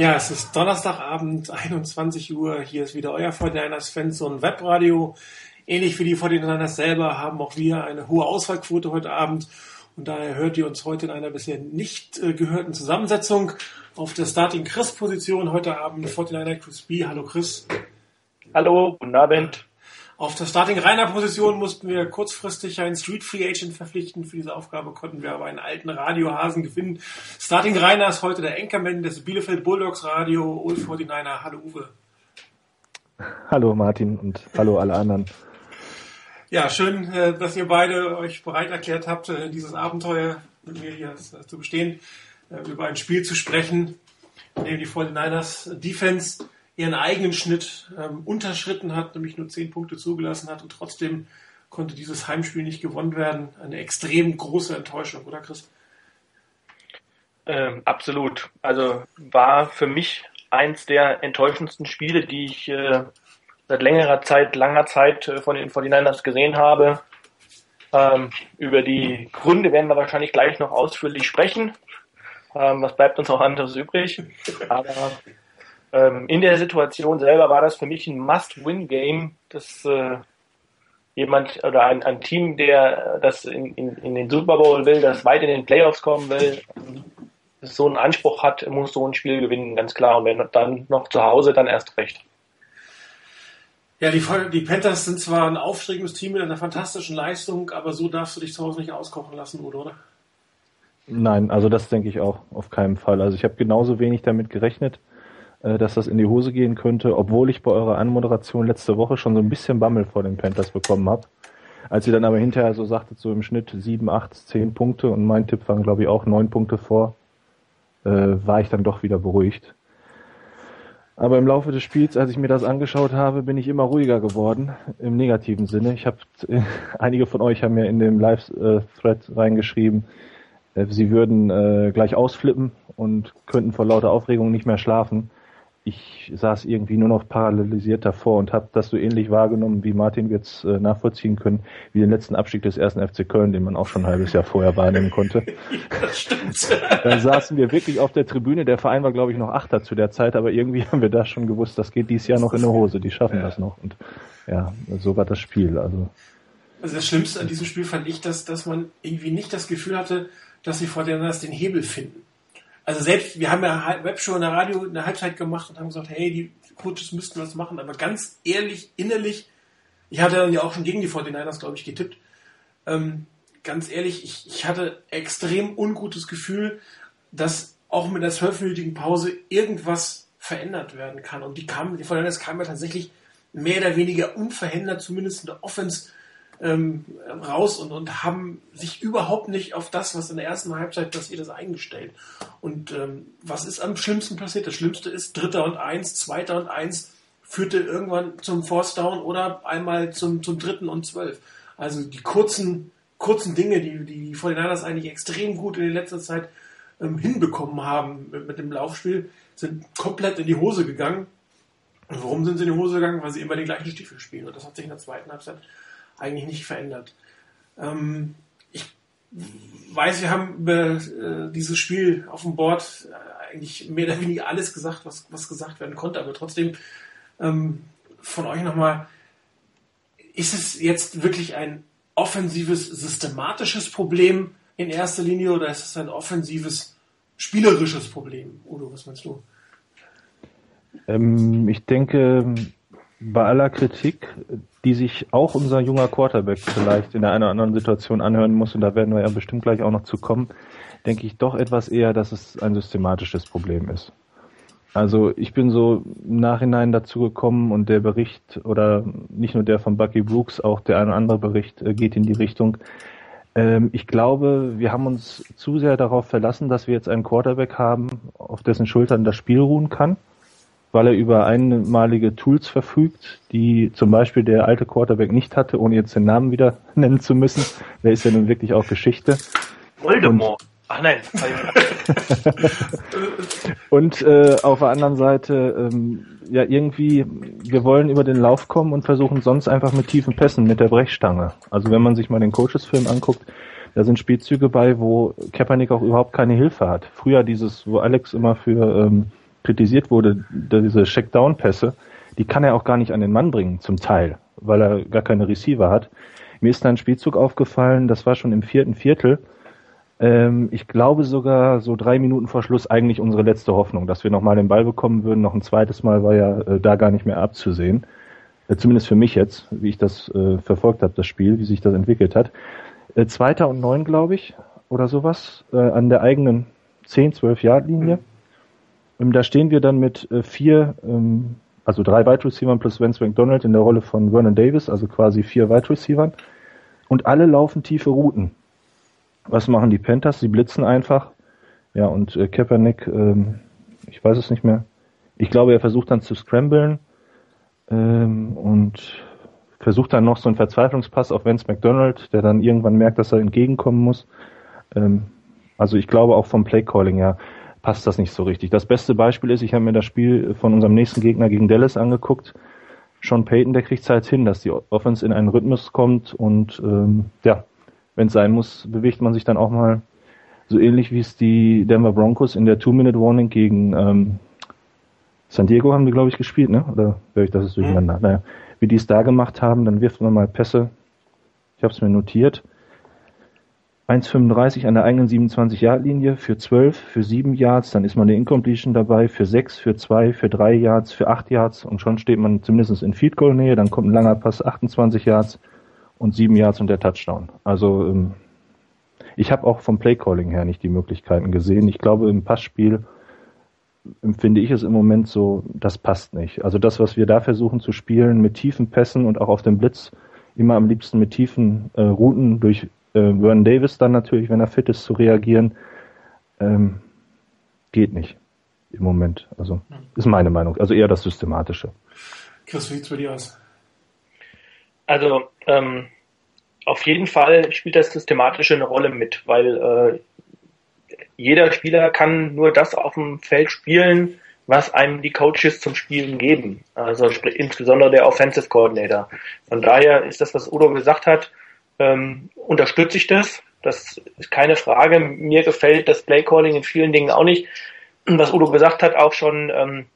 Ja, es ist Donnerstagabend, 21 Uhr. Hier ist wieder euer 49ers Fanzone Webradio. Ähnlich wie die 49ers selber haben auch wir eine hohe Auswahlquote heute Abend. Und daher hört ihr uns heute in einer bisher nicht äh, gehörten Zusammensetzung auf der Starting Chris Position heute Abend 49er Chris B. Hallo Chris. Hallo, guten Abend. Auf der Starting Rainer Position mussten wir kurzfristig einen Street Free Agent verpflichten. Für diese Aufgabe konnten wir aber einen alten Radiohasen gewinnen. Starting Rainer ist heute der Anchorman des Bielefeld Bulldogs Radio, Old 49er. Hallo Uwe. Hallo Martin und hallo alle anderen. Ja, schön, äh, dass ihr beide euch bereit erklärt habt, äh, dieses Abenteuer mit mir hier äh, zu bestehen, über ein Spiel zu sprechen, in dem die 49ers Defense ihren eigenen Schnitt ähm, unterschritten hat, nämlich nur zehn Punkte zugelassen hat und trotzdem konnte dieses Heimspiel nicht gewonnen werden. Eine extrem große Enttäuschung, oder Chris? Ähm, absolut. Also war für mich eins der enttäuschendsten Spiele, die ich äh, seit längerer Zeit, langer Zeit äh, von den 49ers gesehen habe. Ähm, über die Gründe werden wir wahrscheinlich gleich noch ausführlich sprechen. Ähm, was bleibt uns auch anderes übrig? Aber ähm, in der Situation selber war das für mich ein Must-Win-Game, das äh, jemand oder ein, ein Team, der das in, in, in den Super Bowl will, das weit in den Playoffs kommen will, das so einen Anspruch hat, muss so ein Spiel gewinnen, ganz klar. Und wenn dann noch zu Hause, dann erst recht. Ja, die, die Panthers sind zwar ein aufstregendes Team mit einer fantastischen Leistung, aber so darfst du dich zu Hause nicht auskochen lassen, oder? Nein, also das denke ich auch auf keinen Fall. Also ich habe genauso wenig damit gerechnet, dass das in die Hose gehen könnte, obwohl ich bei eurer Anmoderation letzte Woche schon so ein bisschen Bammel vor den Panthers bekommen habe. Als ihr dann aber hinterher so sagtet, so im Schnitt sieben, acht, zehn Punkte und mein Tipp waren glaube ich auch neun Punkte vor, äh, war ich dann doch wieder beruhigt. Aber im Laufe des Spiels, als ich mir das angeschaut habe, bin ich immer ruhiger geworden, im negativen Sinne. Ich habe, einige von euch haben mir in dem Live-Thread reingeschrieben, äh, sie würden äh, gleich ausflippen und könnten vor lauter Aufregung nicht mehr schlafen ich saß irgendwie nur noch parallelisiert davor und habe das so ähnlich wahrgenommen, wie Martin jetzt äh, nachvollziehen können, wie den letzten Abstieg des ersten FC Köln, den man auch schon ein halbes Jahr vorher wahrnehmen konnte. das stimmt. da saßen wir wirklich auf der Tribüne. Der Verein war, glaube ich, noch Achter zu der Zeit, aber irgendwie haben wir da schon gewusst, das geht dieses Jahr noch in der Hose. Die schaffen ja. das noch. Und ja, so war das Spiel. Also. also das Schlimmste an diesem Spiel fand ich, dass, dass man irgendwie nicht das Gefühl hatte, dass sie vor den Hebel finden also selbst, wir haben ja Webshow in der Radio eine Halbzeit gemacht und haben gesagt, hey, die Coaches müssten was machen, aber ganz ehrlich, innerlich, ich hatte dann ja auch schon gegen die 49ers, glaube ich, getippt, ähm, ganz ehrlich, ich, ich hatte extrem ungutes Gefühl, dass auch mit einer zwölfminütigen Pause irgendwas verändert werden kann. Und die kamen, die 49ers kamen ja tatsächlich mehr oder weniger unverhindert, zumindest in der Offense, ähm, raus und, und haben sich überhaupt nicht auf das, was in der ersten Halbzeit passiert ist, eingestellt. Und ähm, was ist am schlimmsten passiert? Das Schlimmste ist Dritter und Eins, Zweiter und Eins führte irgendwann zum Force Down oder einmal zum, zum Dritten und Zwölf. Also die kurzen, kurzen Dinge, die die 49ers eigentlich extrem gut in der letzten Zeit ähm, hinbekommen haben mit, mit dem Laufspiel, sind komplett in die Hose gegangen. Warum sind sie in die Hose gegangen? Weil sie immer den gleichen Stiefel spielen. Und das hat sich in der zweiten Halbzeit eigentlich nicht verändert. Ähm, ich weiß, wir haben über äh, dieses Spiel auf dem Board äh, eigentlich mehr oder weniger alles gesagt, was, was gesagt werden konnte, aber trotzdem ähm, von euch nochmal, ist es jetzt wirklich ein offensives, systematisches Problem in erster Linie oder ist es ein offensives, spielerisches Problem? Udo, was meinst du? Ähm, ich denke, bei aller Kritik, die sich auch unser junger Quarterback vielleicht in der einen oder anderen Situation anhören muss, und da werden wir ja bestimmt gleich auch noch zu kommen, denke ich doch etwas eher, dass es ein systematisches Problem ist. Also ich bin so im Nachhinein dazu gekommen und der Bericht oder nicht nur der von Bucky Brooks, auch der ein oder andere Bericht äh, geht in die Richtung. Ähm, ich glaube, wir haben uns zu sehr darauf verlassen, dass wir jetzt einen Quarterback haben, auf dessen Schultern das Spiel ruhen kann weil er über einmalige Tools verfügt, die zum Beispiel der alte Quarterback nicht hatte, ohne jetzt den Namen wieder nennen zu müssen. Der ist ja nun wirklich auch Geschichte. Voldemort. Ach nein. und äh, auf der anderen Seite, ähm, ja, irgendwie, wir wollen über den Lauf kommen und versuchen sonst einfach mit tiefen Pässen, mit der Brechstange. Also wenn man sich mal den Coaches-Film anguckt, da sind Spielzüge bei, wo Kaepernick auch überhaupt keine Hilfe hat. Früher dieses, wo Alex immer für ähm, kritisiert wurde, diese Checkdown-Pässe, die kann er auch gar nicht an den Mann bringen, zum Teil, weil er gar keine Receiver hat. Mir ist da ein Spielzug aufgefallen, das war schon im vierten Viertel. Ähm, ich glaube sogar so drei Minuten vor Schluss eigentlich unsere letzte Hoffnung, dass wir nochmal den Ball bekommen würden. Noch ein zweites Mal war ja äh, da gar nicht mehr abzusehen. Äh, zumindest für mich jetzt, wie ich das äh, verfolgt habe, das Spiel, wie sich das entwickelt hat. Zweiter und neun, glaube ich, oder sowas, an der eigenen 10, 12 Yard Linie. Mhm. Da stehen wir dann mit äh, vier, ähm, also drei Wide Receivers plus Vance McDonald in der Rolle von Vernon Davis, also quasi vier Wide Receivers. Und alle laufen tiefe Routen. Was machen die Panthers? Sie blitzen einfach. Ja, und äh, Kaepernick, ähm, ich weiß es nicht mehr. Ich glaube, er versucht dann zu scramblen ähm, und versucht dann noch so einen Verzweiflungspass auf Vance McDonald, der dann irgendwann merkt, dass er entgegenkommen muss. Ähm, also ich glaube auch vom Playcalling her passt das nicht so richtig. Das beste Beispiel ist, ich habe mir das Spiel von unserem nächsten Gegner gegen Dallas angeguckt. Sean Payton, der kriegt es halt hin, dass die Offense in einen Rhythmus kommt und ähm, ja, wenn es sein muss, bewegt man sich dann auch mal so ähnlich wie es die Denver Broncos in der Two-Minute-Warning gegen ähm, San Diego haben die, glaube ich, gespielt, ne? Oder höre ich das ist durcheinander? Mhm. Naja, wie die es da gemacht haben, dann wirft man mal Pässe. Ich habe es mir notiert. 1,35 an der eigenen 27-Yard-Linie für 12, für 7 Yards, dann ist man eine Incompletion dabei, für 6, für 2, für 3 Yards, für 8 Yards und schon steht man zumindest in Field Goal Nähe, dann kommt ein langer Pass, 28 Yards und 7 Yards und der Touchdown. Also ähm, ich habe auch vom Playcalling her nicht die Möglichkeiten gesehen. Ich glaube, im Passspiel empfinde ich es im Moment so, das passt nicht. Also das, was wir da versuchen zu spielen mit tiefen Pässen und auch auf dem Blitz, immer am liebsten mit tiefen äh, Routen durch äh, Vernon Davis dann natürlich, wenn er fit ist, zu reagieren, ähm, geht nicht im Moment. Also ist meine Meinung. Also eher das Systematische. Chris, wie sieht's bei dir aus? Also ähm, auf jeden Fall spielt das Systematische eine Rolle mit, weil äh, jeder Spieler kann nur das auf dem Feld spielen, was einem die Coaches zum Spielen geben. Also insbesondere der Offensive Coordinator. Von daher ist das, was Udo gesagt hat, ähm, unterstütze ich das. Das ist keine Frage. Mir gefällt das Playcalling in vielen Dingen auch nicht. Was Udo gesagt hat, auch schon, ähm,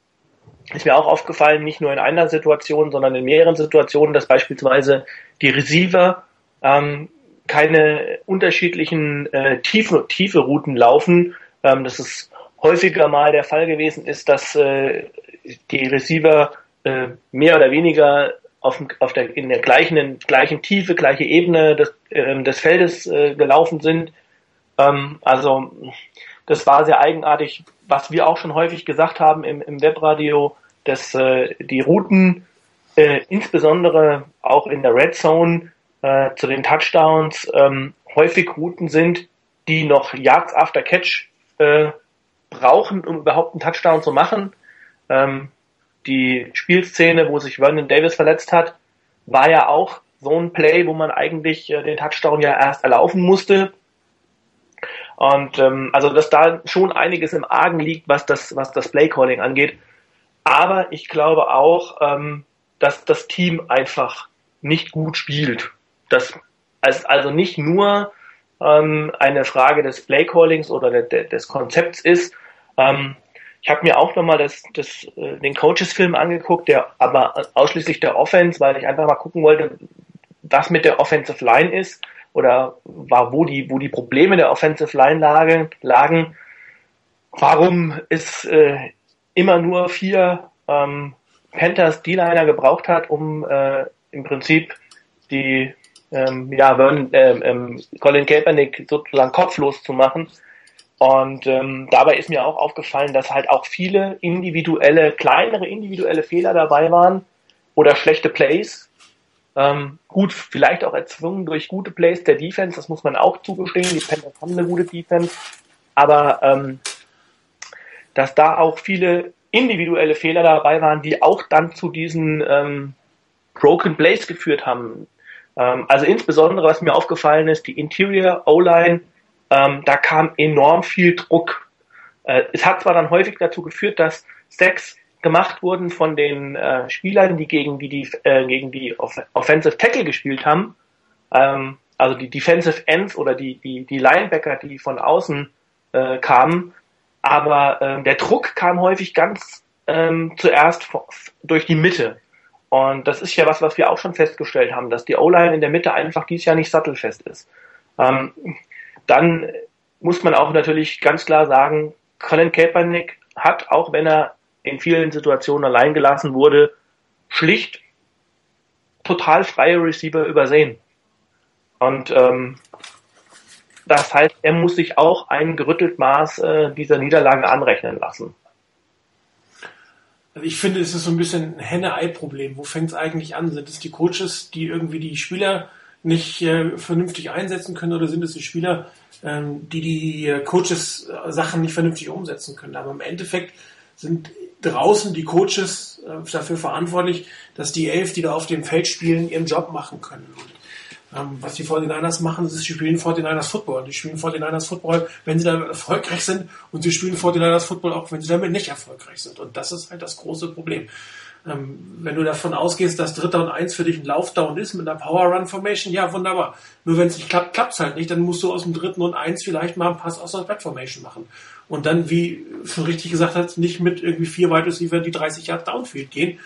ist mir auch aufgefallen, nicht nur in einer Situation, sondern in mehreren Situationen, dass beispielsweise die Receiver ähm, keine unterschiedlichen äh, tiefe, tiefe Routen laufen. Ähm, dass es häufiger mal der Fall gewesen ist, dass äh, die Receiver äh, mehr oder weniger auf, auf der, in der gleichen, gleichen Tiefe, gleiche Ebene des, äh, des Feldes äh, gelaufen sind. Ähm, also das war sehr eigenartig, was wir auch schon häufig gesagt haben im, im Webradio, dass äh, die Routen äh, insbesondere auch in der Red Zone äh, zu den Touchdowns ähm, häufig Routen sind, die noch Yards after Catch äh, brauchen, um überhaupt einen Touchdown zu machen. Ähm, die Spielszene, wo sich Vernon Davis verletzt hat, war ja auch so ein Play, wo man eigentlich äh, den Touchdown ja erst erlaufen musste. Und ähm, also dass da schon einiges im Argen liegt, was das, was das Playcalling angeht. Aber ich glaube auch, ähm, dass das Team einfach nicht gut spielt. Das ist also nicht nur ähm, eine Frage des Playcallings oder de, de, des Konzepts ist. Ähm, ich habe mir auch nochmal das, das, äh, den Coaches-Film angeguckt, der aber ausschließlich der Offense, weil ich einfach mal gucken wollte, was mit der Offensive Line ist oder war, wo die, wo die Probleme der Offensive Line lagen. lagen. Warum es äh, immer nur vier ähm, Panthers D-Liner gebraucht hat, um äh, im Prinzip die ähm, ja, Vernon, ähm, ähm, Colin Kaepernick sozusagen kopflos zu machen. Und ähm, dabei ist mir auch aufgefallen, dass halt auch viele individuelle, kleinere individuelle Fehler dabei waren oder schlechte Plays. Ähm, gut, vielleicht auch erzwungen durch gute Plays der Defense, das muss man auch zugestehen. Die Panthers haben eine gute Defense. Aber ähm, dass da auch viele individuelle Fehler dabei waren, die auch dann zu diesen ähm, Broken Plays geführt haben. Ähm, also insbesondere, was mir aufgefallen ist, die Interior O-Line ähm, da kam enorm viel Druck. Äh, es hat zwar dann häufig dazu geführt, dass Stacks gemacht wurden von den äh, Spielern, die gegen die, die, äh, gegen die Off Offensive Tackle gespielt haben, ähm, also die Defensive Ends oder die, die, die Linebacker, die von außen äh, kamen, aber ähm, der Druck kam häufig ganz ähm, zuerst durch die Mitte. Und das ist ja was, was wir auch schon festgestellt haben, dass die O-Line in der Mitte einfach dieses Jahr nicht sattelfest ist. Ähm, dann muss man auch natürlich ganz klar sagen, Colin Kaepernick hat, auch wenn er in vielen Situationen allein gelassen wurde, schlicht total freie Receiver übersehen. Und ähm, das heißt, er muss sich auch ein gerüttelt Maß äh, dieser Niederlage anrechnen lassen. Also ich finde, es ist so ein bisschen ein Henne-Ei-Problem. Wo fängt es eigentlich an? Sind es die Coaches, die irgendwie die Spieler nicht äh, vernünftig einsetzen können oder sind es die Spieler, ähm, die die äh, Coaches äh, Sachen nicht vernünftig umsetzen können? Aber im Endeffekt sind draußen die Coaches äh, dafür verantwortlich, dass die elf, die da auf dem Feld spielen, ihren Job machen können. Und ähm, was die 49ers machen, ist, sie spielen 49ers Football. Die spielen 49ers Football, wenn sie damit erfolgreich sind und sie spielen 49ers Football auch, wenn sie damit nicht erfolgreich sind. Und das ist halt das große Problem. Ähm, wenn du davon ausgehst, dass Dritter und Eins für dich ein Laufdown ist mit einer Power Run Formation, ja, wunderbar. Nur wenn es nicht klappt, klappt es halt nicht. Dann musst du aus dem Dritten und Eins vielleicht mal einen Pass aus der Back Formation machen. Und dann, wie schon richtig gesagt hat, nicht mit irgendwie vier Wide Receiver, die 30 Jahre Downfield gehen,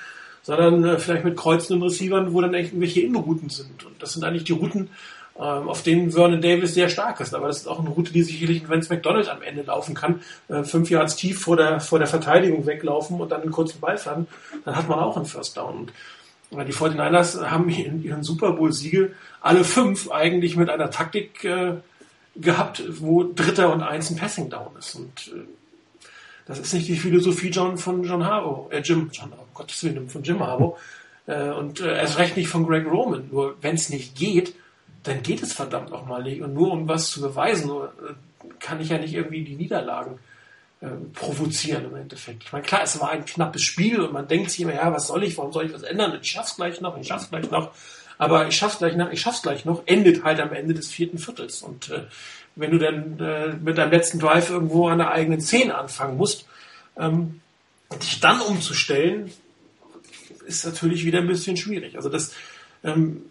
sondern äh, vielleicht mit kreuzenden Receivern, wo dann echt irgendwelche Innenrouten sind. Und das sind eigentlich die Routen, auf denen Vernon Davis sehr stark ist. Aber das ist auch eine Route, die sicherlich Vince McDonald am Ende laufen kann. Äh, fünf Yards tief vor der, vor der Verteidigung weglaufen und dann einen kurzen Ball fahren. Dann hat man auch einen First Down. Und die 49ers haben in ihren Super Bowl-Siege alle fünf eigentlich mit einer Taktik äh, gehabt, wo Dritter und Eins ein Passing Down ist. Und äh, das ist nicht die Philosophie John von John Harbaugh, äh, Jim, John, um Gottes Willen, von Jim Harbaugh. Äh, und äh, erst recht nicht von Greg Roman. Nur wenn es nicht geht, dann geht es verdammt nochmal nicht. Und nur um was zu beweisen, äh, kann ich ja nicht irgendwie die Niederlagen äh, provozieren im Endeffekt. Ich meine, klar, es war ein knappes Spiel und man denkt sich immer, ja, was soll ich, warum soll ich was ändern? Ich schaff's gleich noch, ich schaff's gleich noch. Aber ich schaff's gleich noch, ich schaff's gleich noch, endet halt am Ende des vierten Viertels. Und äh, wenn du dann äh, mit deinem letzten Drive irgendwo an der eigenen 10 anfangen musst, ähm, dich dann umzustellen, ist natürlich wieder ein bisschen schwierig. Also das ähm,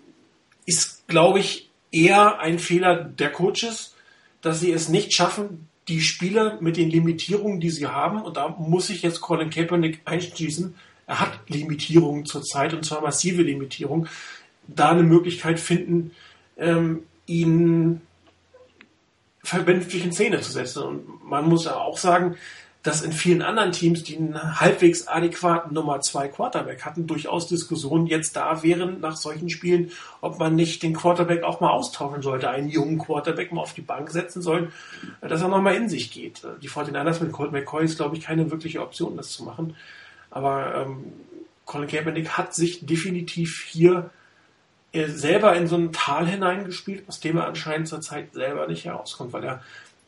ist, glaube ich, eher ein Fehler der Coaches, dass sie es nicht schaffen, die Spieler mit den Limitierungen, die sie haben, und da muss ich jetzt Colin Kaepernick einschließen, er hat Limitierungen zurzeit, und zwar massive Limitierungen, da eine Möglichkeit finden, ähm, ihn vernünftig in Szene zu setzen. Und man muss ja auch sagen, dass in vielen anderen Teams, die einen halbwegs adäquaten Nummer 2 Quarterback hatten, durchaus Diskussionen jetzt da wären nach solchen Spielen, ob man nicht den Quarterback auch mal austauschen sollte, einen jungen Quarterback mal auf die Bank setzen soll, dass er nochmal in sich geht. Die 49ers mit Colt McCoy ist, glaube ich, keine wirkliche Option, das zu machen. Aber ähm, Colin Kaepernick hat sich definitiv hier selber in so ein Tal hineingespielt, aus dem er anscheinend zurzeit selber nicht herauskommt, weil er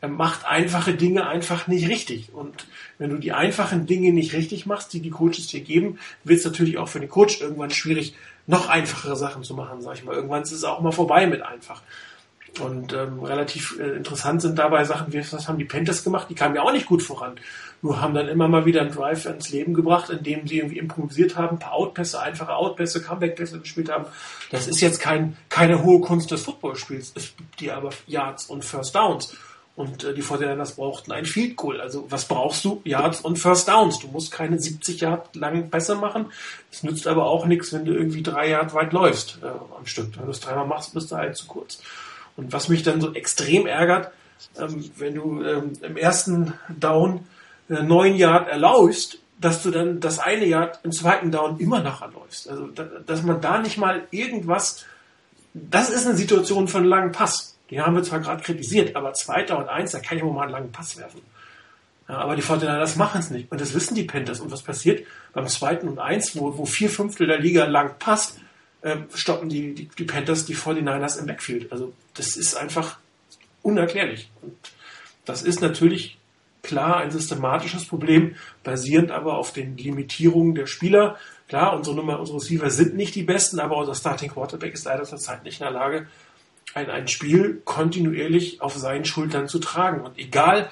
macht einfache Dinge einfach nicht richtig. Und wenn du die einfachen Dinge nicht richtig machst, die die Coaches dir geben, wird es natürlich auch für den Coach irgendwann schwierig, noch einfachere Sachen zu machen, sag ich mal. Irgendwann ist es auch mal vorbei mit einfach. Und ähm, relativ äh, interessant sind dabei Sachen, wie was haben die Panthers gemacht, die kamen ja auch nicht gut voran. Nur haben dann immer mal wieder einen Drive ins Leben gebracht, indem sie irgendwie improvisiert haben, ein paar Outpässe, einfache Outpässe, Comeback-Pässe gespielt haben. Das ist jetzt kein, keine hohe Kunst des Footballspiels. Es gibt dir aber Yards und First Downs. Und äh, die Fortinanders brauchten ein Field Goal. Also was brauchst du? Yards und First Downs. Du musst keine 70 Yard langen Pässe machen. Es nützt aber auch nichts, wenn du irgendwie drei Yard weit läufst äh, am Stück. Wenn du es dreimal machst, bist du halt zu kurz. Und was mich dann so extrem ärgert, ähm, wenn du ähm, im ersten Down äh, neun Yard erlaubst, dass du dann das eine Yard im zweiten Down immer noch erläufst. Also, da, dass man da nicht mal irgendwas, das ist eine Situation für einen langen Pass. Die haben wir zwar gerade kritisiert, aber zweiter und eins, da kann ich mal einen langen Pass werfen. Ja, aber die Fortinanders machen es nicht. Und das wissen die Panthers. Und was passiert beim zweiten und eins, wo, wo vier Fünftel der Liga lang passt, äh, stoppen die, die, die Panthers die 49ers im Backfield. Also das ist einfach unerklärlich. Und das ist natürlich klar ein systematisches Problem, basierend aber auf den Limitierungen der Spieler. Klar, unsere Nummer, unsere Receiver sind nicht die besten, aber unser Starting Quarterback ist leider zurzeit nicht in der Lage, ein, ein Spiel kontinuierlich auf seinen Schultern zu tragen. Und egal,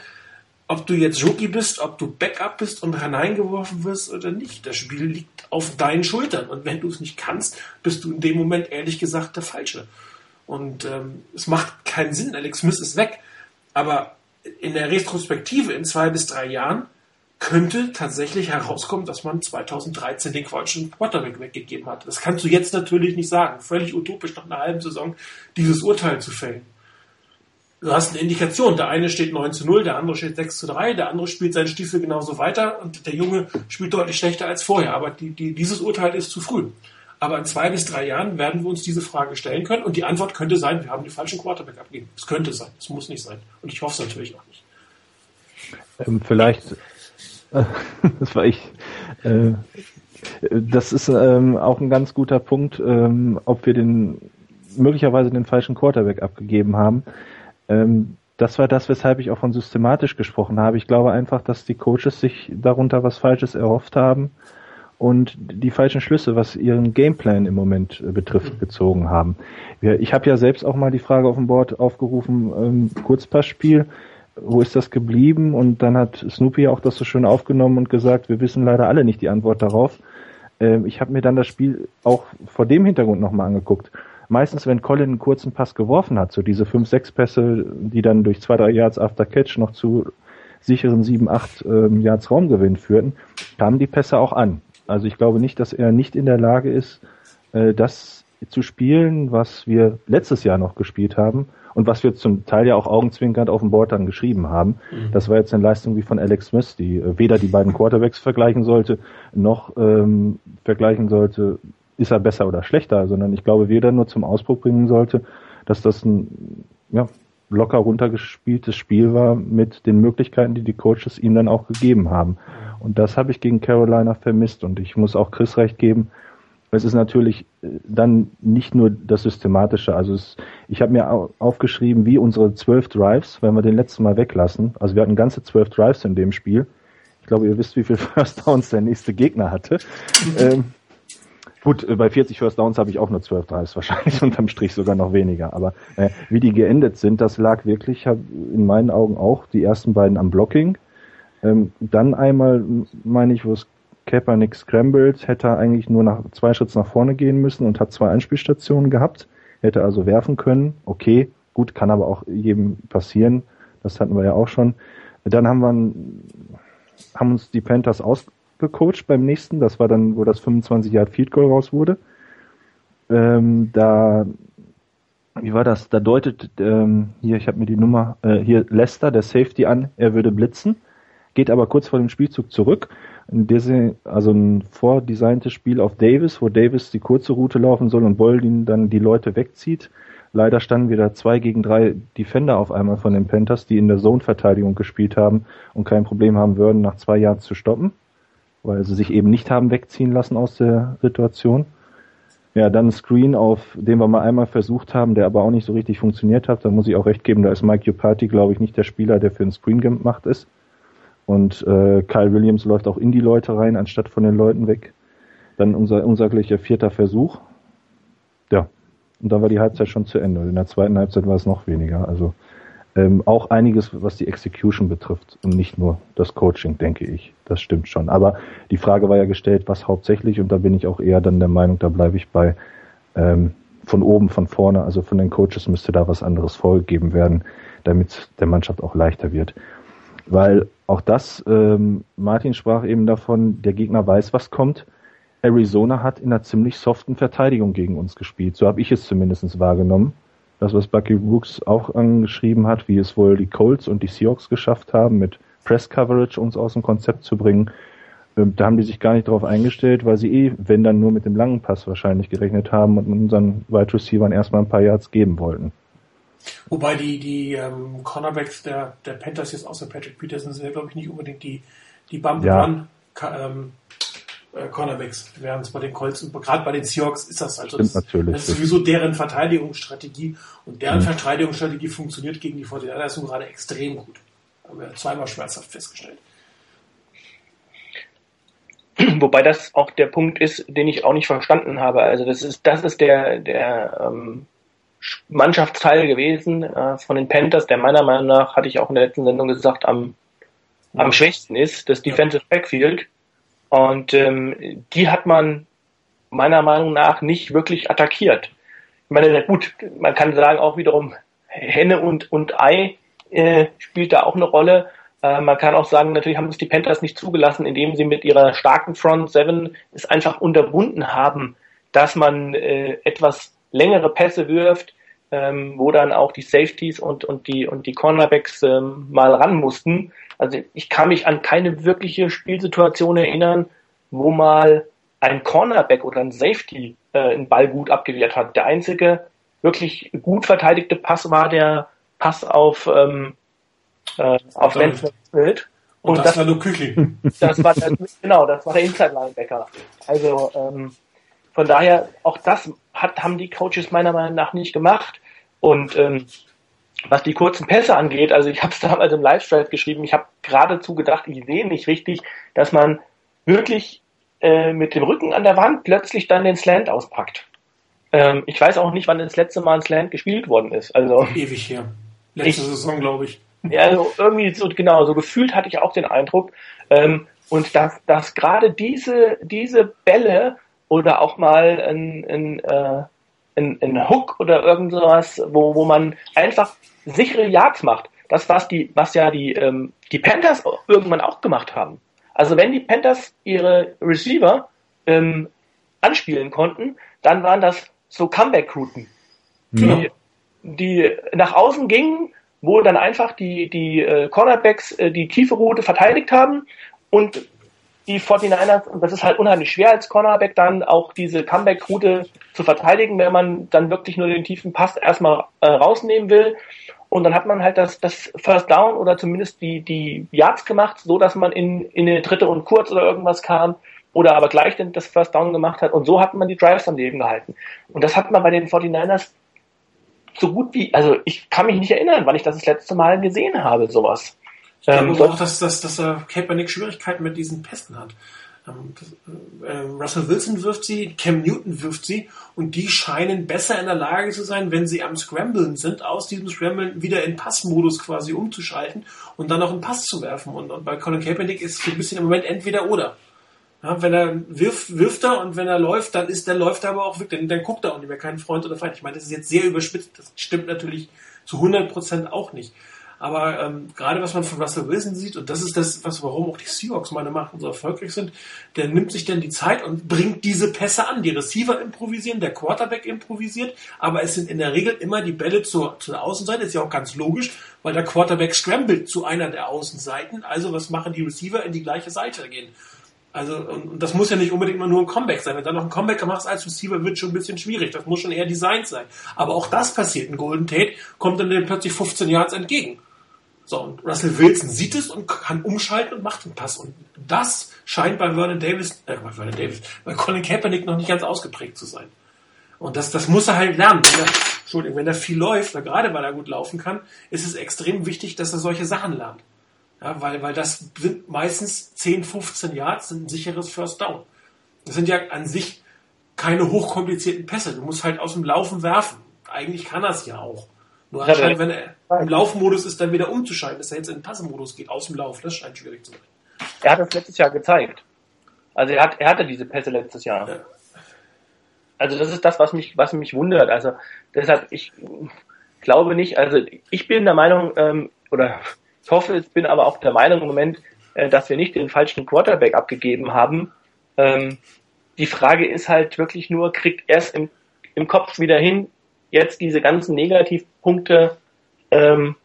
ob du jetzt Rookie bist, ob du Backup bist und hineingeworfen wirst oder nicht, das Spiel liegt auf deinen Schultern. Und wenn du es nicht kannst, bist du in dem Moment ehrlich gesagt der Falsche. Und ähm, es macht keinen Sinn. Alex Smith ist weg. Aber in der Retrospektive in zwei bis drei Jahren könnte tatsächlich herauskommen, dass man 2013 den falschen Quarterback weggegeben hat. Das kannst du jetzt natürlich nicht sagen. Völlig utopisch nach einer halben Saison dieses Urteil zu fällen. Du hast eine Indikation. Der eine steht 9 zu 0, der andere steht 6 zu 3, der andere spielt seinen Stiefel genauso weiter und der Junge spielt deutlich schlechter als vorher. Aber die, die, dieses Urteil ist zu früh. Aber in zwei bis drei Jahren werden wir uns diese Frage stellen können und die Antwort könnte sein, wir haben den falschen Quarterback abgegeben. Es könnte sein, es muss nicht sein. Und ich hoffe es natürlich auch nicht. Ähm, vielleicht das war ich. Äh, das ist ähm, auch ein ganz guter Punkt, ähm, ob wir den möglicherweise den falschen Quarterback abgegeben haben. Ähm, das war das, weshalb ich auch von systematisch gesprochen habe. Ich glaube einfach, dass die Coaches sich darunter was Falsches erhofft haben und die falschen Schlüsse, was ihren Gameplan im Moment äh, betrifft, gezogen haben. Ich habe ja selbst auch mal die Frage auf dem Board aufgerufen, ähm, Kurzpassspiel wo ist das geblieben? Und dann hat Snoopy auch das so schön aufgenommen und gesagt, wir wissen leider alle nicht die Antwort darauf. Ähm, ich habe mir dann das Spiel auch vor dem Hintergrund nochmal angeguckt. Meistens, wenn Colin einen kurzen Pass geworfen hat, so diese 5, 6 Pässe, die dann durch 2, 3 Yards after Catch noch zu sicheren 7, 8 ähm, Yards Raumgewinn führten, kamen die Pässe auch an. Also ich glaube nicht, dass er nicht in der Lage ist, äh, das zu spielen, was wir letztes Jahr noch gespielt haben und was wir zum Teil ja auch augenzwinkernd auf dem Board dann geschrieben haben. Mhm. Das war jetzt eine Leistung wie von Alex Smith, die äh, weder die beiden Quarterbacks vergleichen sollte, noch ähm, vergleichen sollte, ist er besser oder schlechter, sondern ich glaube, weder nur zum Ausbruch bringen sollte, dass das ein ja, locker runtergespieltes Spiel war mit den Möglichkeiten, die die Coaches ihm dann auch gegeben haben. Und das habe ich gegen Carolina vermisst und ich muss auch Chris recht geben, es ist natürlich äh, dann nicht nur das Systematische. Also es, ich habe mir aufgeschrieben, wie unsere zwölf Drives, wenn wir den letzten Mal weglassen. Also wir hatten ganze zwölf Drives in dem Spiel. Ich glaube, ihr wisst, wie viel First Downs der nächste Gegner hatte. ähm, gut, äh, bei 40 First Downs habe ich auch nur zwölf Drives wahrscheinlich, unterm Strich sogar noch weniger. Aber äh, wie die geendet sind, das lag wirklich in meinen Augen auch die ersten beiden am Blocking. Ähm, dann einmal, meine ich, wo es Kaepernick scrambled, hätte er eigentlich nur nach zwei Schritte nach vorne gehen müssen und hat zwei Anspielstationen gehabt. Hätte also werfen können. Okay, gut, kann aber auch jedem passieren. Das hatten wir ja auch schon. Dann haben wir haben uns die Panthers ausgecoacht beim nächsten. Das war dann, wo das 25 Yard Field Goal raus wurde. Ähm, da wie war das? Da deutet ähm, hier, ich habe mir die Nummer äh, hier Lester, der Safety an, er würde blitzen, geht aber kurz vor dem Spielzug zurück ein Disney, also ein vordesigntes Spiel auf Davis, wo Davis die kurze Route laufen soll und Boldin dann die Leute wegzieht. Leider standen wieder zwei gegen drei Defender auf einmal von den Panthers, die in der Zone-Verteidigung gespielt haben und kein Problem haben würden, nach zwei Jahren zu stoppen, weil sie sich eben nicht haben wegziehen lassen aus der Situation. Ja, dann ein Screen, auf den wir mal einmal versucht haben, der aber auch nicht so richtig funktioniert hat. Da muss ich auch recht geben, da ist Mike Upati, glaube ich, nicht der Spieler, der für ein Screen gemacht ist. Und äh, Kyle Williams läuft auch in die Leute rein, anstatt von den Leuten weg. Dann unser unsaglicher vierter Versuch. Ja, und dann war die Halbzeit schon zu Ende. In der zweiten Halbzeit war es noch weniger. Also ähm, auch einiges, was die Execution betrifft und nicht nur das Coaching, denke ich. Das stimmt schon. Aber die Frage war ja gestellt, was hauptsächlich, und da bin ich auch eher dann der Meinung, da bleibe ich bei ähm, von oben, von vorne, also von den Coaches müsste da was anderes vorgegeben werden, damit der Mannschaft auch leichter wird. Weil auch das, ähm, Martin sprach eben davon, der Gegner weiß, was kommt. Arizona hat in einer ziemlich soften Verteidigung gegen uns gespielt. So habe ich es zumindest wahrgenommen. Das, was Bucky Brooks auch angeschrieben hat, wie es wohl die Colts und die Seahawks geschafft haben, mit Press Coverage uns aus dem Konzept zu bringen. Ähm, da haben die sich gar nicht darauf eingestellt, weil sie eh, wenn dann nur mit dem langen Pass wahrscheinlich gerechnet haben und unseren Wide Receivern erstmal ein paar Yards geben wollten. Wobei die, die ähm, Cornerbacks der, der Panthers jetzt außer Patrick Peterson sind ja, glaube ich, nicht unbedingt die, die Bump ja. Run ähm, äh, Cornerbacks, während es bei den Colts und gerade bei den Seahawks ist das also das, das, ist sowieso deren Verteidigungsstrategie und deren mhm. Verteidigungsstrategie funktioniert gegen die 49ers gerade extrem gut. Haben wir zweimal schmerzhaft festgestellt. Wobei das auch der Punkt ist, den ich auch nicht verstanden habe. Also das ist, das ist der, der ähm, Mannschaftsteil gewesen äh, von den Panthers, der meiner Meinung nach, hatte ich auch in der letzten Sendung gesagt, am, ja. am schwächsten ist, das Defensive Backfield. Und ähm, die hat man meiner Meinung nach nicht wirklich attackiert. Ich meine, gut, man kann sagen auch wiederum Henne und, und Ei. äh, spielt da auch eine Rolle. Äh, man kann auch sagen, natürlich haben es die Panthers nicht zugelassen, indem sie mit ihrer starken Front Seven es einfach unterbunden haben, dass man äh, etwas längere Pässe wirft, ähm, wo dann auch die Safeties und, und die und die Cornerbacks ähm, mal ran mussten. Also ich kann mich an keine wirkliche Spielsituation erinnern, wo mal ein Cornerback oder ein Safety äh, einen Ball gut abgewehrt hat. Der einzige wirklich gut verteidigte Pass war der Pass auf ähm, äh, auf Lance Und, und das, das, war nur Küchling. Das war der, genau, das war der Inside Linebacker. Also ähm, von daher auch das hat, haben die Coaches meiner Meinung nach nicht gemacht. Und ähm, was die kurzen Pässe angeht, also ich habe es damals im Live-Drive geschrieben, ich habe geradezu gedacht, ich sehe nicht richtig, dass man wirklich äh, mit dem Rücken an der Wand plötzlich dann den Slant auspackt. Ähm, ich weiß auch nicht, wann das letzte Mal ein Slant gespielt worden ist. Also ewig her. Letzte ich, Saison, glaube ich. Ja, also irgendwie so genau, so gefühlt hatte ich auch den Eindruck. Ähm, und dass, dass gerade diese, diese Bälle oder auch mal ein, ein, äh, ein, ein Hook oder irgend sowas, wo, wo man einfach sichere Yards macht. Das, was die, was ja die, ähm, die Panthers irgendwann auch gemacht haben. Also wenn die Panthers ihre Receiver ähm, anspielen konnten, dann waren das so Comeback-Routen, die, die nach außen gingen, wo dann einfach die, die äh, Cornerbacks äh, die tiefe Route verteidigt haben und die 49ers, und das ist halt unheimlich schwer als Cornerback dann auch diese Comeback-Route zu verteidigen, wenn man dann wirklich nur den tiefen Pass erstmal äh, rausnehmen will. Und dann hat man halt das, das First Down oder zumindest die, die Yards gemacht, so dass man in, in eine dritte und kurz oder irgendwas kam oder aber gleich das First Down gemacht hat. Und so hat man die Drives am Leben gehalten. Und das hat man bei den 49ers so gut wie, also ich kann mich nicht erinnern, wann ich das das letzte Mal gesehen habe, sowas. Ich glaube ähm, auch, dass, dass, dass äh, Kaepernick Schwierigkeiten mit diesen Pässen hat. Ähm, äh, Russell Wilson wirft sie, Cam Newton wirft sie und die scheinen besser in der Lage zu sein, wenn sie am Scramblen sind, aus diesem Scramblen wieder in Passmodus quasi umzuschalten und dann noch einen Pass zu werfen. Und, und bei Colin Kaepernick ist es ein bisschen im Moment entweder oder. Ja, wenn er wirft, wirft er und wenn er läuft, dann ist, dann läuft er aber auch wirklich, dann, dann guckt er auch nicht mehr keinen Freund oder Feind. Ich meine, das ist jetzt sehr überspitzt, das stimmt natürlich zu 100% auch nicht. Aber ähm, gerade was man von Russell Wilson sieht, und das ist das, was warum auch die Seahawks meiner Meinung nach so erfolgreich sind, der nimmt sich dann die Zeit und bringt diese Pässe an. Die Receiver improvisieren, der Quarterback improvisiert, aber es sind in der Regel immer die Bälle zur, zur Außenseite, ist ja auch ganz logisch, weil der Quarterback scrambled zu einer der Außenseiten. Also was machen die Receiver in die gleiche Seite gehen? Also, und das muss ja nicht unbedingt mal nur ein Comeback sein. Wenn du dann noch ein Comeback machst als Receiver, wird schon ein bisschen schwierig. Das muss schon eher designt sein. Aber auch das passiert. Ein Golden Tate kommt dann plötzlich 15 Yards entgegen. So, und Russell Wilson sieht es und kann umschalten und macht den Pass. Und das scheint bei Vernon Davis, äh, bei Vernon Davis, bei Colin Kaepernick noch nicht ganz ausgeprägt zu sein. Und das, das muss er halt lernen. Wenn er, Entschuldigung, wenn er viel läuft, gerade weil er gut laufen kann, ist es extrem wichtig, dass er solche Sachen lernt. Ja, weil, weil das sind meistens 10, 15 Yards, sind ein sicheres First Down. Das sind ja an sich keine hochkomplizierten Pässe. Du musst halt aus dem Laufen werfen. Eigentlich kann er es ja auch. Nur anscheinend, wenn er im Laufmodus ist, dann wieder umzuschalten, dass er jetzt in den Passmodus geht, aus dem Lauf. Das scheint schwierig zu sein. Er hat das letztes Jahr gezeigt. Also er, hat, er hatte diese Pässe letztes Jahr. Ja. Also das ist das, was mich, was mich wundert. Also deshalb, ich glaube nicht, also ich bin der Meinung, ähm, oder ich hoffe, ich bin aber auch der Meinung im Moment, äh, dass wir nicht den falschen Quarterback abgegeben haben. Ähm, die Frage ist halt wirklich nur, kriegt er es im, im Kopf wieder hin, jetzt diese ganzen Negativpunkte ähm,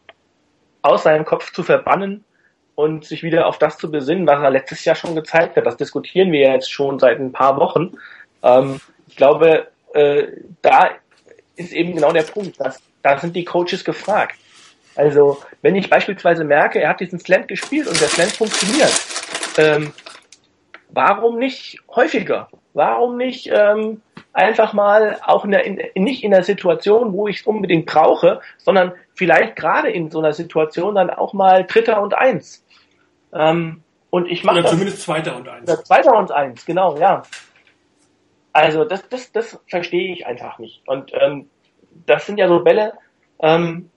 aus seinem Kopf zu verbannen und sich wieder auf das zu besinnen, was er letztes Jahr schon gezeigt hat. Das diskutieren wir jetzt schon seit ein paar Wochen. Ähm, ich glaube, äh, da ist eben genau der Punkt, dass da sind die Coaches gefragt. Also, wenn ich beispielsweise merke, er hat diesen Slant gespielt und der Slant funktioniert, ähm, warum nicht häufiger? Warum nicht ähm, einfach mal auch in der, in, nicht in der Situation, wo ich es unbedingt brauche, sondern vielleicht gerade in so einer Situation dann auch mal Dritter und Eins. Ähm, und ich mache Oder zumindest Zweiter und Eins. Oder Zweiter und Eins, genau, ja. Also das, das, das verstehe ich einfach nicht. Und ähm, das sind ja so Bälle, ähm,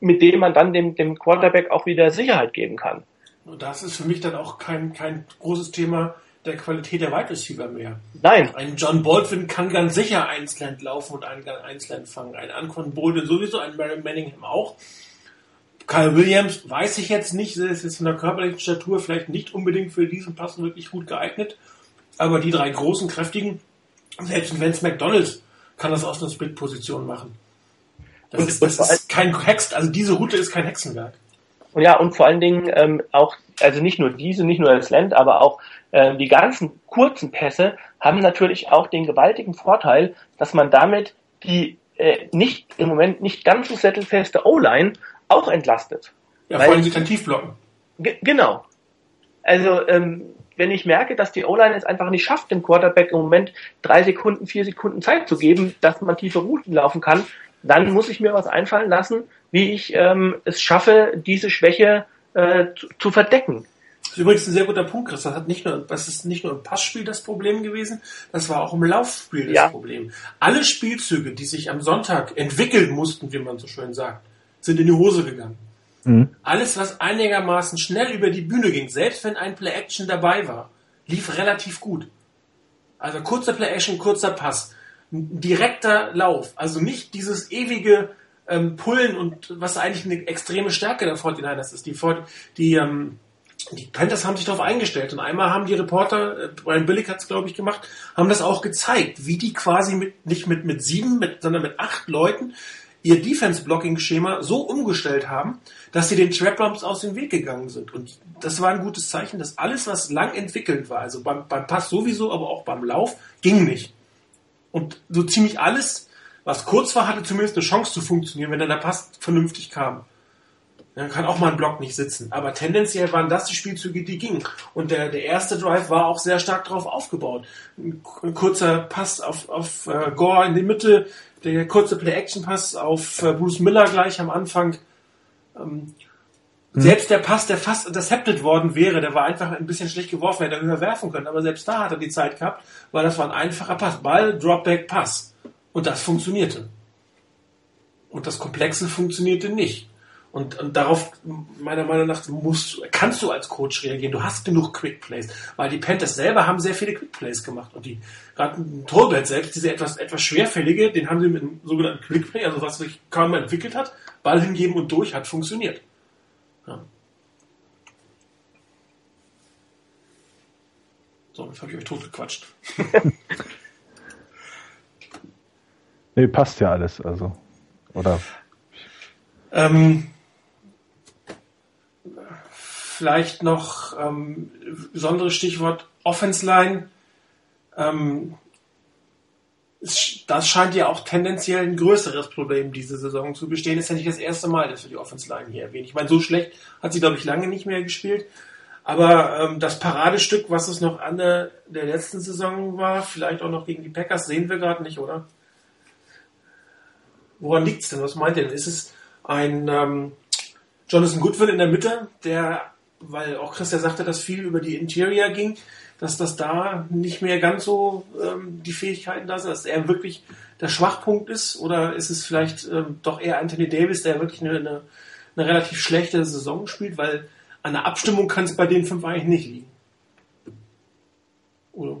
mit denen man dann dem, dem Quarterback auch wieder Sicherheit geben kann. Und das ist für mich dann auch kein, kein großes Thema der Qualität der Wide Receiver mehr. Nein. Ein John Baldwin kann ganz sicher Einsland laufen und einen Einsland fangen. Ein Anquan Bolden sowieso, ein Mary Manningham auch. Kyle Williams weiß ich jetzt nicht, er ist jetzt von der körperlichen Statur vielleicht nicht unbedingt für diesen Pass wirklich gut geeignet. Aber die drei großen, kräftigen, selbst Vince McDonald kann das aus einer Split-Position machen. Das, und, ist, das ist kein Hex, also diese Route ist kein Hexenwerk. Und ja, und vor allen Dingen ähm, auch, also nicht nur diese, nicht nur das Land, aber auch äh, die ganzen kurzen Pässe haben natürlich auch den gewaltigen Vorteil, dass man damit die äh, nicht im Moment nicht ganz so sattelfeste O-Line auch entlastet. Ja, vor allem sie kann tief blocken. Genau. Also ähm, wenn ich merke, dass die O-Line es einfach nicht schafft, dem Quarterback im Moment drei Sekunden, vier Sekunden Zeit zu geben, dass man tiefe Routen laufen kann, dann muss ich mir was einfallen lassen, wie ich ähm, es schaffe, diese Schwäche äh, zu, zu verdecken. Das ist übrigens ein sehr guter Punkt, Chris. Das, hat nicht nur, das ist nicht nur im Passspiel das Problem gewesen, das war auch im Laufspiel das ja. Problem. Alle Spielzüge, die sich am Sonntag entwickeln mussten, wie man so schön sagt, sind in die Hose gegangen. Mhm. Alles, was einigermaßen schnell über die Bühne ging, selbst wenn ein Play-Action dabei war, lief relativ gut. Also kurzer Play-Action, kurzer Pass, direkter Lauf, also nicht dieses ewige ähm, Pullen und was eigentlich eine extreme Stärke der 49ers ist. Die, die, ähm, die Panthers haben sich darauf eingestellt und einmal haben die Reporter, äh, Brian Billick hat es glaube ich gemacht, haben das auch gezeigt, wie die quasi mit, nicht mit, mit sieben, mit, sondern mit acht Leuten ihr Defense-Blocking-Schema so umgestellt haben, dass sie den Trap-Rumps aus dem Weg gegangen sind. Und das war ein gutes Zeichen, dass alles, was lang entwickelt war, also beim, beim Pass sowieso, aber auch beim Lauf, ging nicht. Und so ziemlich alles, was kurz war, hatte zumindest eine Chance zu funktionieren, wenn dann der Pass vernünftig kam. Dann kann auch mal ein Block nicht sitzen. Aber tendenziell waren das die Spielzüge, die gingen. Und der, der erste Drive war auch sehr stark darauf aufgebaut. Ein, kurzer Pass auf, auf uh, Gore in die Mitte, der kurze Play-Action-Pass auf uh, Bruce Miller gleich am Anfang. Ähm, hm. Selbst der Pass, der fast intercepted worden wäre, der war einfach ein bisschen schlecht geworfen, hätte er höher werfen können. Aber selbst da hat er die Zeit gehabt, weil das war ein einfacher Pass. Ball, Dropback, Pass. Und das funktionierte. Und das Komplexe funktionierte nicht. Und, und darauf, meiner Meinung nach, musst, kannst du als Coach reagieren. Du hast genug Quick Plays. Weil die Panthers selber haben sehr viele Quick Plays gemacht. Und die, gerade Tolbert selbst, diese etwas, etwas schwerfällige, den haben sie mit einem sogenannten Quick Play, also was sich kaum entwickelt hat, Ball hingeben und durch, hat funktioniert. Ja. So, jetzt habe ich euch totgequatscht. nee, passt ja alles, also. Oder? Ähm, Vielleicht noch ähm, besonderes Stichwort Offense Line. Ähm, das scheint ja auch tendenziell ein größeres Problem diese Saison zu bestehen. Ist ja nicht das erste Mal, dass wir die Offense Line hier erwähnen. Ich meine, so schlecht hat sie, glaube ich, lange nicht mehr gespielt. Aber ähm, das Paradestück, was es noch an der, der letzten Saison war, vielleicht auch noch gegen die Packers, sehen wir gerade nicht, oder? Woran liegt es denn? Was meint ihr denn? Ist es ein ähm, Jonathan Goodwin in der Mitte, der weil auch Christian sagte, dass viel über die Interior ging, dass das da nicht mehr ganz so ähm, die Fähigkeiten da sind, dass er wirklich der Schwachpunkt ist oder ist es vielleicht ähm, doch eher Anthony Davis, der wirklich eine, eine, eine relativ schlechte Saison spielt, weil an der Abstimmung kann es bei den fünf eigentlich nicht liegen. Oder?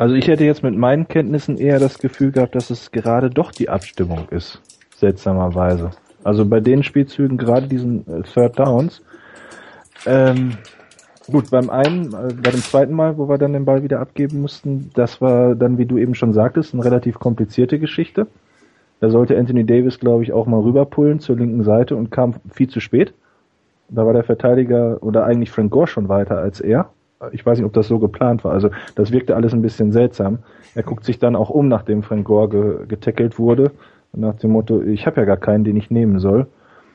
Also ich hätte jetzt mit meinen Kenntnissen eher das Gefühl gehabt, dass es gerade doch die Abstimmung ist, seltsamerweise. Also bei den Spielzügen, gerade diesen äh, Third Downs, ähm, gut, beim einen, äh, bei dem zweiten Mal, wo wir dann den Ball wieder abgeben mussten, das war dann, wie du eben schon sagtest, eine relativ komplizierte Geschichte. Da sollte Anthony Davis, glaube ich, auch mal rüberpullen zur linken Seite und kam viel zu spät. Da war der Verteidiger oder eigentlich Frank Gore schon weiter als er. Ich weiß nicht, ob das so geplant war. Also das wirkte alles ein bisschen seltsam. Er guckt sich dann auch um, nachdem Frank Gore ge getackelt wurde. Nach dem Motto, ich habe ja gar keinen, den ich nehmen soll.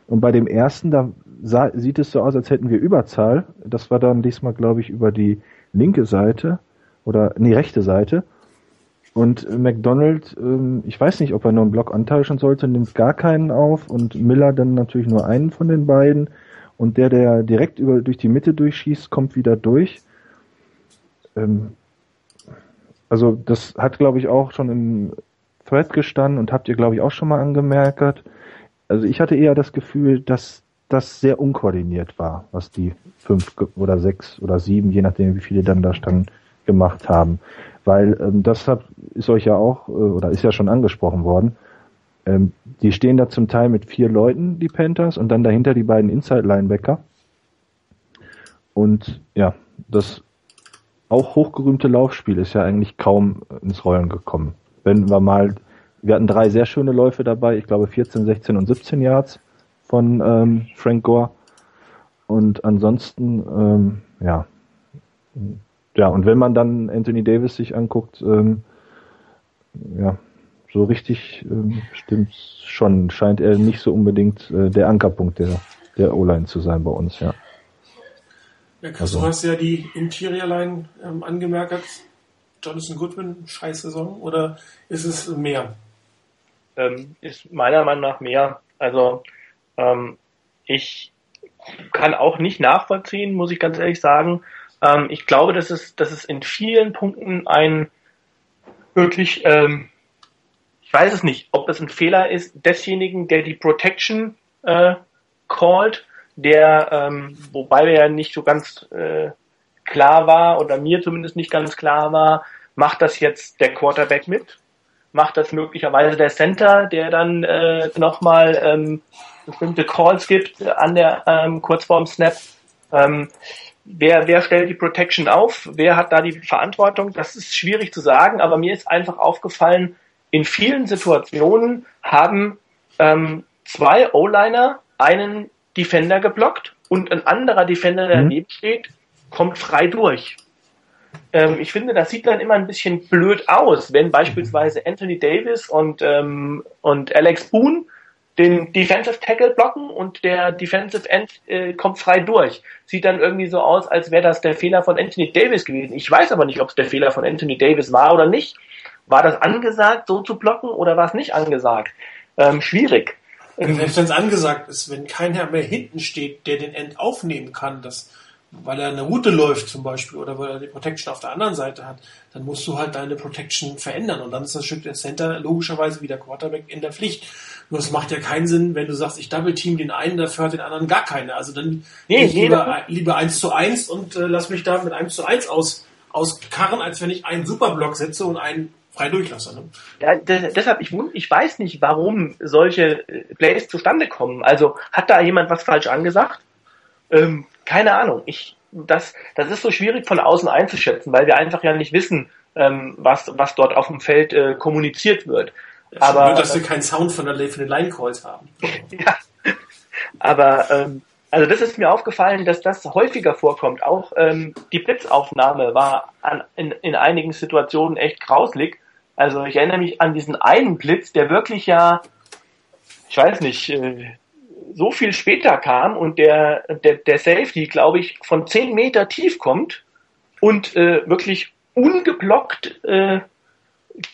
Und bei dem ersten, da sah, sieht es so aus, als hätten wir Überzahl. Das war dann diesmal, glaube ich, über die linke Seite oder nee, rechte Seite. Und McDonald, ähm, ich weiß nicht, ob er nur einen Block antauschen sollte, nimmt gar keinen auf und Miller dann natürlich nur einen von den beiden. Und der, der direkt über, durch die Mitte durchschießt, kommt wieder durch. Ähm, also das hat, glaube ich, auch schon im Thread gestanden und habt ihr, glaube ich, auch schon mal angemerkt. Also ich hatte eher das Gefühl, dass das sehr unkoordiniert war, was die fünf oder sechs oder sieben, je nachdem wie viele dann da standen, gemacht haben. Weil ähm, das hat, ist euch ja auch, äh, oder ist ja schon angesprochen worden, ähm, die stehen da zum Teil mit vier Leuten, die Panthers, und dann dahinter die beiden Inside-Linebacker. Und ja, das auch hochgerühmte Laufspiel ist ja eigentlich kaum ins Rollen gekommen. Wenn wir mal, wir hatten drei sehr schöne Läufe dabei, ich glaube 14, 16 und 17 Yards von ähm, Frank Gore. Und ansonsten, ähm, ja, ja, und wenn man dann Anthony Davis sich anguckt, ähm, ja, so richtig ähm, stimmt's schon. Scheint er nicht so unbedingt äh, der Ankerpunkt der, der O-Line zu sein bei uns, ja. Ja, also. du hast ja die Interior Line ähm, angemerkt. Jonathan Goodman, scheiß Saison, oder ist es mehr? Ähm, ist meiner Meinung nach mehr. Also ähm, ich kann auch nicht nachvollziehen, muss ich ganz ehrlich sagen. Ähm, ich glaube, dass es, dass es in vielen Punkten ein wirklich, ähm, ich weiß es nicht, ob es ein Fehler ist desjenigen, der die Protection äh, called, der, ähm, wobei er nicht so ganz äh, klar war oder mir zumindest nicht ganz klar war, macht das jetzt der Quarterback mit? Macht das möglicherweise der Center, der dann äh, nochmal ähm, bestimmte Calls gibt an der ähm, kurz vorm Snap? Ähm, wer, wer stellt die Protection auf? Wer hat da die Verantwortung? Das ist schwierig zu sagen, aber mir ist einfach aufgefallen, in vielen Situationen haben ähm, zwei O-Liner einen Defender geblockt und ein anderer Defender, der mhm. daneben steht, kommt frei durch. Ähm, ich finde, das sieht dann immer ein bisschen blöd aus, wenn beispielsweise Anthony Davis und, ähm, und Alex Boone den Defensive Tackle blocken und der Defensive End äh, kommt frei durch. Sieht dann irgendwie so aus, als wäre das der Fehler von Anthony Davis gewesen. Ich weiß aber nicht, ob es der Fehler von Anthony Davis war oder nicht. War das angesagt, so zu blocken oder war es nicht angesagt? Ähm, schwierig. Selbst wenn es angesagt ist, wenn keiner mehr hinten steht, der den End aufnehmen kann, das weil er eine Route läuft zum Beispiel oder weil er die Protection auf der anderen Seite hat, dann musst du halt deine Protection verändern und dann ist das Stück der Center logischerweise wie der Quarterback in der Pflicht. Nur es macht ja keinen Sinn, wenn du sagst, ich double team den einen, dafür hat den anderen gar keine. Also dann nee, ich lieber, lieber eins zu eins und äh, lass mich da mit eins zu eins aus, auskarren, als wenn ich einen Superblock setze und einen frei durchlasse. Ne? Ja, deshalb, ich, ich weiß nicht, warum solche äh, Plays zustande kommen. Also hat da jemand was falsch angesagt? Ähm, keine Ahnung. Ich, das, das ist so schwierig von außen einzuschätzen, weil wir einfach ja nicht wissen, ähm, was, was dort auf dem Feld äh, kommuniziert wird. Ja, aber nur, dass wir keinen Sound von, der, von den Line Calls haben. ja. Aber ähm, also das ist mir aufgefallen, dass das häufiger vorkommt. Auch ähm, die Blitzaufnahme war an, in, in einigen Situationen echt grauslig. Also ich erinnere mich an diesen einen Blitz, der wirklich ja, ich weiß nicht, äh, so viel später kam und der, der, der Safety, glaube ich, von 10 Meter tief kommt und äh, wirklich ungeblockt äh,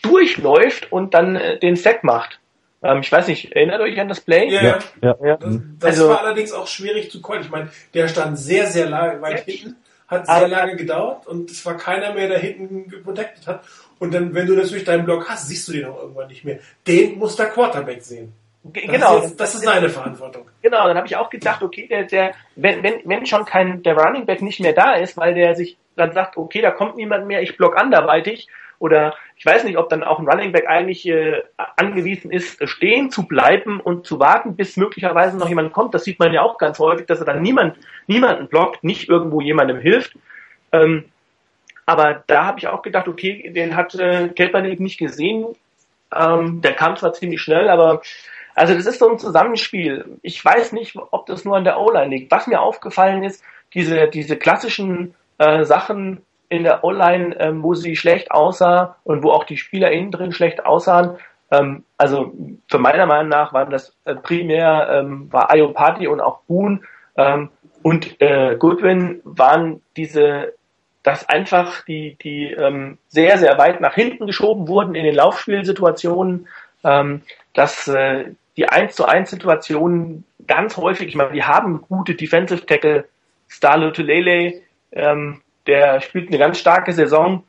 durchläuft und dann äh, den Sack macht. Ähm, ich weiß nicht, erinnert euch an das Play? Ja, ja. ja. Das, das also, war allerdings auch schwierig zu callen. Ich meine, der stand sehr, sehr lang, weit hinten, hat sehr lange gedauert und es war keiner mehr, der hinten geprotected hat. Und dann, wenn du das durch deinen Block hast, siehst du den auch irgendwann nicht mehr. Den muss der Quarterback sehen. Das genau. Ist, das ist seine Verantwortung. Genau, dann habe ich auch gedacht, okay, der, der, wenn, wenn, wenn schon kein, der Running Back nicht mehr da ist, weil der sich dann sagt, okay, da kommt niemand mehr, ich block anderweitig, oder ich weiß nicht, ob dann auch ein Running Back eigentlich äh, angewiesen ist, stehen zu bleiben und zu warten, bis möglicherweise noch jemand kommt. Das sieht man ja auch ganz häufig, dass er dann niemand, niemanden blockt, nicht irgendwo jemandem hilft. Ähm, aber da habe ich auch gedacht, okay, den hat äh, Kaepernick nicht gesehen. Ähm, der kam zwar ziemlich schnell, aber also das ist so ein Zusammenspiel. Ich weiß nicht, ob das nur an der O-Line liegt. Was mir aufgefallen ist, diese, diese klassischen äh, Sachen in der O-Line, ähm, wo sie schlecht aussah und wo auch die Spieler innen drin schlecht aussahen, ähm, also für meiner Meinung nach waren das äh, primär ähm, war Ayopati und auch Boone ähm, und äh, Goodwin waren diese dass einfach die, die ähm, sehr, sehr weit nach hinten geschoben wurden in den Laufspielsituationen, ähm, dass äh, die 1 zu 1 Situationen ganz häufig, ich meine, die haben gute Defensive Tackle, Starlo Tulele, ähm, der spielt eine ganz starke Saison,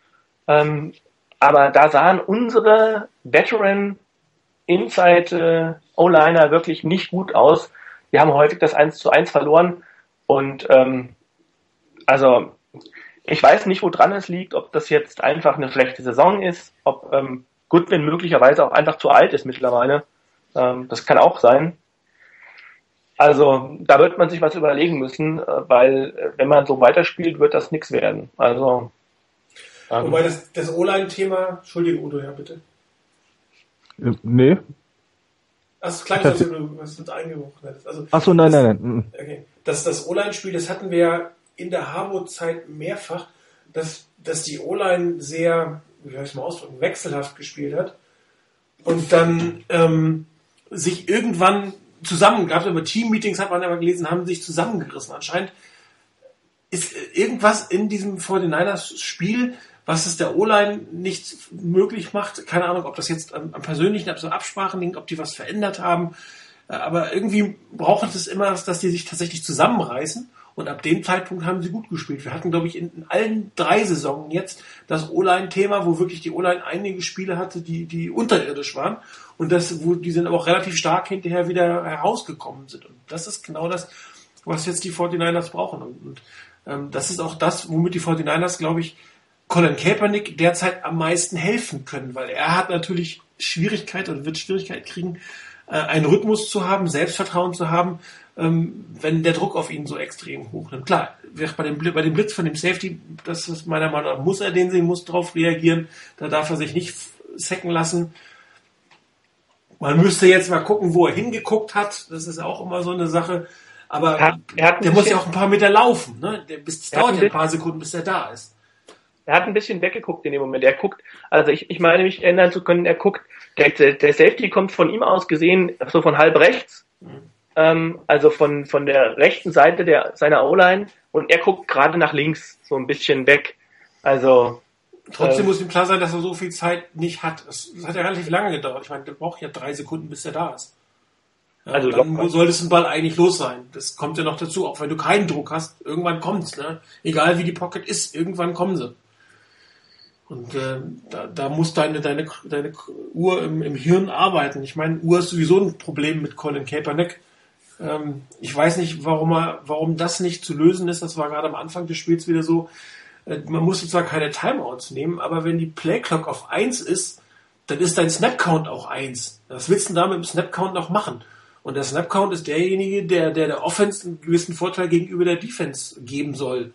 ähm, aber da sahen unsere Veteran Inside äh, O-Liner wirklich nicht gut aus. Wir haben häufig das 1 zu 1 verloren und ähm, also ich weiß nicht, woran es liegt, ob das jetzt einfach eine schlechte Saison ist, ob ähm, Goodwin möglicherweise auch einfach zu alt ist mittlerweile. Ähm, das kann auch sein. Also da wird man sich was überlegen müssen, äh, weil äh, wenn man so weiterspielt, wird das nichts werden. Also ähm, Wobei das, das O-Line-Thema, Entschuldige Udo, ja bitte. Äh, nee. Ach, klang so, du hast uns eingebrochen hättest. Also, Ach so, nein, das, nein, nein. Okay. Das, das O-Line-Spiel, das hatten wir ja in der Harbo-Zeit mehrfach, dass, dass die O-Line sehr, wie soll ich es mal ausdrücken, wechselhaft gespielt hat. Und dann ähm, sich irgendwann zusammen, gab es aber Team-Meetings, hat man aber gelesen, haben sich zusammengerissen. Anscheinend ist irgendwas in diesem 49ers-Spiel, was es der O-Line nicht möglich macht. Keine Ahnung, ob das jetzt am, am persönlichen, ob so Absprachen liegt, ob die was verändert haben. Äh, aber irgendwie braucht es immer, dass die sich tatsächlich zusammenreißen. Und ab dem Zeitpunkt haben sie gut gespielt. Wir hatten, glaube ich, in, allen drei Saisonen jetzt das O-Line-Thema, wo wirklich die O-Line einige Spiele hatte, die, die unterirdisch waren. Und das, wo die sind aber auch relativ stark hinterher wieder herausgekommen sind. Und das ist genau das, was jetzt die 49ers brauchen. Und, und ähm, das ist auch das, womit die 49ers, glaube ich, Colin Kaepernick derzeit am meisten helfen können, weil er hat natürlich Schwierigkeit oder wird Schwierigkeit kriegen, äh, einen Rhythmus zu haben, Selbstvertrauen zu haben, ähm, wenn der Druck auf ihn so extrem hoch nimmt. Klar, bei dem, bei dem Blitz von dem Safety, das ist meiner Meinung nach, muss er den sehen, muss darauf reagieren, da darf er sich nicht sacken lassen. Man müsste jetzt mal gucken, wo er hingeguckt hat. Das ist auch immer so eine Sache. Aber er hat, er hat der muss ja auch ein paar Meter laufen. Ne? Der, bis, dauert ja ein paar Sekunden, bis er da ist. Er hat ein bisschen weggeguckt in dem Moment. Er guckt, also ich, ich meine mich erinnern zu können, er guckt, der, der Safety kommt von ihm aus gesehen, so von halb rechts. Mhm. Ähm, also von, von der rechten Seite der, seiner O-Line und er guckt gerade nach links, so ein bisschen weg. Also Trotzdem äh, muss ihm klar sein, dass er so viel Zeit nicht hat. Es hat ja relativ lange gedauert. Ich meine, der braucht ja drei Sekunden, bis er da ist. Ja, also dann locker. sollte es ein Ball eigentlich los sein. Das kommt ja noch dazu, auch wenn du keinen Druck hast. Irgendwann kommt's, ne? Egal wie die Pocket ist, irgendwann kommen sie. Und äh, da, da muss deine, deine, deine Uhr im, im Hirn arbeiten. Ich meine, Uhr ist sowieso ein Problem mit Colin Kaepernick. Ähm, ich weiß nicht, warum, er, warum das nicht zu lösen ist. Das war gerade am Anfang des Spiels wieder so. Äh, man musste zwar keine Timeouts nehmen, aber wenn die Playclock auf 1 ist, dann ist dein Snapcount auch 1. Was willst du da mit dem Snapcount noch machen? Und der Snapcount ist derjenige, der, der der Offense einen gewissen Vorteil gegenüber der Defense geben soll.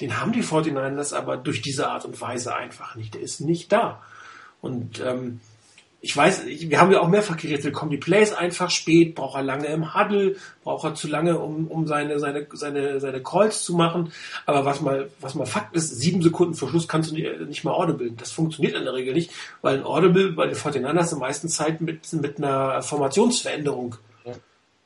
Den haben die 49ers aber durch diese Art und Weise einfach nicht. Der ist nicht da. Und ähm, ich weiß, wir haben ja auch mehrfach gerätselt, kommen die Plays einfach spät, braucht er lange im Huddle, braucht er zu lange, um, um seine, seine, seine, seine Calls zu machen. Aber was mal, was mal Fakt ist, sieben Sekunden vor Schluss kannst du nicht, mal Audible. Das funktioniert in der Regel nicht, weil ein Audible bei den 49ers in meisten Zeit mit, mit einer Formationsveränderung ja.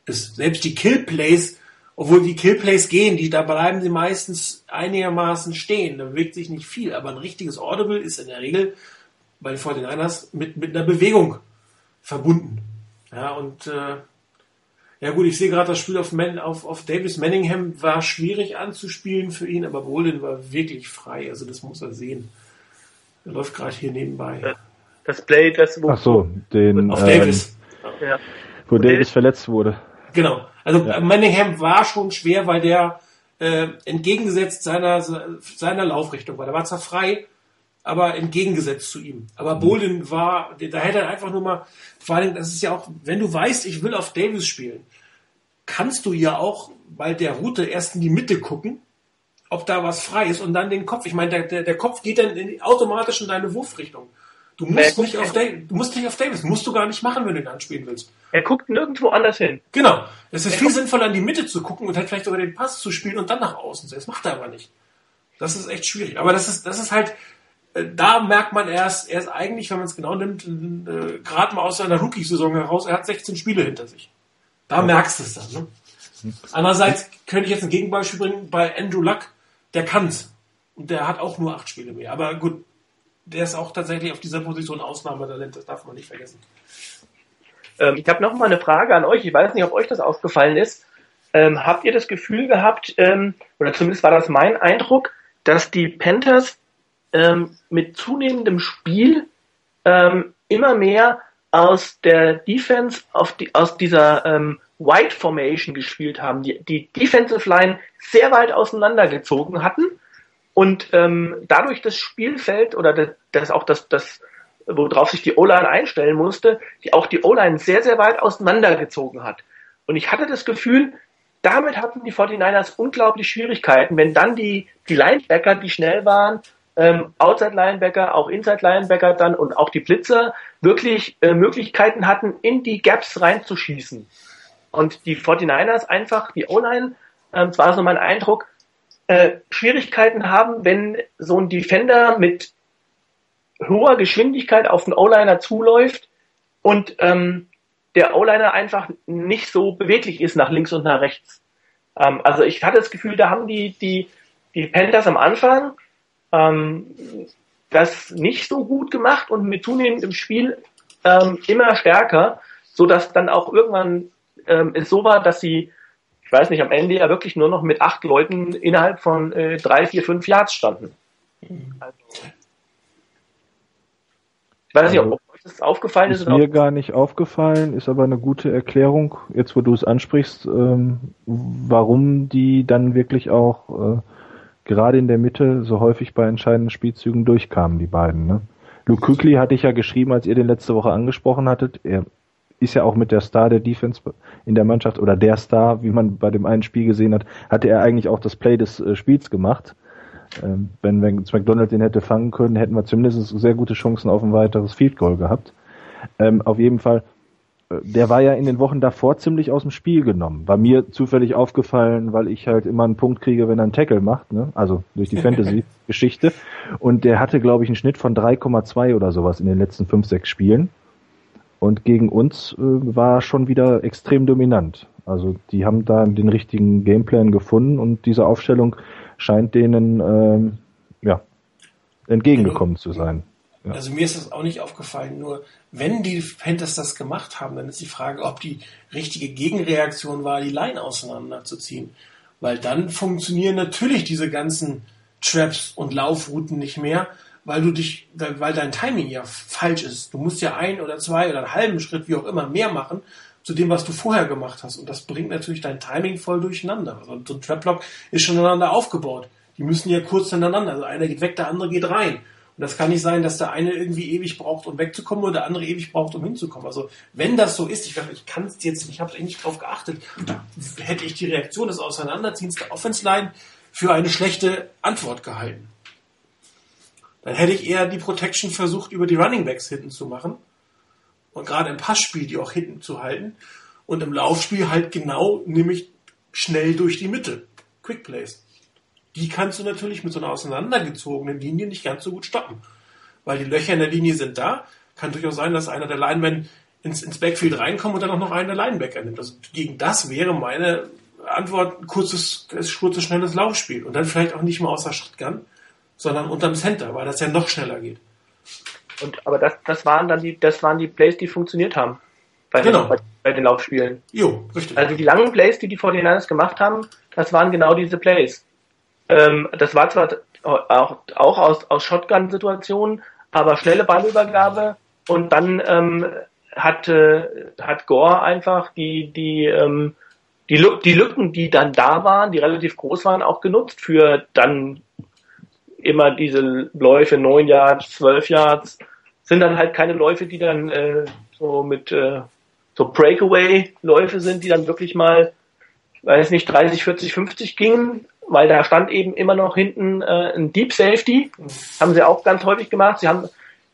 ist. Selbst die Kill Plays, obwohl die Kill Plays gehen, die, da bleiben sie meistens einigermaßen stehen. Da bewegt sich nicht viel. Aber ein richtiges Audible ist in der Regel bei den 49ers mit, mit einer Bewegung verbunden. Ja, und äh, ja gut, ich sehe gerade das Spiel auf, Man, auf, auf Davis Manningham war schwierig anzuspielen für ihn, aber Bolden war wirklich frei, also das muss er sehen. Er läuft gerade hier nebenbei. Das Play, das wo Ach so, den auf ähm, Davis. Ja. Wo Davis, Davis verletzt wurde. Genau. Also ja. Manningham war schon schwer, weil der äh, entgegengesetzt seiner seiner Laufrichtung war. Der war zwar frei, aber entgegengesetzt zu ihm. Aber Bolden war, da hätte er einfach nur mal, vor allem, das ist ja auch, wenn du weißt, ich will auf Davis spielen, kannst du ja auch bei der Route erst in die Mitte gucken, ob da was frei ist und dann den Kopf. Ich meine, der, der, der Kopf geht dann in, automatisch in deine Wurfrichtung. Du musst, nicht auf Davis, du musst nicht auf Davis, musst du gar nicht machen, wenn du ihn anspielen willst. Er guckt nirgendwo anders hin. Genau. Es ist er viel sinnvoller, in die Mitte zu gucken und halt vielleicht sogar den Pass zu spielen und dann nach außen. Das macht er aber nicht. Das ist echt schwierig. Aber das ist, das ist halt, da merkt man erst, er ist eigentlich, wenn man es genau nimmt, äh, gerade mal aus seiner Rookie-Saison heraus, er hat 16 Spiele hinter sich. Da ja. merkst du es dann. Ne? Andererseits könnte ich jetzt ein Gegenbeispiel bringen bei Andrew Luck, der kann's. Und der hat auch nur acht Spiele mehr. Aber gut, der ist auch tatsächlich auf dieser Position Ausnahmetalent, das darf man nicht vergessen. Ähm, ich habe noch mal eine Frage an euch. Ich weiß nicht, ob euch das aufgefallen ist. Ähm, habt ihr das Gefühl gehabt, ähm, oder zumindest war das mein Eindruck, dass die Panthers ähm, mit zunehmendem Spiel ähm, immer mehr aus der Defense auf die, aus dieser ähm, White Formation gespielt haben, die, die Defensive Line sehr weit auseinandergezogen hatten und ähm, dadurch das Spielfeld oder das, das auch das, das worauf sich die O-Line einstellen musste, die auch die O-Line sehr, sehr weit auseinandergezogen hat. Und ich hatte das Gefühl, damit hatten die 49ers unglaublich Schwierigkeiten, wenn dann die, die Linebacker, die schnell waren, ähm, Outside Linebacker, auch Inside Linebacker dann und auch die Blitzer wirklich äh, Möglichkeiten hatten, in die Gaps reinzuschießen. Und die 49ers einfach, die O-Line, ähm, zwar so mein Eindruck, äh, Schwierigkeiten haben, wenn so ein Defender mit hoher Geschwindigkeit auf den O-Liner zuläuft und ähm, der O-Liner einfach nicht so beweglich ist nach links und nach rechts. Ähm, also ich hatte das Gefühl, da haben die, die, die Panthers am Anfang ähm, das nicht so gut gemacht und mit zunehmendem Spiel ähm, immer stärker, so dass dann auch irgendwann ähm, es so war, dass sie, ich weiß nicht, am Ende ja wirklich nur noch mit acht Leuten innerhalb von äh, drei, vier, fünf Yards standen. Also, ich weiß nicht, ob euch das aufgefallen ist. Ist mir gar nicht aufgefallen, ist aber eine gute Erklärung, jetzt wo du es ansprichst, ähm, warum die dann wirklich auch äh, gerade in der Mitte so häufig bei entscheidenden Spielzügen durchkamen, die beiden. Ne? Luke Kükli hatte ich ja geschrieben, als ihr den letzte Woche angesprochen hattet. Er ist ja auch mit der Star der Defense in der Mannschaft oder der Star, wie man bei dem einen Spiel gesehen hat, hatte er eigentlich auch das Play des äh, Spiels gemacht. Ähm, wenn, wenn McDonald den hätte fangen können, hätten wir zumindest sehr gute Chancen auf ein weiteres Field Goal gehabt. Ähm, auf jeden Fall, der war ja in den Wochen davor ziemlich aus dem Spiel genommen. War mir zufällig aufgefallen, weil ich halt immer einen Punkt kriege, wenn er einen Tackle macht, ne? also durch die Fantasy-Geschichte. Und der hatte, glaube ich, einen Schnitt von 3,2 oder sowas in den letzten 5, 6 Spielen. Und gegen uns äh, war schon wieder extrem dominant. Also die haben da den richtigen Gameplan gefunden und diese Aufstellung scheint denen ähm, ja, entgegengekommen zu sein. Ja. Also mir ist das auch nicht aufgefallen, nur wenn die Panthers das gemacht haben, dann ist die Frage, ob die richtige Gegenreaktion war, die Line auseinanderzuziehen. Weil dann funktionieren natürlich diese ganzen Traps und Laufrouten nicht mehr, weil du dich, weil dein Timing ja falsch ist. Du musst ja ein oder zwei oder einen halben Schritt, wie auch immer, mehr machen zu dem, was du vorher gemacht hast. Und das bringt natürlich dein Timing voll durcheinander. Also so ein Trapblock ist schon aneinander aufgebaut. Die müssen ja kurz hintereinander. Also einer geht weg, der andere geht rein. Und das kann nicht sein, dass der eine irgendwie ewig braucht, um wegzukommen oder der andere ewig braucht, um hinzukommen. Also wenn das so ist, ich, ich kann es jetzt, ich habe nicht drauf geachtet, hätte ich die Reaktion des Auseinanderziehens der Offense Line für eine schlechte Antwort gehalten. Dann hätte ich eher die Protection versucht, über die Running Backs hinten zu machen und gerade im Passspiel die auch hinten zu halten und im Laufspiel halt genau, nämlich schnell durch die Mitte. Quick Plays. Die kannst du natürlich mit so einer auseinandergezogenen Linie nicht ganz so gut stoppen. Weil die Löcher in der Linie sind da. Kann durchaus sein, dass einer der Linemen ins, ins Backfield reinkommt und dann auch noch einen der Linebacker nimmt. Also gegen das wäre meine Antwort ein kurzes, kurzes, schnelles Laufspiel. Und dann vielleicht auch nicht mal außer Shotgun, sondern unterm Center, weil das ja noch schneller geht. Und, aber das, das waren dann die, das waren die Plays, die funktioniert haben. Bei, genau. den, bei, bei den Laufspielen. Jo, richtig. Also die langen Plays, die die 49ers gemacht haben, das waren genau diese Plays. Ähm, das war zwar auch, auch aus, aus Shotgun-Situationen, aber schnelle Ballübergabe und dann ähm, hat, äh, hat Gore einfach die, die, ähm, die, die Lücken, die dann da waren, die relativ groß waren, auch genutzt für dann immer diese Läufe, 9 Yards, 12 Yards, sind dann halt keine Läufe, die dann äh, so mit äh, so Breakaway-Läufe sind, die dann wirklich mal, weiß nicht, 30, 40, 50 gingen, weil da stand eben immer noch hinten äh, ein Deep Safety. Haben sie auch ganz häufig gemacht. Sie haben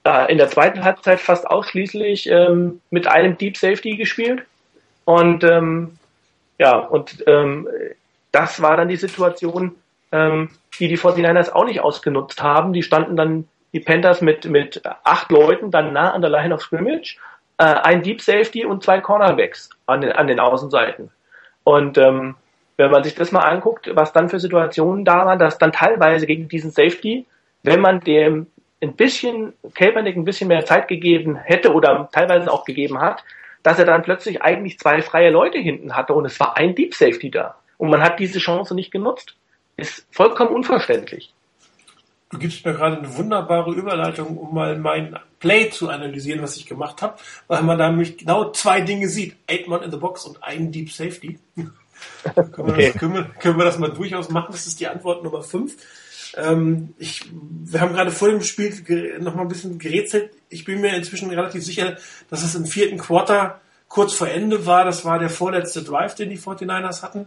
äh, in der zweiten Halbzeit fast ausschließlich ähm, mit einem Deep Safety gespielt. Und ähm, ja, und ähm, das war dann die Situation, ähm, die die 49ers auch nicht ausgenutzt haben. Die standen dann, die Panthers mit, mit acht Leuten dann nah an der Line of Scrimmage, äh, ein Deep Safety und zwei Cornerbacks an den, an den Außenseiten. Und ähm, wenn man sich das mal anguckt, was dann für Situationen da waren, dass dann teilweise gegen diesen Safety, wenn man dem ein bisschen, Kaepernick ein bisschen mehr Zeit gegeben hätte oder teilweise auch gegeben hat, dass er dann plötzlich eigentlich zwei freie Leute hinten hatte und es war ein Deep Safety da. Und man hat diese Chance nicht genutzt. Ist vollkommen unverständlich. Du gibst mir gerade eine wunderbare Überleitung, um mal mein Play zu analysieren, was ich gemacht habe, weil man da nämlich genau zwei Dinge sieht. Eight Man in the Box und ein Deep Safety. Können, wir okay. das, können, wir, können, wir das, mal durchaus machen? Das ist die Antwort Nummer fünf. Ähm, ich, wir haben gerade vor dem Spiel noch mal ein bisschen gerätselt. Ich bin mir inzwischen relativ sicher, dass es im vierten Quarter kurz vor Ende war. Das war der vorletzte Drive, den die 49ers hatten.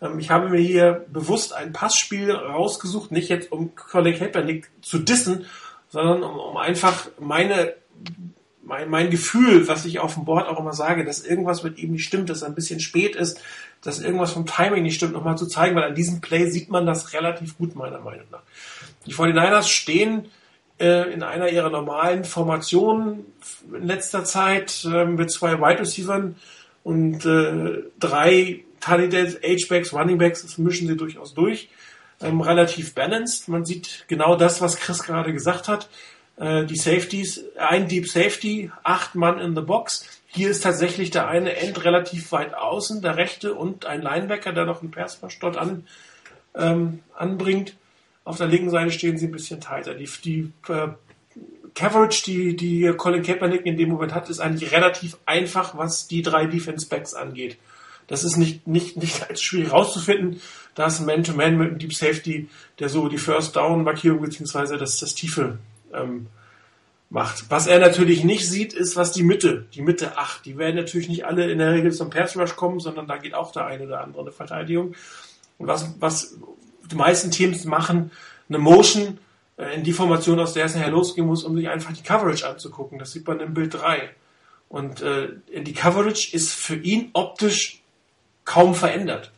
Ähm, ich habe mir hier bewusst ein Passspiel rausgesucht, nicht jetzt um Colin Kaepernick zu dissen, sondern um, um einfach meine mein, mein Gefühl, was ich auf dem Board auch immer sage, dass irgendwas mit ihm nicht stimmt, dass er ein bisschen spät ist, dass irgendwas vom Timing nicht stimmt, nochmal zu zeigen, weil an diesem Play sieht man das relativ gut, meiner Meinung nach. Die 49ers stehen äh, in einer ihrer normalen Formationen in letzter Zeit äh, mit zwei Wide Receivers und äh, drei Talidets, H-Backs, Running Backs, das mischen sie durchaus durch. Ähm, relativ balanced. Man sieht genau das, was Chris gerade gesagt hat. Äh, die Safeties, ein Deep Safety, acht Mann in the Box. Hier ist tatsächlich der eine End relativ weit außen, der rechte und ein Linebacker, der noch einen Pass dort an, ähm, anbringt. Auf der linken Seite stehen sie ein bisschen tighter. Die, die äh, Coverage, die, die Colin Kaepernick in dem Moment hat, ist eigentlich relativ einfach, was die drei Defense Backs angeht. Das ist nicht, nicht, nicht als schwierig rauszufinden. Da ist ein Man-to-Man mit einem Deep Safety, der so die First Down Markierung beziehungsweise das, das Tiefe ähm, macht. Was er natürlich nicht sieht, ist, was die Mitte, die Mitte 8, die werden natürlich nicht alle in der Regel zum Pass Rush kommen, sondern da geht auch der eine oder andere eine Verteidigung. Und was, was die meisten Teams machen, eine Motion äh, in die Formation, aus der es nachher losgehen muss, um sich einfach die Coverage anzugucken. Das sieht man im Bild 3. Und äh, die Coverage ist für ihn optisch kaum verändert.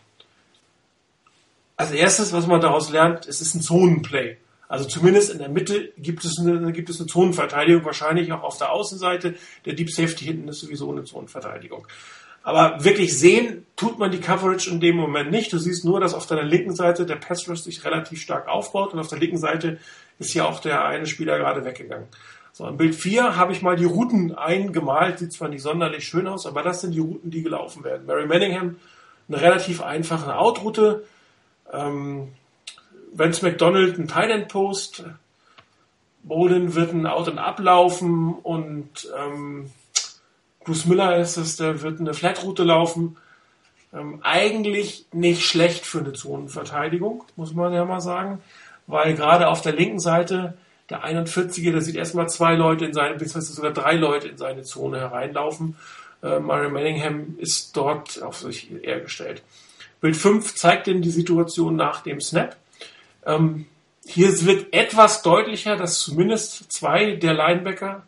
Als erstes, was man daraus lernt, es ist ein Zonenplay. Also zumindest in der Mitte gibt es eine, gibt es eine Zonenverteidigung, wahrscheinlich auch auf der Außenseite. Der Deep Safety hinten ist sowieso eine Zonenverteidigung. Aber wirklich sehen tut man die Coverage in dem Moment nicht. Du siehst nur, dass auf deiner linken Seite der Pass Rush sich relativ stark aufbaut und auf der linken Seite ist ja auch der eine Spieler gerade weggegangen. So, im Bild 4 habe ich mal die Routen eingemalt. Sieht zwar nicht sonderlich schön aus, aber das sind die Routen, die gelaufen werden. Mary Manningham, eine relativ einfache Outroute. Ähm, Vance McDonald ein Tight Post, Bolden wird ein Out and ablaufen und ähm, Bruce Miller ist es, der wird eine Flat-Route laufen. Ähm, eigentlich nicht schlecht für eine Zonenverteidigung, muss man ja mal sagen, weil gerade auf der linken Seite der 41er, der sieht erstmal zwei Leute in seine, beziehungsweise sogar drei Leute in seine Zone hereinlaufen. Äh, Mario Manningham ist dort auf sich eher gestellt. Bild 5 zeigt denn die Situation nach dem Snap. Ähm, hier wird etwas deutlicher, dass zumindest zwei der Linebacker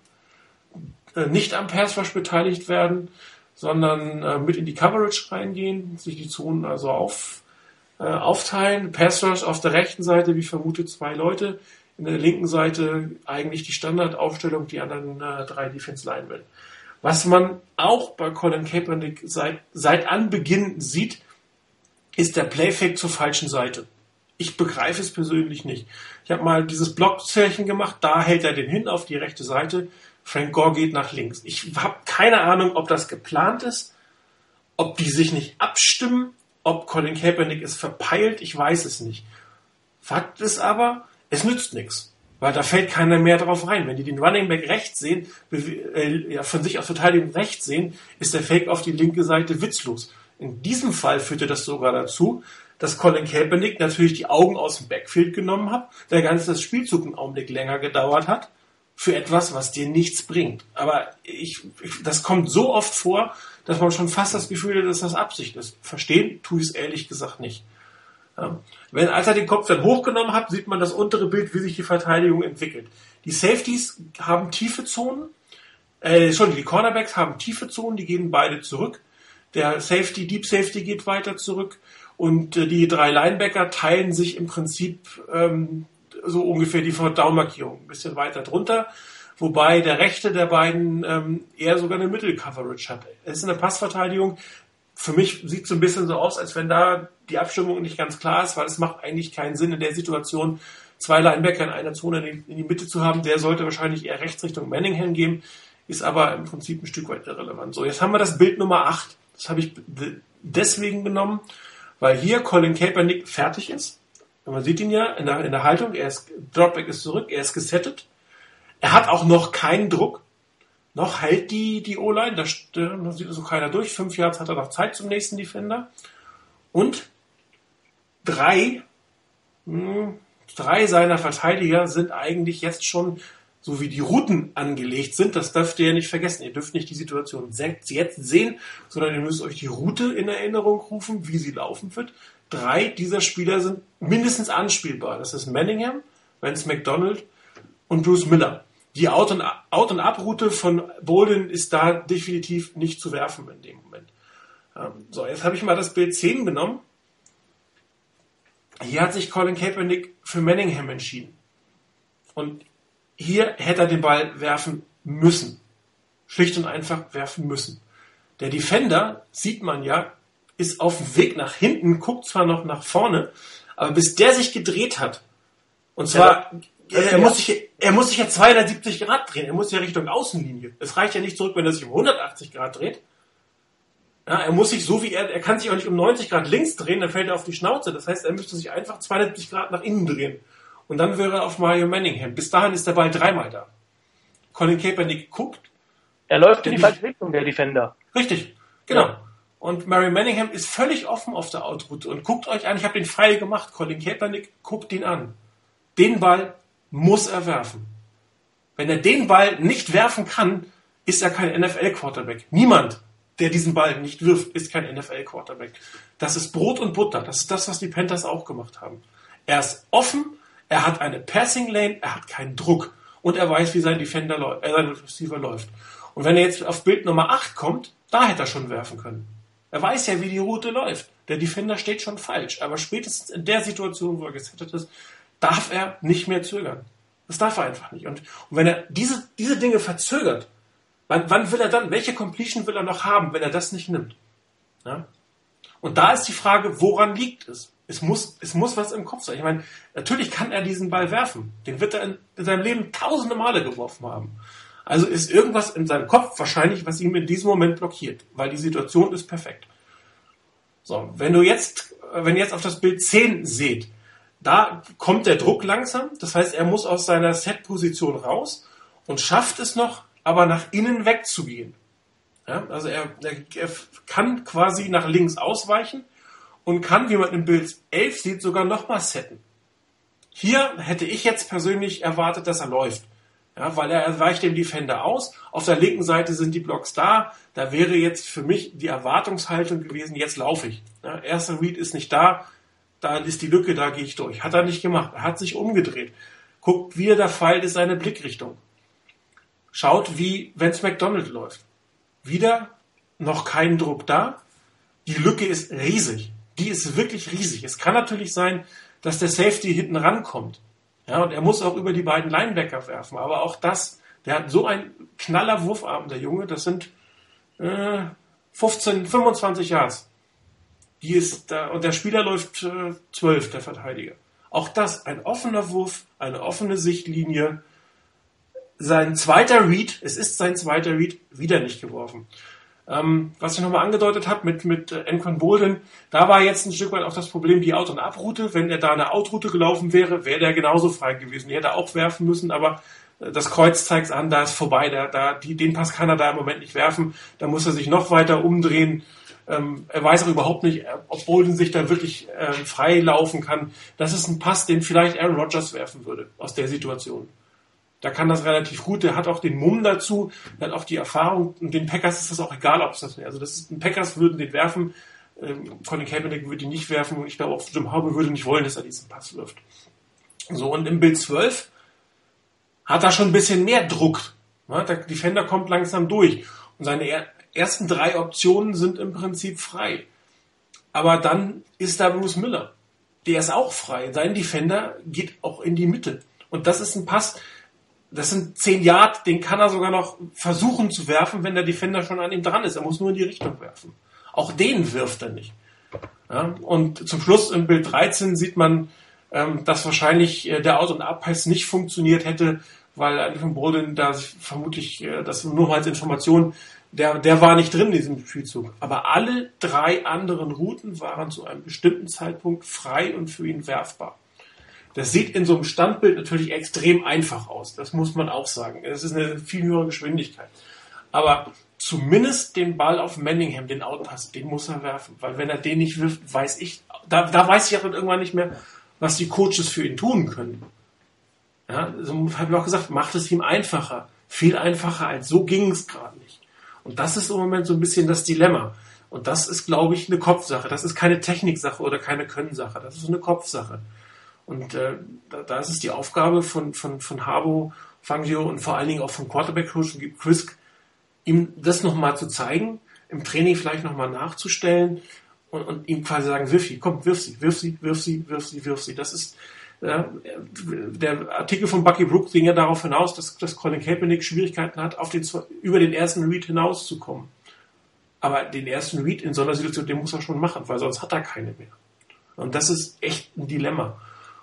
äh, nicht am Pass Rush beteiligt werden, sondern äh, mit in die Coverage reingehen, sich die Zonen also auf, äh, aufteilen. Pass Rush auf der rechten Seite, wie vermutet, zwei Leute. In der linken Seite eigentlich die Standardaufstellung, die anderen äh, drei Defense Linemen. Was man auch bei Colin Kaepernick seit, seit Anbeginn sieht, ist der Playfake zur falschen Seite. Ich begreife es persönlich nicht. Ich habe mal dieses Blockzeichen gemacht, da hält er den hin auf die rechte Seite. Frank Gore geht nach links. Ich habe keine Ahnung, ob das geplant ist, ob die sich nicht abstimmen, ob Colin Kaepernick es verpeilt, ich weiß es nicht. Fakt ist aber, es nützt nichts. Weil da fällt keiner mehr drauf rein. Wenn die den Running Back rechts sehen, äh, ja, von sich aus Verteidigung rechts sehen, ist der Fake auf die linke Seite witzlos. In diesem Fall führte das sogar dazu, dass Colin Kaepernick natürlich die Augen aus dem Backfield genommen hat, der ganze Spielzug einen Augenblick länger gedauert hat, für etwas, was dir nichts bringt. Aber ich, ich, das kommt so oft vor, dass man schon fast das Gefühl hat, dass das Absicht ist. Verstehen tue ich es ehrlich gesagt nicht. Ja. Wenn als er den Kopf dann hochgenommen hat, sieht man das untere Bild, wie sich die Verteidigung entwickelt. Die Safeties haben tiefe Zonen, äh, schon die Cornerbacks haben tiefe Zonen, die gehen beide zurück. Der Safety, Deep Safety geht weiter zurück und äh, die drei Linebacker teilen sich im Prinzip ähm, so ungefähr die Down-Markierung, ein bisschen weiter drunter. Wobei der rechte der beiden ähm, eher sogar eine Mittel-Coverage hat. Es ist eine Passverteidigung. Für mich sieht es so ein bisschen so aus, als wenn da die Abstimmung nicht ganz klar ist, weil es macht eigentlich keinen Sinn in der Situation, zwei Linebacker in einer Zone in die Mitte zu haben. Der sollte wahrscheinlich eher rechts Richtung Manningham gehen, ist aber im Prinzip ein Stück weit irrelevant. So, jetzt haben wir das Bild Nummer 8. Das habe ich deswegen genommen, weil hier Colin Kaepernick fertig ist. Man sieht ihn ja in der, in der Haltung, er ist, Dropback ist zurück, er ist gesettet. Er hat auch noch keinen Druck. Noch hält die, die O-Line, da, da sieht so keiner durch. Fünf Yards hat er noch Zeit zum nächsten Defender. Und drei, mh, hm, drei seiner Verteidiger sind eigentlich jetzt schon so wie die Routen angelegt sind, das dürft ihr ja nicht vergessen. Ihr dürft nicht die Situation jetzt sehen, sondern ihr müsst euch die Route in Erinnerung rufen, wie sie laufen wird. Drei dieser Spieler sind mindestens anspielbar. Das ist Manningham, Vance McDonald und Bruce Miller. Die Out- und, Out und Ab-Route von Bolden ist da definitiv nicht zu werfen in dem Moment. Ähm, so, jetzt habe ich mal das Bild 10 genommen. Hier hat sich Colin Kaepernick für Manningham entschieden. Und hier hätte er den Ball werfen müssen. Schlicht und einfach werfen müssen. Der Defender, sieht man ja, ist auf dem Weg nach hinten, guckt zwar noch nach vorne, aber bis der sich gedreht hat, und zwar, ja, er, er, muss sich, er muss sich ja 270 Grad drehen, er muss ja Richtung Außenlinie. Es reicht ja nicht zurück, wenn er sich um 180 Grad dreht. Ja, er muss sich so wie er, er kann sich auch nicht um 90 Grad links drehen, dann fällt er auf die Schnauze. Das heißt, er müsste sich einfach 270 Grad nach innen drehen. Und dann wäre er auf Mario Manningham. Bis dahin ist der Ball dreimal da. Colin Kaepernick guckt. Er läuft in die falsche Richtung, der Defender. Richtig, genau. Ja. Und Mario Manningham ist völlig offen auf der Outroute und guckt euch an, ich habe den frei gemacht. Colin Kaepernick guckt ihn an. Den Ball muss er werfen. Wenn er den Ball nicht werfen kann, ist er kein NFL-Quarterback. Niemand, der diesen Ball nicht wirft, ist kein NFL-Quarterback. Das ist Brot und Butter. Das ist das, was die Panthers auch gemacht haben. Er ist offen, er hat eine Passing Lane, er hat keinen Druck und er weiß, wie sein Defender äh, sein Receiver läuft. Und wenn er jetzt auf Bild Nummer 8 kommt, da hätte er schon werfen können. Er weiß ja, wie die Route läuft. Der Defender steht schon falsch. Aber spätestens in der Situation, wo er gesettet ist, darf er nicht mehr zögern. Das darf er einfach nicht. Und, und wenn er diese, diese Dinge verzögert, wann, wann will er dann, welche Completion will er noch haben, wenn er das nicht nimmt? Ja? Und da ist die Frage, woran liegt es? Es muss, es muss was im Kopf sein. Ich meine, natürlich kann er diesen Ball werfen. Den wird er in, in seinem Leben tausende Male geworfen haben. Also ist irgendwas in seinem Kopf wahrscheinlich, was ihm in diesem Moment blockiert, weil die Situation ist perfekt. So, wenn du jetzt, wenn ihr jetzt auf das Bild 10 seht, da kommt der Druck langsam. Das heißt, er muss aus seiner Set-Position raus und schafft es noch, aber nach innen wegzugehen. Ja, also er, er, er kann quasi nach links ausweichen und kann, wie man im Bild 11 sieht, sogar nochmal setten. Hier hätte ich jetzt persönlich erwartet, dass er läuft. Ja, weil er weicht dem Defender aus. Auf der linken Seite sind die Blocks da. Da wäre jetzt für mich die Erwartungshaltung gewesen, jetzt laufe ich. Ja, erster Read ist nicht da. Da ist die Lücke, da gehe ich durch. Hat er nicht gemacht. Er hat sich umgedreht. Guckt, wie er der Pfeil ist, seine Blickrichtung. Schaut, wie Vance McDonald läuft. Wieder noch kein Druck da. Die Lücke ist riesig die ist wirklich riesig. Es kann natürlich sein, dass der Safety hinten rankommt. Ja, und er muss auch über die beiden Linebacker werfen. Aber auch das, der hat so einen knaller Wurfarm, der Junge, das sind äh, 15, 25 Yards. Die ist da, und der Spieler läuft äh, 12, der Verteidiger. Auch das, ein offener Wurf, eine offene Sichtlinie. Sein zweiter Read, es ist sein zweiter Read, wieder nicht geworfen. Ähm, was ich nochmal angedeutet habe mit, mit äh, Encon Bolden, da war jetzt ein Stück weit auch das Problem die Out- und Abroute. Wenn er da eine Outroute gelaufen wäre, wäre der genauso frei gewesen. Die hätte er auch werfen müssen, aber äh, das Kreuz zeigt an, da ist vorbei. Da, da, die, den Pass kann er da im Moment nicht werfen. Da muss er sich noch weiter umdrehen. Ähm, er weiß auch überhaupt nicht, äh, ob Bolden sich da wirklich ähm, frei laufen kann. Das ist ein Pass, den vielleicht Aaron Rodgers werfen würde aus der Situation. Da kann das relativ gut. Der hat auch den Mumm dazu, der hat auch die Erfahrung. Und den Packers ist das auch egal, ob es das wäre. Also das ist, ein Packers würden den werfen. Ähm, Colin Kaepernick würde ihn nicht werfen. Und ich glaube auch Jim Harbour würde nicht wollen, dass er diesen Pass wirft. So, und im Bild 12 hat er schon ein bisschen mehr Druck. Ja, der Defender kommt langsam durch. Und seine er ersten drei Optionen sind im Prinzip frei. Aber dann ist da Bruce Miller. Der ist auch frei. Sein Defender geht auch in die Mitte. Und das ist ein Pass, das sind zehn Yard, den kann er sogar noch versuchen zu werfen, wenn der Defender schon an ihm dran ist. Er muss nur in die Richtung werfen. Auch den wirft er nicht. Ja, und zum Schluss im Bild 13 sieht man, ähm, dass wahrscheinlich äh, der Out- und Abpass nicht funktioniert hätte, weil Anthony Bolden da vermutlich, äh, das nur als Information, der, der war nicht drin in diesem Spielzug. Aber alle drei anderen Routen waren zu einem bestimmten Zeitpunkt frei und für ihn werfbar. Das sieht in so einem Standbild natürlich extrem einfach aus. Das muss man auch sagen. Es ist eine viel höhere Geschwindigkeit. Aber zumindest den Ball auf Manningham, den Outpass, den muss er werfen. Weil wenn er den nicht wirft, weiß ich, da, da weiß ich auch irgendwann nicht mehr, was die Coaches für ihn tun können. Ja, so habe ich auch gesagt, macht es ihm einfacher. Viel einfacher als so ging es gerade nicht. Und das ist im Moment so ein bisschen das Dilemma. Und das ist, glaube ich, eine Kopfsache. Das ist keine Techniksache oder keine Können-Sache. Das ist eine Kopfsache. Und äh, da, da ist es die Aufgabe von, von, von Harbo, Fangio und vor allen Dingen auch vom Quarterback-Coach Chris, ihm das nochmal zu zeigen, im Training vielleicht nochmal nachzustellen und, und ihm quasi sagen, wirf sie, komm, wirf sie, wirf sie, wirf sie, wirf sie, wirf sie. Das ist, ja, der Artikel von Bucky Brooks ging ja darauf hinaus, dass, dass Colin Kaepernick Schwierigkeiten hat, auf den, über den ersten Read hinauszukommen. Aber den ersten Read in so einer Situation, den muss er schon machen, weil sonst hat er keine mehr. Und das ist echt ein Dilemma.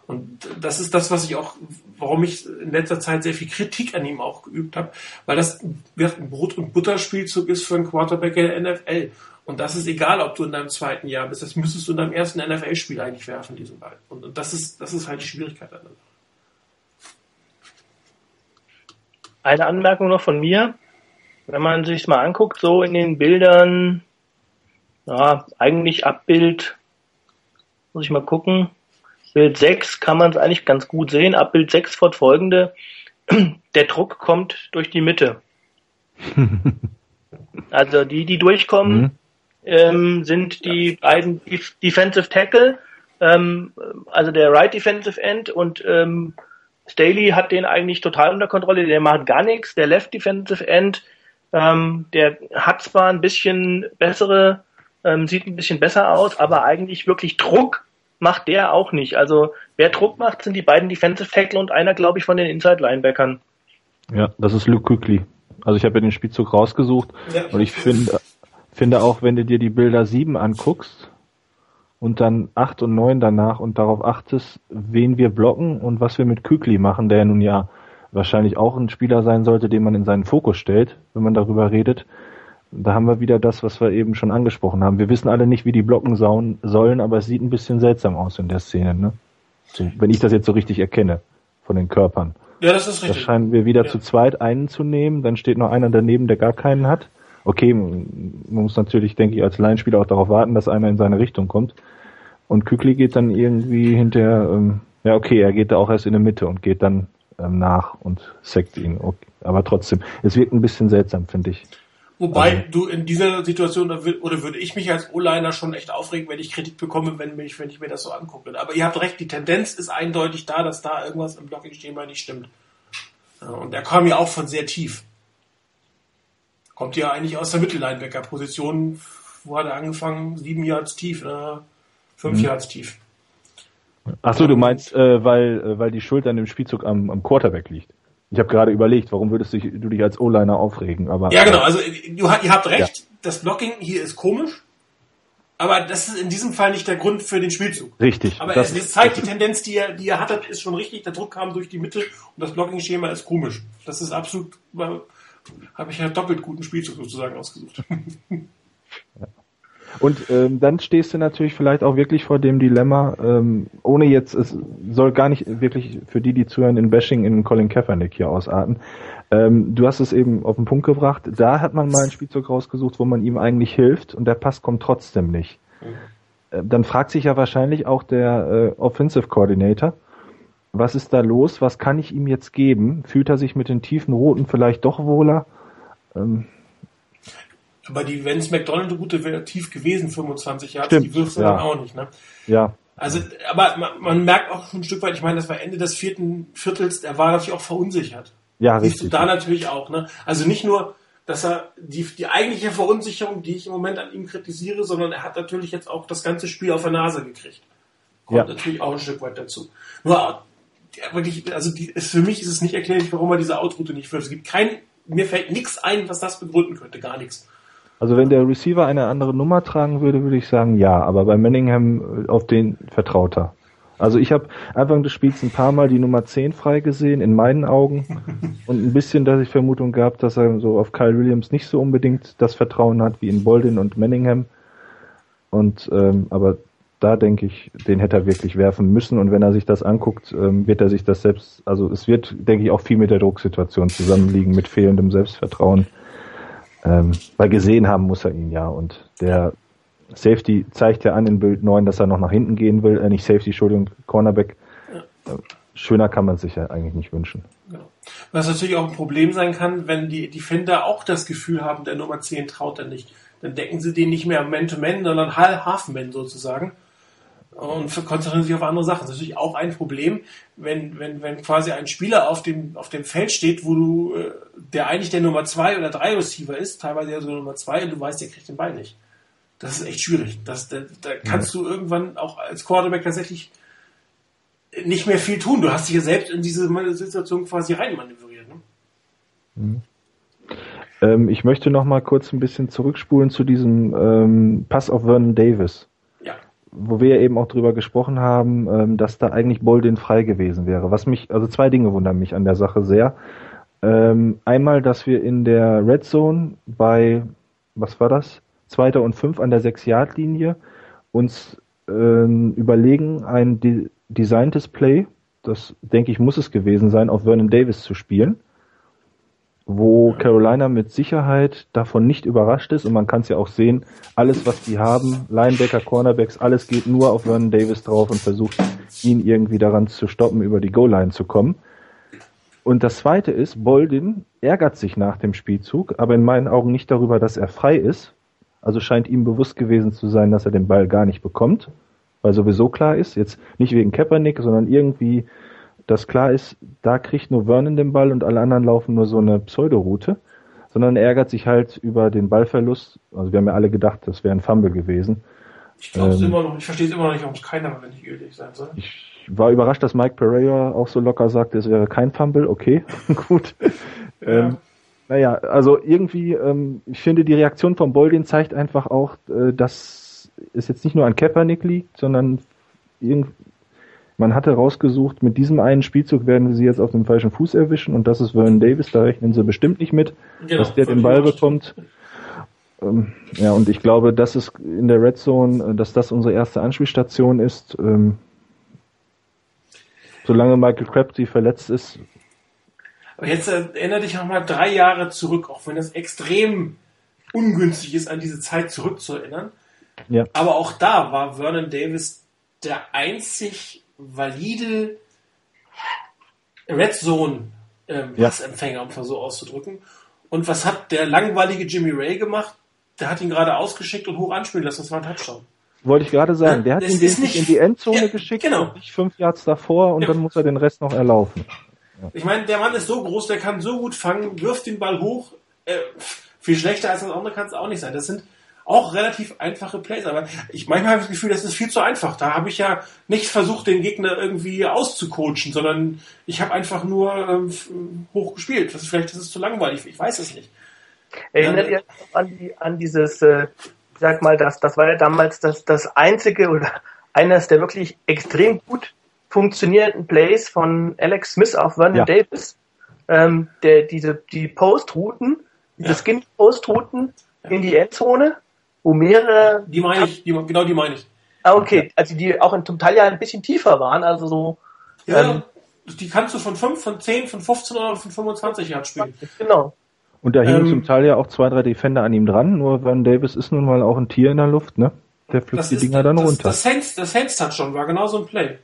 Und das ist das, was ich auch, warum ich in letzter Zeit sehr viel Kritik an ihm auch geübt habe, weil das ein Brot- und Butterspielzug ist für einen Quarterback in der NFL. Und das ist egal, ob du in deinem zweiten Jahr bist. Das müsstest du in deinem ersten NFL-Spiel eigentlich werfen, diesen Ball. Und das ist, das ist halt die Schwierigkeit an Eine Anmerkung noch von mir. Wenn man sich mal anguckt, so in den Bildern, ja, eigentlich Abbild, muss ich mal gucken. Bild 6 kann man es eigentlich ganz gut sehen. Ab Bild 6 fortfolgende. Der Druck kommt durch die Mitte. also die, die durchkommen, mhm ähm, sind die beiden Defensive Tackle, ähm, also der Right Defensive End und ähm, Staley hat den eigentlich total unter Kontrolle, der macht gar nichts. Der Left Defensive End, ähm, der hat zwar ein bisschen bessere, ähm, sieht ein bisschen besser aus, aber eigentlich wirklich Druck macht der auch nicht. Also wer Druck macht, sind die beiden Defensive Tackle und einer, glaube ich, von den Inside Linebackern. Ja, das ist Luke Quickly. Also ich habe ja den Spielzug rausgesucht ja. und ich finde, finde auch, wenn du dir die Bilder 7 anguckst und dann 8 und 9 danach und darauf achtest, wen wir blocken und was wir mit Kükli machen, der nun ja wahrscheinlich auch ein Spieler sein sollte, den man in seinen Fokus stellt, wenn man darüber redet. Da haben wir wieder das, was wir eben schon angesprochen haben. Wir wissen alle nicht, wie die blocken sollen, aber es sieht ein bisschen seltsam aus in der Szene, ne? So, wenn ich das jetzt so richtig erkenne von den Körpern. Ja, das ist richtig. Da scheinen wir wieder ja. zu zweit einen zu nehmen, dann steht noch einer daneben, der gar keinen hat okay, man muss natürlich, denke ich, als Laienspieler auch darauf warten, dass einer in seine Richtung kommt. Und Kükli geht dann irgendwie hinterher, ähm, ja okay, er geht da auch erst in der Mitte und geht dann ähm, nach und sackt ihn. Okay. Aber trotzdem, es wirkt ein bisschen seltsam, finde ich. Wobei also, du in dieser Situation, oder würde ich mich als O-Liner schon echt aufregen, wenn ich Kritik bekomme, wenn, mich, wenn ich mir das so angucke. Aber ihr habt recht, die Tendenz ist eindeutig da, dass da irgendwas im Blocking-Schema nicht stimmt. Und er kam ja auch von sehr tief kommt ja eigentlich aus der Mittellinebacker-Position. Wo hat er angefangen? Sieben Yards tief, äh, fünf mhm. Yards tief. Achso, du meinst, äh, weil, äh, weil die Schuld an dem Spielzug am, am Quarterback liegt. Ich habe gerade überlegt, warum würdest du dich, du dich als O-Liner aufregen? Aber, ja, genau. Also du, ihr habt recht, ja. das Blocking hier ist komisch, aber das ist in diesem Fall nicht der Grund für den Spielzug. Richtig. Aber das, es zeigt die Tendenz, die ihr, die ihr hattet, ist schon richtig. Der Druck kam durch die Mitte und das Blocking-Schema ist komisch. Das ist absolut habe ich ja doppelt guten Spielzug sozusagen ausgesucht. Ja. Und ähm, dann stehst du natürlich vielleicht auch wirklich vor dem Dilemma, ähm, ohne jetzt, es soll gar nicht wirklich für die, die zuhören, in Bashing in Colin Kaepernick hier ausarten. Ähm, du hast es eben auf den Punkt gebracht, da hat man mal einen Spielzug rausgesucht, wo man ihm eigentlich hilft und der Pass kommt trotzdem nicht. Äh, dann fragt sich ja wahrscheinlich auch der äh, Offensive Coordinator, was ist da los? Was kann ich ihm jetzt geben? Fühlt er sich mit den tiefen Roten vielleicht doch wohler? Ähm, aber die Vance McDonald-Route wäre tief gewesen, 25 Jahre, die wirft ja. dann auch nicht. Ne? Ja. Also, aber man, man, merkt auch ein Stück weit, ich meine, das war Ende des vierten Viertels, er war natürlich auch verunsichert. Ja, Siehst richtig. du da natürlich auch. Ne? Also nicht nur, dass er die, die eigentliche Verunsicherung, die ich im Moment an ihm kritisiere, sondern er hat natürlich jetzt auch das ganze Spiel auf der Nase gekriegt. Kommt ja. natürlich auch ein Stück weit dazu. Nur wirklich, also die, für mich ist es nicht erklärlich, warum er diese Outroute nicht führt. Es gibt kein, mir fällt nichts ein, was das begründen könnte, gar nichts. Also wenn der Receiver eine andere Nummer tragen würde, würde ich sagen ja, aber bei Manningham äh, auf den vertraut er. Also ich habe Anfang des Spiels ein paar Mal die Nummer 10 freigesehen, in meinen Augen. Und ein bisschen, dass ich Vermutung gehabt, dass er so auf Kyle Williams nicht so unbedingt das Vertrauen hat wie in Boldin und Manningham. Und ähm, aber da denke ich, den hätte er wirklich werfen müssen. Und wenn er sich das anguckt, ähm, wird er sich das selbst, also es wird, denke ich, auch viel mit der Drucksituation zusammenliegen, mit fehlendem Selbstvertrauen. Ähm, weil gesehen haben muss er ihn ja. Und der Safety zeigt ja an in Bild 9, dass er noch nach hinten gehen will, äh, nicht Safety, Entschuldigung, Cornerback. Ja. Äh, schöner kann man sich ja eigentlich nicht wünschen. Genau. Was natürlich auch ein Problem sein kann, wenn die Defender auch das Gefühl haben, der Nummer 10 traut er nicht. Dann decken sie den nicht mehr Man-to-Man, sondern Half-Man sozusagen und konzentrieren sich auf andere Sachen. Das ist natürlich auch ein Problem, wenn, wenn, wenn quasi ein Spieler auf dem, auf dem Feld steht, wo du, äh, der eigentlich der Nummer 2 oder 3 Receiver ist, teilweise ja sogar Nummer 2 und du weißt, der kriegt den Ball nicht. Das ist echt schwierig. Das, da, da kannst du irgendwann auch als Quarterback tatsächlich nicht mehr viel tun. Du hast dich ja selbst in diese Situation quasi reinmanövriert. Ne? Mhm. Ähm, ich möchte noch mal kurz ein bisschen zurückspulen zu diesem ähm, Pass auf Vernon Davis. Wo wir eben auch drüber gesprochen haben, ähm, dass da eigentlich Boldin frei gewesen wäre. Was mich, also zwei Dinge wundern mich an der Sache sehr. Ähm, einmal, dass wir in der Red Zone bei, was war das? Zweiter und fünf an der 6-Yard-Linie uns äh, überlegen, ein de designtes Play, das denke ich muss es gewesen sein, auf Vernon Davis zu spielen, wo Carolina mit Sicherheit davon nicht überrascht ist. Und man kann es ja auch sehen, alles was die haben, Linebacker, Cornerbacks, alles geht nur auf Vernon Davis drauf und versucht ihn irgendwie daran zu stoppen, über die Goal-Line zu kommen. Und das zweite ist, Boldin ärgert sich nach dem Spielzug, aber in meinen Augen nicht darüber, dass er frei ist, also scheint ihm bewusst gewesen zu sein, dass er den Ball gar nicht bekommt, weil sowieso klar ist, jetzt nicht wegen Kaepernick, sondern irgendwie, dass klar ist, da kriegt nur Vernon den Ball und alle anderen laufen nur so eine Pseudoroute, sondern er ärgert sich halt über den Ballverlust. Also wir haben ja alle gedacht, das wäre ein Fumble gewesen. Ich glaube es ähm, immer noch, ich verstehe es immer noch nicht, warum es keiner, wenn ich ehrlich sein soll. Ich war überrascht, dass Mike Pereira auch so locker sagte, es wäre kein Fumble, okay, gut. Ja. Ähm, naja, also irgendwie, ähm, ich finde, die Reaktion von Boldin zeigt einfach auch, äh, dass es jetzt nicht nur an Kaepernick liegt, sondern irgend, man hatte rausgesucht, mit diesem einen Spielzug werden sie jetzt auf dem falschen Fuß erwischen und das ist Vernon Davis, da rechnen sie bestimmt nicht mit, genau, dass der den Ball bekommt. Ähm, ja, und ich glaube, das ist in der Red Zone, äh, dass das unsere erste Anspielstation ist. Ähm, solange Michael Crabtree verletzt ist, aber jetzt äh, erinnere dich nochmal drei Jahre zurück, auch wenn das extrem ungünstig ist, an diese Zeit zurückzuerinnern. Ja. Aber auch da war Vernon Davis der einzig valide Red Zone ähm, ja. Passempfänger, um es so auszudrücken. Und was hat der langweilige Jimmy Ray gemacht? Der hat ihn gerade ausgeschickt und hoch anspielen lassen. Das war ein Touchdown. Wollte ich gerade sagen. Der hat das ihn nicht in die Endzone ja, geschickt genau. nicht fünf Yards davor und ja. dann muss er den Rest noch erlaufen. Ich meine, der Mann ist so groß, der kann so gut fangen, wirft den Ball hoch. Äh, viel schlechter als das andere kann es auch nicht sein. Das sind auch relativ einfache Plays, aber ich manchmal habe ich das Gefühl, das ist viel zu einfach. Da habe ich ja nicht versucht, den Gegner irgendwie auszucoachen, sondern ich habe einfach nur ähm, hoch gespielt. Das ist, vielleicht ist es zu langweilig, ich weiß es nicht. Erinnert ihr an, die, an dieses, äh, sag mal, das, das war ja damals das, das einzige oder eines der wirklich extrem gut funktionierenden Plays von Alex Smith auf Vernon ja. Davis, ähm, der diese die Postrouten, diese ja. Skin-Postrouten ja. in die Endzone, wo mehrere. Die meine ich, die, genau die meine ich. Ah, okay, also die auch in, zum Teil ja ein bisschen tiefer waren, also so. Ja, ähm, die kannst du von 5, von 10, von 15 oder von 25 Yards spielen. Genau. Und da hingen ähm, zum Teil ja auch zwei, drei Defender an ihm dran, nur Van Davis ist nun mal auch ein Tier in der Luft, ne? Der pflückt die Dinger dann das, runter. Das Saints, das Saints Touchdown war genau so ein Play.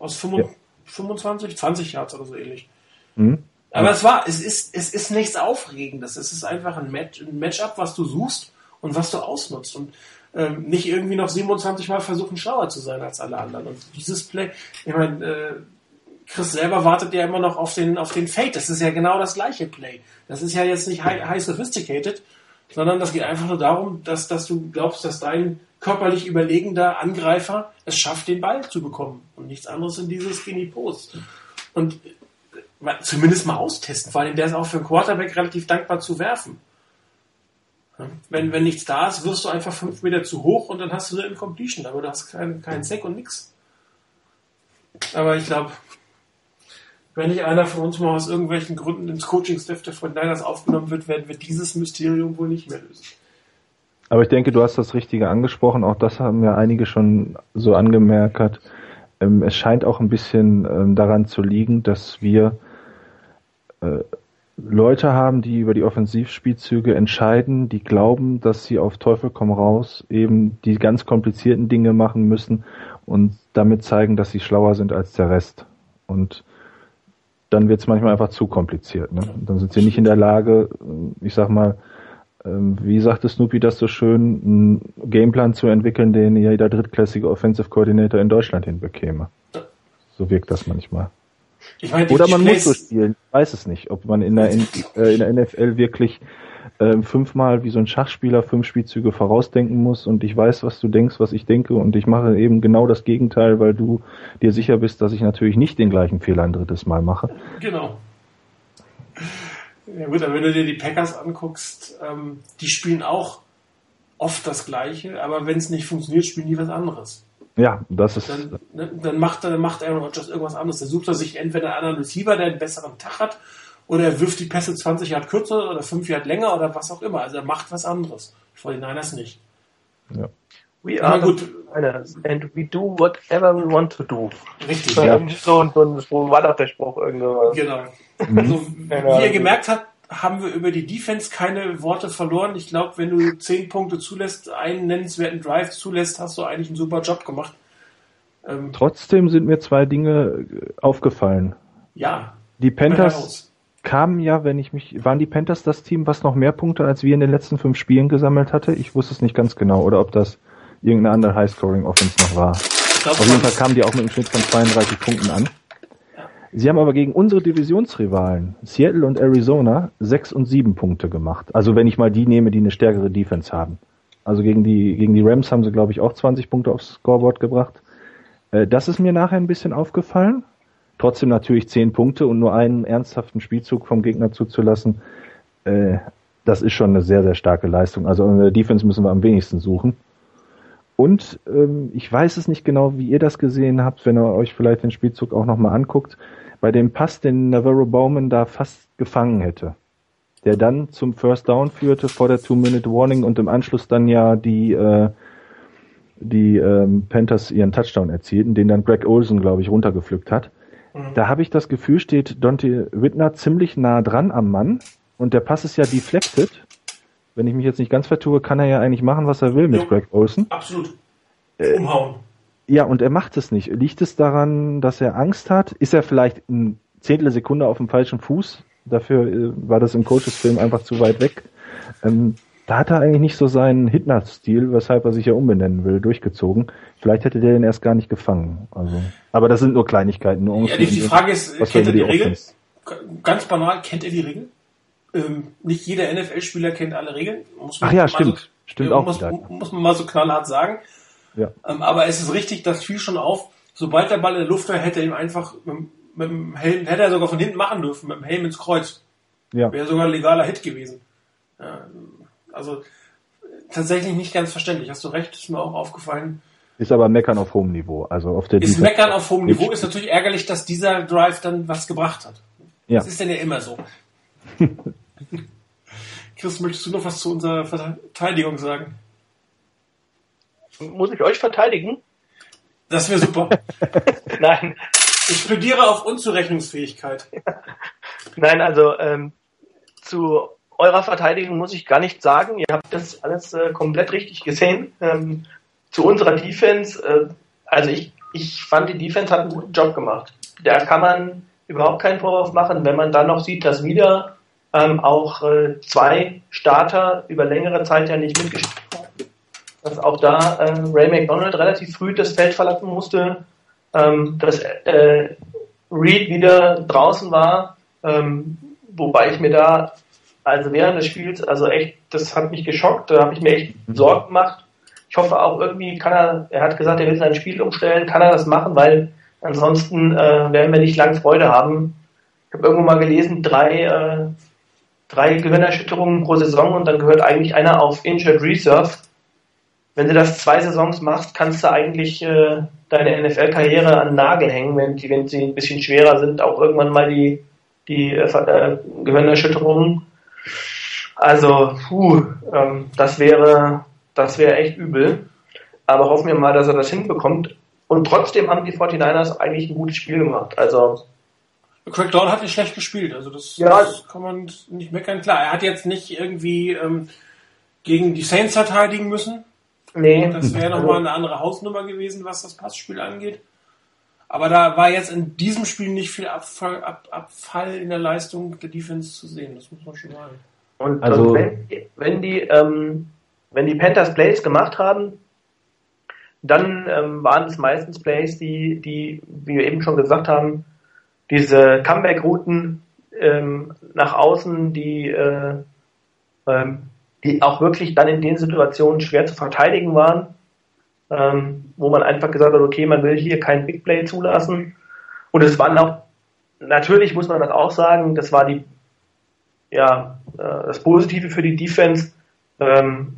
Aus 25, ja. 25 20 Yards oder so ähnlich. Mhm. Aber es war, es ist, es ist nichts Aufregendes. Es ist einfach ein, Match, ein Matchup, was du suchst und was du ausnutzt. Und ähm, nicht irgendwie noch 27 Mal versuchen, schlauer zu sein als alle anderen. Und dieses Play, ich meine, äh, Chris selber wartet ja immer noch auf den, auf den Fade. Das ist ja genau das gleiche Play. Das ist ja jetzt nicht high, high sophisticated, sondern das geht einfach nur darum, dass, dass du glaubst, dass dein körperlich überlegender Angreifer es schafft, den Ball zu bekommen. Und nichts anderes in dieses Skinny Post. Und äh, zumindest mal austesten. Vor allem, der ist auch für einen Quarterback relativ dankbar zu werfen. Wenn, wenn nichts da ist, wirst du einfach fünf Meter zu hoch und dann hast du eine Incompletion, aber du hast keinen kein Sack und nix. Aber ich glaube, wenn nicht einer von uns mal aus irgendwelchen Gründen ins Coaching-Staff der von Niners aufgenommen wird, werden wir dieses Mysterium wohl nicht mehr lösen. Aber ich denke, du hast das Richtige angesprochen. Auch das haben ja einige schon so angemerkt. Ähm, es scheint auch ein bisschen ähm, daran zu liegen, dass wir äh, Leute haben, die über die Offensivspielzüge entscheiden, die glauben, dass sie auf Teufel komm raus eben die ganz komplizierten Dinge machen müssen und damit zeigen, dass sie schlauer sind als der Rest. Und dann wird es manchmal einfach zu kompliziert. Ne? Dann sind sie nicht in der Lage, ich sag mal, ähm, wie sagte Snoopy das so schön, einen Gameplan zu entwickeln, den jeder drittklassige Offensive Coordinator in Deutschland hinbekäme. So wirkt das manchmal. Ich meine, Oder man muss so spielen. Ich weiß es nicht, ob man in der, in, äh, in der NFL wirklich äh, fünfmal wie so ein Schachspieler fünf Spielzüge vorausdenken muss und ich weiß, was du denkst, was ich denke und ich mache eben genau das Gegenteil, weil du dir sicher bist, dass ich natürlich nicht den gleichen Fehler ein drittes Mal mache. Genau. Ja gut, aber wenn du dir die Packers anguckst, ähm, die spielen auch oft das Gleiche, aber wenn es nicht funktioniert, spielen die was anderes. Ja, das ist. Dann, ne, dann macht, dann macht Aaron Rodgers irgendwas anderes. Dann sucht er sich entweder einen anderen Receiver, der einen besseren Tag hat, oder er wirft die Pässe 20 Jahre kürzer oder 5 Jahre länger oder was auch immer. Also er macht was anderes. Vor den Niners nicht. Ja. We are gut. Niners and we do whatever we want to do. Richtig. Ja. So, so, so war doch der Spruch irgendwo. Genau. Mhm. Also, wie ihr gemerkt habt, haben wir über die Defense keine Worte verloren. Ich glaube, wenn du 10 Punkte zulässt, einen nennenswerten Drive zulässt, hast du eigentlich einen super Job gemacht. Ähm, Trotzdem sind mir zwei Dinge aufgefallen. Ja. Die Panthers kamen ja, wenn ich mich, waren die Panthers das Team, was noch mehr Punkte als wir in den letzten fünf Spielen gesammelt hatte? Ich wusste es nicht ganz genau, oder ob das irgendeine andere High-Scoring-Offense noch war. Auf jeden Fall kamen die auch mit einem Schnitt von 32 Punkten an. Sie haben aber gegen unsere Divisionsrivalen, Seattle und Arizona, sechs und sieben Punkte gemacht. Also wenn ich mal die nehme, die eine stärkere Defense haben. Also gegen die, gegen die Rams haben sie, glaube ich, auch 20 Punkte aufs Scoreboard gebracht. Äh, das ist mir nachher ein bisschen aufgefallen. Trotzdem natürlich zehn Punkte und nur einen ernsthaften Spielzug vom Gegner zuzulassen, äh, das ist schon eine sehr, sehr starke Leistung. Also in der Defense müssen wir am wenigsten suchen. Und ähm, ich weiß es nicht genau, wie ihr das gesehen habt, wenn ihr euch vielleicht den Spielzug auch nochmal anguckt, bei dem Pass, den Navarro Bowman da fast gefangen hätte, der dann zum First Down führte vor der Two-Minute-Warning und im Anschluss dann ja die äh, die ähm, Panthers ihren Touchdown erzielten, den dann Greg Olsen, glaube ich, runtergepflückt hat. Mhm. Da habe ich das Gefühl, steht Dante Whitner ziemlich nah dran am Mann und der Pass ist ja deflected. Wenn ich mich jetzt nicht ganz vertue, kann er ja eigentlich machen, was er will mit jo, Greg Olsen. Absolut. Äh, Umhauen. Äh, ja, und er macht es nicht. Liegt es daran, dass er Angst hat? Ist er vielleicht ein Zehntel Sekunde auf dem falschen Fuß? Dafür äh, war das im Coaches-Film einfach zu weit weg. Ähm, da hat er eigentlich nicht so seinen Hitler-Stil, weshalb er sich ja umbenennen will, durchgezogen. Vielleicht hätte der den erst gar nicht gefangen. Also, aber das sind nur Kleinigkeiten. Nur ja, die, die Frage ist, kennt er die, die Regel? Ganz banal, kennt er die Regel? Ähm, nicht jeder NFL-Spieler kennt alle Regeln. Muss man Ach ja, stimmt. So, stimmt auch. Muss, muss, man mal so knallhart sagen. Ja. Ähm, aber es ist richtig, das fiel schon auf. Sobald der Ball in der Luft war, hätte er ihm einfach mit, mit dem Helm, hätte er sogar von hinten machen dürfen, mit dem Helm ins Kreuz. Ja. Wäre sogar ein legaler Hit gewesen. Ja, also tatsächlich nicht ganz verständlich. Hast du recht, ist mir auch aufgefallen. Ist aber Meckern auf hohem Niveau. Also auf der ist Meckern auf hohem Niveau ist natürlich ärgerlich, dass dieser Drive dann was gebracht hat. Ja. Das ist denn ja immer so. Chris, möchtest du noch was zu unserer Verteidigung sagen? Muss ich euch verteidigen? Das wäre super. Nein. Ich plädiere auf Unzurechnungsfähigkeit. Nein, also ähm, zu eurer Verteidigung muss ich gar nicht sagen. Ihr habt das alles äh, komplett richtig gesehen. Ähm, zu unserer Defense, äh, also ich, ich fand, die Defense hat einen guten Job gemacht. Da kann man überhaupt keinen Vorwurf machen, wenn man dann noch sieht, dass wieder ähm, auch äh, zwei Starter über längere Zeit ja nicht mitgespielt haben. Dass auch da äh, Ray McDonald relativ früh das Feld verlassen musste, ähm, dass äh, Reed wieder draußen war, ähm, wobei ich mir da also während des Spiels, also echt, das hat mich geschockt, da habe ich mir echt Sorgen gemacht. Ich hoffe auch irgendwie kann er, er hat gesagt, er will sein Spiel umstellen, kann er das machen, weil ansonsten äh, werden wir nicht lang Freude haben. Ich habe irgendwo mal gelesen, drei, äh, drei Gewinnerschütterungen pro Saison und dann gehört eigentlich einer auf Injured Reserve. Wenn du das zwei Saisons machst, kannst du eigentlich äh, deine NFL-Karriere an den Nagel hängen, wenn, die, wenn sie ein bisschen schwerer sind, auch irgendwann mal die, die äh, äh Gehirnerschütterungen. Also, puh, ähm, das wäre, das wäre echt übel. Aber hoffen wir mal, dass er das hinbekommt. Und trotzdem haben die 49ers eigentlich ein gutes Spiel gemacht. Also, Craig Dawn hat nicht schlecht gespielt, also das, Ja. das kann man nicht meckern. Klar, er hat jetzt nicht irgendwie ähm, gegen die Saints verteidigen müssen. Nee. Das wäre nochmal eine andere Hausnummer gewesen, was das Passspiel angeht. Aber da war jetzt in diesem Spiel nicht viel Abfall, Ab, Abfall in der Leistung der Defense zu sehen, das muss man schon sagen. Und, Also- wenn, wenn die ähm, wenn die Panthers Plays gemacht haben, dann ähm, waren es meistens Plays, die, die, wie wir eben schon gesagt haben, diese Comeback-Routen ähm, nach außen, die, äh, ähm, die auch wirklich dann in den Situationen schwer zu verteidigen waren, ähm, wo man einfach gesagt hat, okay, man will hier kein Big Play zulassen. Und es waren auch, natürlich muss man das auch sagen, das war die ja, äh, das Positive für die Defense. Ähm,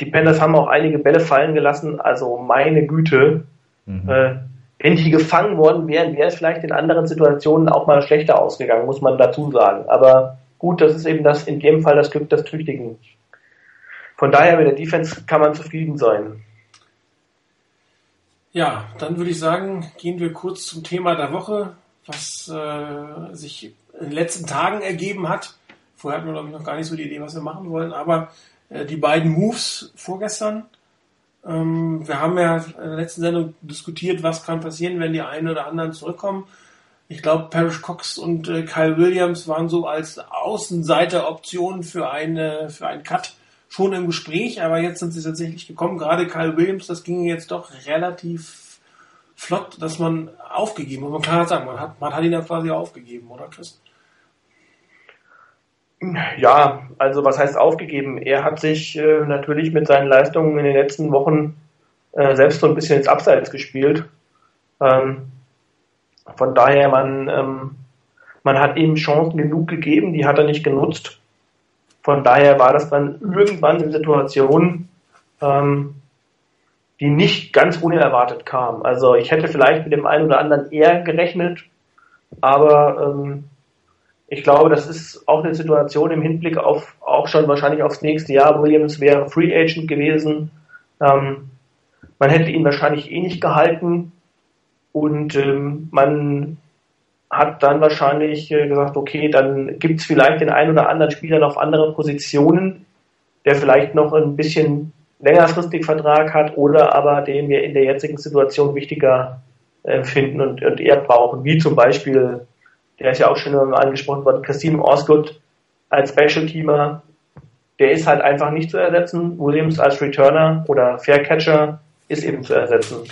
die Panthers haben auch einige Bälle fallen gelassen, also meine Güte. Mhm. Äh, wenn die gefangen worden wären, wäre es vielleicht in anderen Situationen auch mal schlechter ausgegangen, muss man dazu sagen. Aber gut, das ist eben das in dem Fall das Glück des Tüchtigen. Von daher mit der Defense kann man zufrieden sein. Ja, dann würde ich sagen, gehen wir kurz zum Thema der Woche, was äh, sich in den letzten Tagen ergeben hat. Vorher hatten wir, glaube ich, noch gar nicht so die Idee, was wir machen wollen, aber äh, die beiden Moves vorgestern. Ähm, wir haben ja in der letzten Sendung diskutiert, was kann passieren, wenn die einen oder anderen zurückkommen. Ich glaube, Parrish Cox und äh, Kyle Williams waren so als Außenseiteroption für eine für einen Cut schon im Gespräch, aber jetzt sind sie tatsächlich gekommen. Gerade Kyle Williams, das ging jetzt doch relativ flott, dass man aufgegeben hat. Man kann halt sagen, man hat, man hat ihn ja quasi aufgegeben, oder Chris? Ja, also was heißt aufgegeben? Er hat sich äh, natürlich mit seinen Leistungen in den letzten Wochen äh, selbst so ein bisschen ins Abseits gespielt. Ähm, von daher, man, ähm, man hat ihm Chancen genug gegeben, die hat er nicht genutzt. Von daher war das dann irgendwann eine Situation, ähm, die nicht ganz unerwartet kam. Also ich hätte vielleicht mit dem einen oder anderen eher gerechnet, aber ähm, ich glaube, das ist auch eine Situation im Hinblick auf auch schon wahrscheinlich aufs nächste Jahr. Williams wäre Free Agent gewesen. Ähm, man hätte ihn wahrscheinlich eh nicht gehalten und ähm, man hat dann wahrscheinlich äh, gesagt, okay, dann gibt es vielleicht den einen oder anderen Spieler auf andere Positionen, der vielleicht noch ein bisschen längerfristig Vertrag hat oder aber den wir in der jetzigen Situation wichtiger äh, finden und, und eher brauchen, wie zum Beispiel der ist ja auch schon angesprochen worden, Kasim Osgood als Special-Teamer, der ist halt einfach nicht zu ersetzen. Williams als Returner oder Fair-Catcher ist eben zu ersetzen.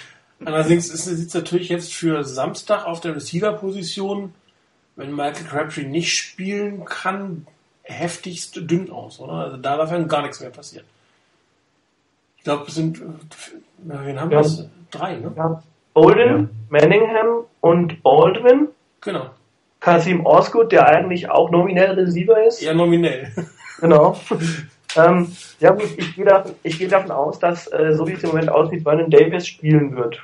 Allerdings sieht es natürlich jetzt für Samstag auf der Receiver-Position, wenn Michael Crabtree nicht spielen kann, heftigst dünn aus, oder? Also da darf dann gar nichts mehr passieren. Ich glaube, es sind, äh, wen haben wir? Ja. Drei, ne? Ja. Bolden, Manningham und Baldwin. Genau. Kasim Osgood, der eigentlich auch nominell Receiver ist. Eher nominell. Genau. ähm, ja gut, ich gehe davon, ich gehe davon aus, dass äh, so wie es im Moment aussieht, Vernon Davis spielen wird.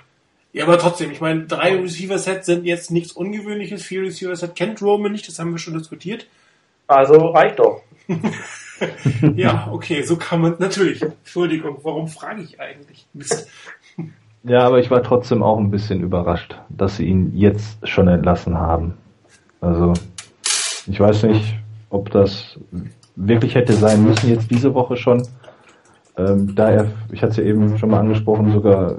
Ja, aber trotzdem, ich meine, drei Receiver-Sets sind jetzt nichts Ungewöhnliches. Vier Receiver-Set kennt Roman nicht, das haben wir schon diskutiert. Also reicht doch. Ja, okay, so kann man, natürlich. Entschuldigung, warum frage ich eigentlich? Mist. Ja, aber ich war trotzdem auch ein bisschen überrascht, dass sie ihn jetzt schon entlassen haben. Also, ich weiß nicht, ob das wirklich hätte sein müssen jetzt diese Woche schon. Ähm, da er, ich hatte es ja eben schon mal angesprochen, sogar,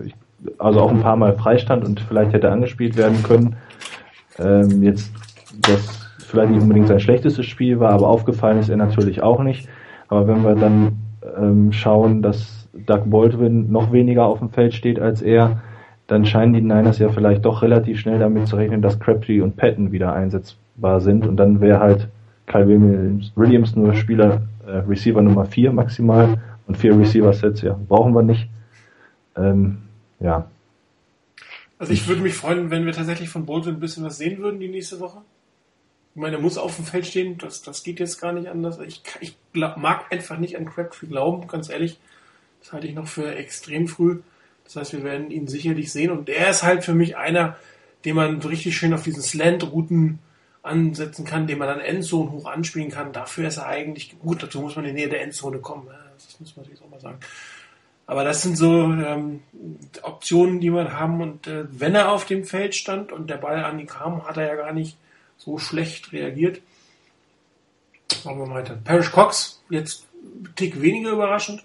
also auch ein paar Mal freistand und vielleicht hätte angespielt werden können. Ähm, jetzt, das vielleicht nicht unbedingt sein schlechtestes Spiel war, aber aufgefallen ist er natürlich auch nicht. Aber wenn wir dann ähm, schauen, dass Doug Baldwin noch weniger auf dem Feld steht als er, dann scheinen die Niners ja vielleicht doch relativ schnell damit zu rechnen, dass Crabtree und Patton wieder einsetzbar sind und dann wäre halt Kyle Williams, Williams nur Spieler, äh, Receiver Nummer 4 maximal und vier Receiver-Sets, ja, brauchen wir nicht. Ähm, ja, Also ich würde mich freuen, wenn wir tatsächlich von Baldwin ein bisschen was sehen würden die nächste Woche. Ich meine, er muss auf dem Feld stehen, das, das geht jetzt gar nicht anders. Ich, ich mag einfach nicht an Crabtree glauben, ganz ehrlich. Das halte ich noch für extrem früh. Das heißt, wir werden ihn sicherlich sehen. Und er ist halt für mich einer, den man richtig schön auf diesen Slant-Routen ansetzen kann, den man dann Endzone hoch anspielen kann. Dafür ist er eigentlich gut. Dazu muss man in die Nähe der Endzone kommen. Das muss man natürlich auch mal sagen. Aber das sind so ähm, Optionen, die man haben. Und äh, wenn er auf dem Feld stand und der Ball an ihn kam, hat er ja gar nicht so schlecht reagiert. Machen wir weiter. Parrish Cox, jetzt Tick weniger überraschend,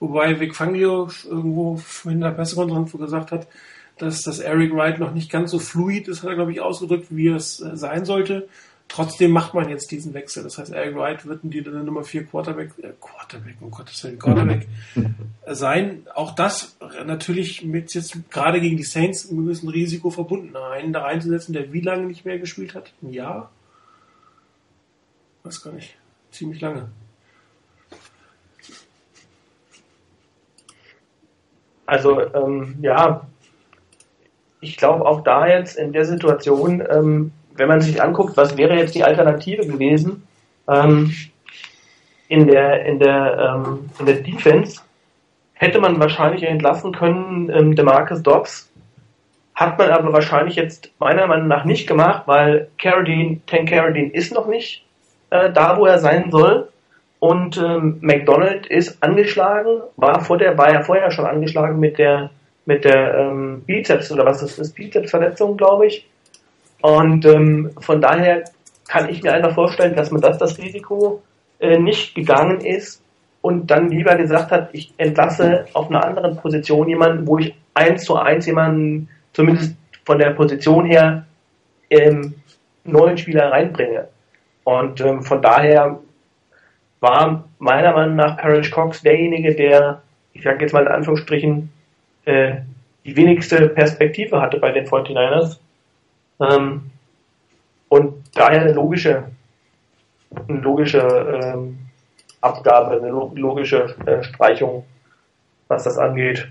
wobei Vic Fangio irgendwo in der Pressekonferenz gesagt hat, dass das Eric Wright noch nicht ganz so fluid ist, hat er, glaube ich, ausgedrückt, wie es äh, sein sollte. Trotzdem macht man jetzt diesen Wechsel. Das heißt, Eric Wright wird die Nummer 4 Quarterback, äh, Quarterback, um Gottes Willen, Quarterback sein. Auch das natürlich mit jetzt gerade gegen die Saints ein gewissen Risiko verbunden. Einen da reinzusetzen, der wie lange nicht mehr gespielt hat? Ein Jahr? Weiß gar nicht. Ziemlich lange. Also, ähm, ja, ich glaube auch da jetzt in der Situation, ähm, wenn man sich anguckt, was wäre jetzt die Alternative gewesen ähm, in der in der ähm, in der Defense, hätte man wahrscheinlich entlassen können ähm, Demarcus Dobbs, hat man aber wahrscheinlich jetzt meiner Meinung nach nicht gemacht, weil Carradine, Tank Carradine ist noch nicht äh, da, wo er sein soll. Und ähm, McDonald ist angeschlagen, war vor der, war ja vorher schon angeschlagen mit der mit der ähm, Bizeps oder was ist das? Bizepsverletzung, glaube ich. Und ähm, von daher kann ich mir einfach vorstellen, dass man das das Risiko äh, nicht gegangen ist und dann lieber gesagt hat, ich entlasse auf einer anderen Position jemanden, wo ich eins zu eins jemanden zumindest von der Position her ähm, neuen Spieler reinbringe. Und ähm, von daher war meiner Meinung nach Parrish Cox derjenige, der, ich sage jetzt mal in Anführungsstrichen, äh, die wenigste Perspektive hatte bei den 49ers. Ähm, und daher eine logische, eine logische ähm, Abgabe, eine logische äh, Streichung, was das angeht.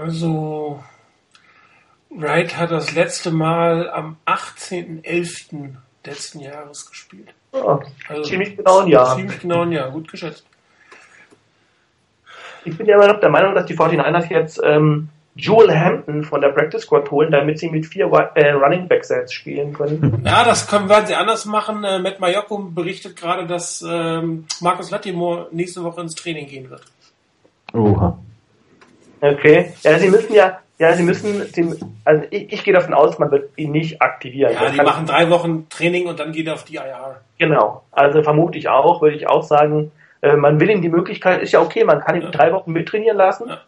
Also, Wright hat das letzte Mal am 18.11. letzten Jahres gespielt. Ja, also ziemlich genau ein Jahr. Ziemlich genau ein Jahr, gut geschätzt. Ich bin ja immer noch der Meinung, dass die 49ers jetzt ähm, Joel Hampton von der Practice Squad holen, damit sie mit vier äh, Running Back Sets spielen können. Ja, das können, werden sie anders machen. Äh, Matt Mayoko berichtet gerade, dass ähm, Markus Latimore nächste Woche ins Training gehen wird. Oha. Okay. Ja, sie müssen ja, ja, sie müssen, sie, also ich, ich gehe davon aus, man wird ihn nicht aktivieren. Ja, die machen drei Wochen Training und dann geht er auf die IR. Genau. Also vermute ich auch, würde ich auch sagen, äh, man will ihm die Möglichkeit, ist ja okay, man kann ihn ja. drei Wochen mittrainieren lassen. Ja.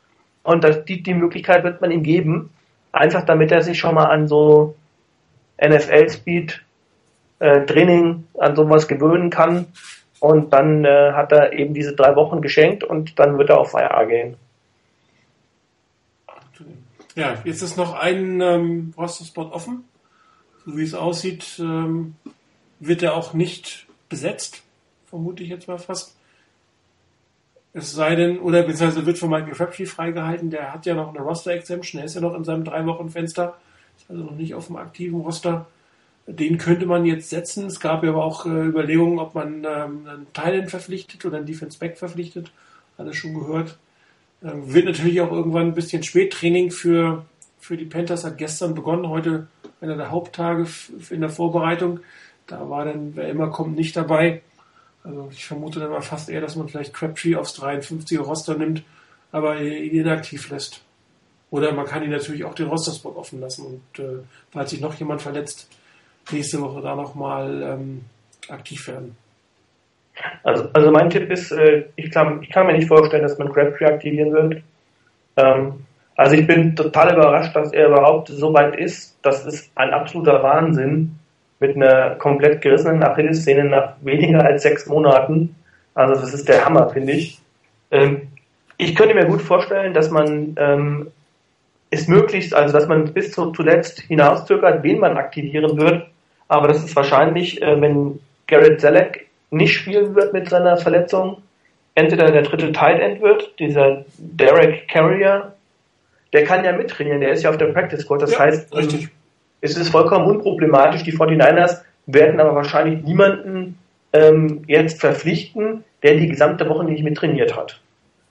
Und das, die, die Möglichkeit wird man ihm geben. Einfach damit er sich schon mal an so NFL-Speed äh, Training, an sowas gewöhnen kann. Und dann äh, hat er eben diese drei Wochen geschenkt und dann wird er auf IR gehen. Ja, jetzt ist noch ein ähm, Roster-Spot offen. So wie es aussieht, ähm, wird er auch nicht besetzt, vermute ich jetzt mal fast. Es sei denn, oder beziehungsweise wird von Michael Crabtree freigehalten, der hat ja noch eine Roster-Exemption, er ist ja noch in seinem Drei-Wochen-Fenster, ist also noch nicht auf dem aktiven Roster. Den könnte man jetzt setzen. Es gab ja aber auch äh, Überlegungen, ob man ähm, einen Thailand verpflichtet oder einen Defense Back verpflichtet. Alles schon gehört. Ähm, wird natürlich auch irgendwann ein bisschen spät. Training für, für die Panthers hat gestern begonnen, heute einer der Haupttage in der Vorbereitung. Da war dann, wer immer kommt, nicht dabei. Also ich vermute dann mal fast eher, dass man vielleicht Crabtree aufs 53er Roster nimmt, aber ihn inaktiv lässt. Oder man kann ihn natürlich auch den Rosterspot offen lassen und äh, falls sich noch jemand verletzt, nächste Woche da nochmal ähm, aktiv werden. Also, also mein Tipp ist, äh, ich, kann, ich kann mir nicht vorstellen, dass man Crabtree aktivieren wird. Ähm, also ich bin total überrascht, dass er überhaupt so weit ist. Das ist ein absoluter Wahnsinn mit einer komplett gerissenen Achillessehne nach weniger als sechs Monaten. Also das ist der Hammer, finde ich. Ähm, ich könnte mir gut vorstellen, dass man ähm, es möglichst, also dass man bis zu, zuletzt hinauszögert, wen man aktivieren wird. Aber das ist wahrscheinlich, äh, wenn Garrett Selleck nicht spielen wird mit seiner Verletzung, entweder der dritte Tight End wird, dieser Derek Carrier, der kann ja mittrainieren, der ist ja auf der Practice Squad. Das ja, heißt, richtig es ist vollkommen unproblematisch. Die 49ers werden aber wahrscheinlich niemanden ähm, jetzt verpflichten, der die gesamte Woche nicht mit trainiert hat.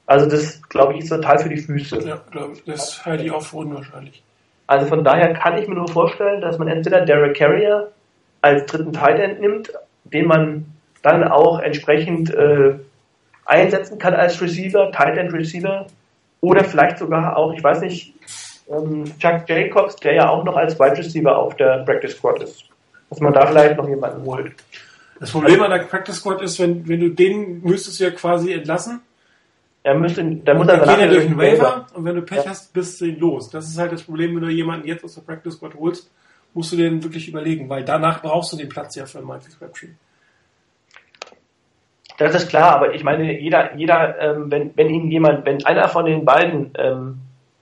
Also das, glaube ich, ist total für die Füße. Ja, glaube ich. Das halte ich auch für unwahrscheinlich. Also von daher kann ich mir nur vorstellen, dass man entweder Derek Carrier als dritten Tight End nimmt, den man dann auch entsprechend äh, einsetzen kann als Receiver, Tight End Receiver, oder vielleicht sogar auch, ich weiß nicht, ähm, Chuck Jacobs, der ja auch noch als Wide Receiver auf der Practice Squad ist. Dass man da vielleicht noch jemanden holt. Das Problem an der Practice Squad ist, wenn, wenn du den müsstest du ja quasi entlassen. Er müsste, da muss Und er dann geht er durch den den Waiver und wenn du Pech Ja. hast, bist du ihn los. Das ist halt das Problem, wenn du jemanden jetzt aus der Practice Squad holst, musst du den wirklich überlegen, weil danach brauchst du den Platz ja für Michael Crabtree. Das ist klar, aber ich meine, jeder, jeder, ähm, wenn, wenn ihn jemand, wenn einer von den beiden, ähm,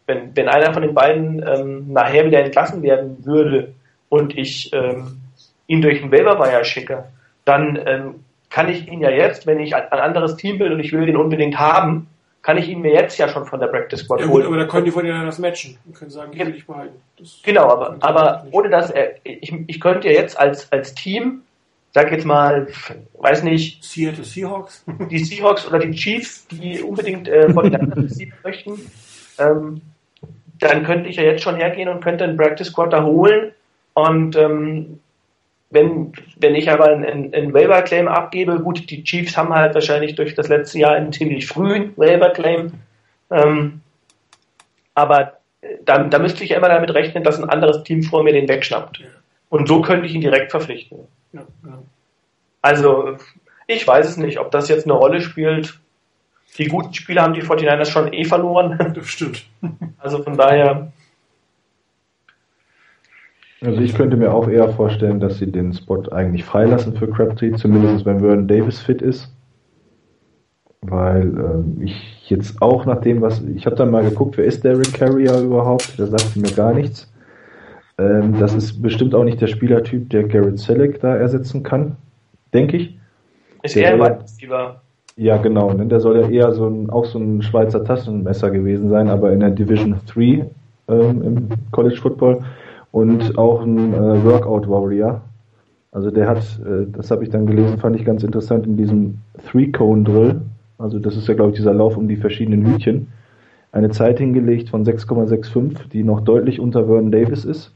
wenn, wenn einer von den beiden ähm, nachher wieder entlassen werden würde und ich ähm, ihn durch den Waiver schicke, dann ähm, kann ich ihn ja jetzt, wenn ich ein, anderes Team will und ich will den unbedingt haben, kann ich ihn mir jetzt ja schon von der Practice Squad Ja gut, holen. aber da können die von dir das matchen und können sagen, ich will dich behalten. Das Genau, aber, aber ohne dass er, ich, ich könnte ja jetzt als, als Team, sag jetzt mal, weiß nicht, Seattle Seahawks. die Seahawks oder die Chiefs, die unbedingt äh, von den möchten, ähm, dann könnte ich ja jetzt schon hergehen und könnte einen Practice Squad da holen. Und ähm, wenn, wenn ich aber einen, einen Waiver Claim abgebe, gut, die Chiefs haben halt wahrscheinlich durch das letzte Jahr einen ziemlich frühen Waiver Claim. Ähm, aber äh, da, da müsste ich ja immer damit rechnen, dass ein anderes Team vor mir den wegschnappt. Und so könnte ich ihn direkt verpflichten. Ja. Also, ich weiß es nicht, ob das jetzt eine Rolle spielt. Die guten Spieler haben die 49ers schon eh verloren. Das stimmt. Also von daher, Also ich könnte mir auch eher vorstellen, dass sie den Spot eigentlich freilassen für Crabtree, zumindest wenn Vernon Davis fit ist. Weil ähm, ich jetzt auch nach dem, was ich habe dann mal geguckt, wer ist Derek Carrier überhaupt? Der sagt mir gar nichts. Ähm, das ist bestimmt auch nicht der Spielertyp, der Garrett Selleck da ersetzen kann, denke ich. ist Der er ein Receiver. Ja, genau. Ne? Der soll ja eher so ein, auch so ein Schweizer Taschenmesser gewesen sein, aber in der Division 3 ähm, im College Football und auch ein äh, Workout Warrior. Also der hat, äh, das habe ich dann gelesen, fand ich ganz interessant, in diesem Three-Cone-Drill, also das ist ja, glaube ich, dieser Lauf um die verschiedenen Hütchen, eine Zeit hingelegt von 6,65, die noch deutlich unter Vernon Davis ist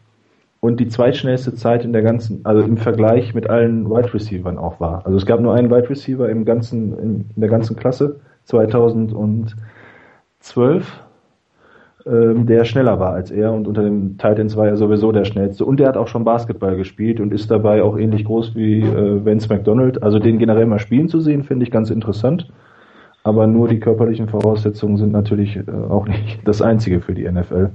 und die zweitschnellste Zeit in der ganzen, also im Vergleich mit allen Wide Receivern auch war. Also es gab nur einen Wide Receiver im ganzen, in, in der ganzen Klasse 2012, ähm, der schneller war als er und unter den Titans war er sowieso der schnellste und der hat auch schon Basketball gespielt und ist dabei auch ähnlich groß wie äh, Vince McDonald. Also den generell mal spielen zu sehen, finde ich ganz interessant. Aber nur die körperlichen Voraussetzungen sind natürlich äh, auch nicht das einzige für die NFL.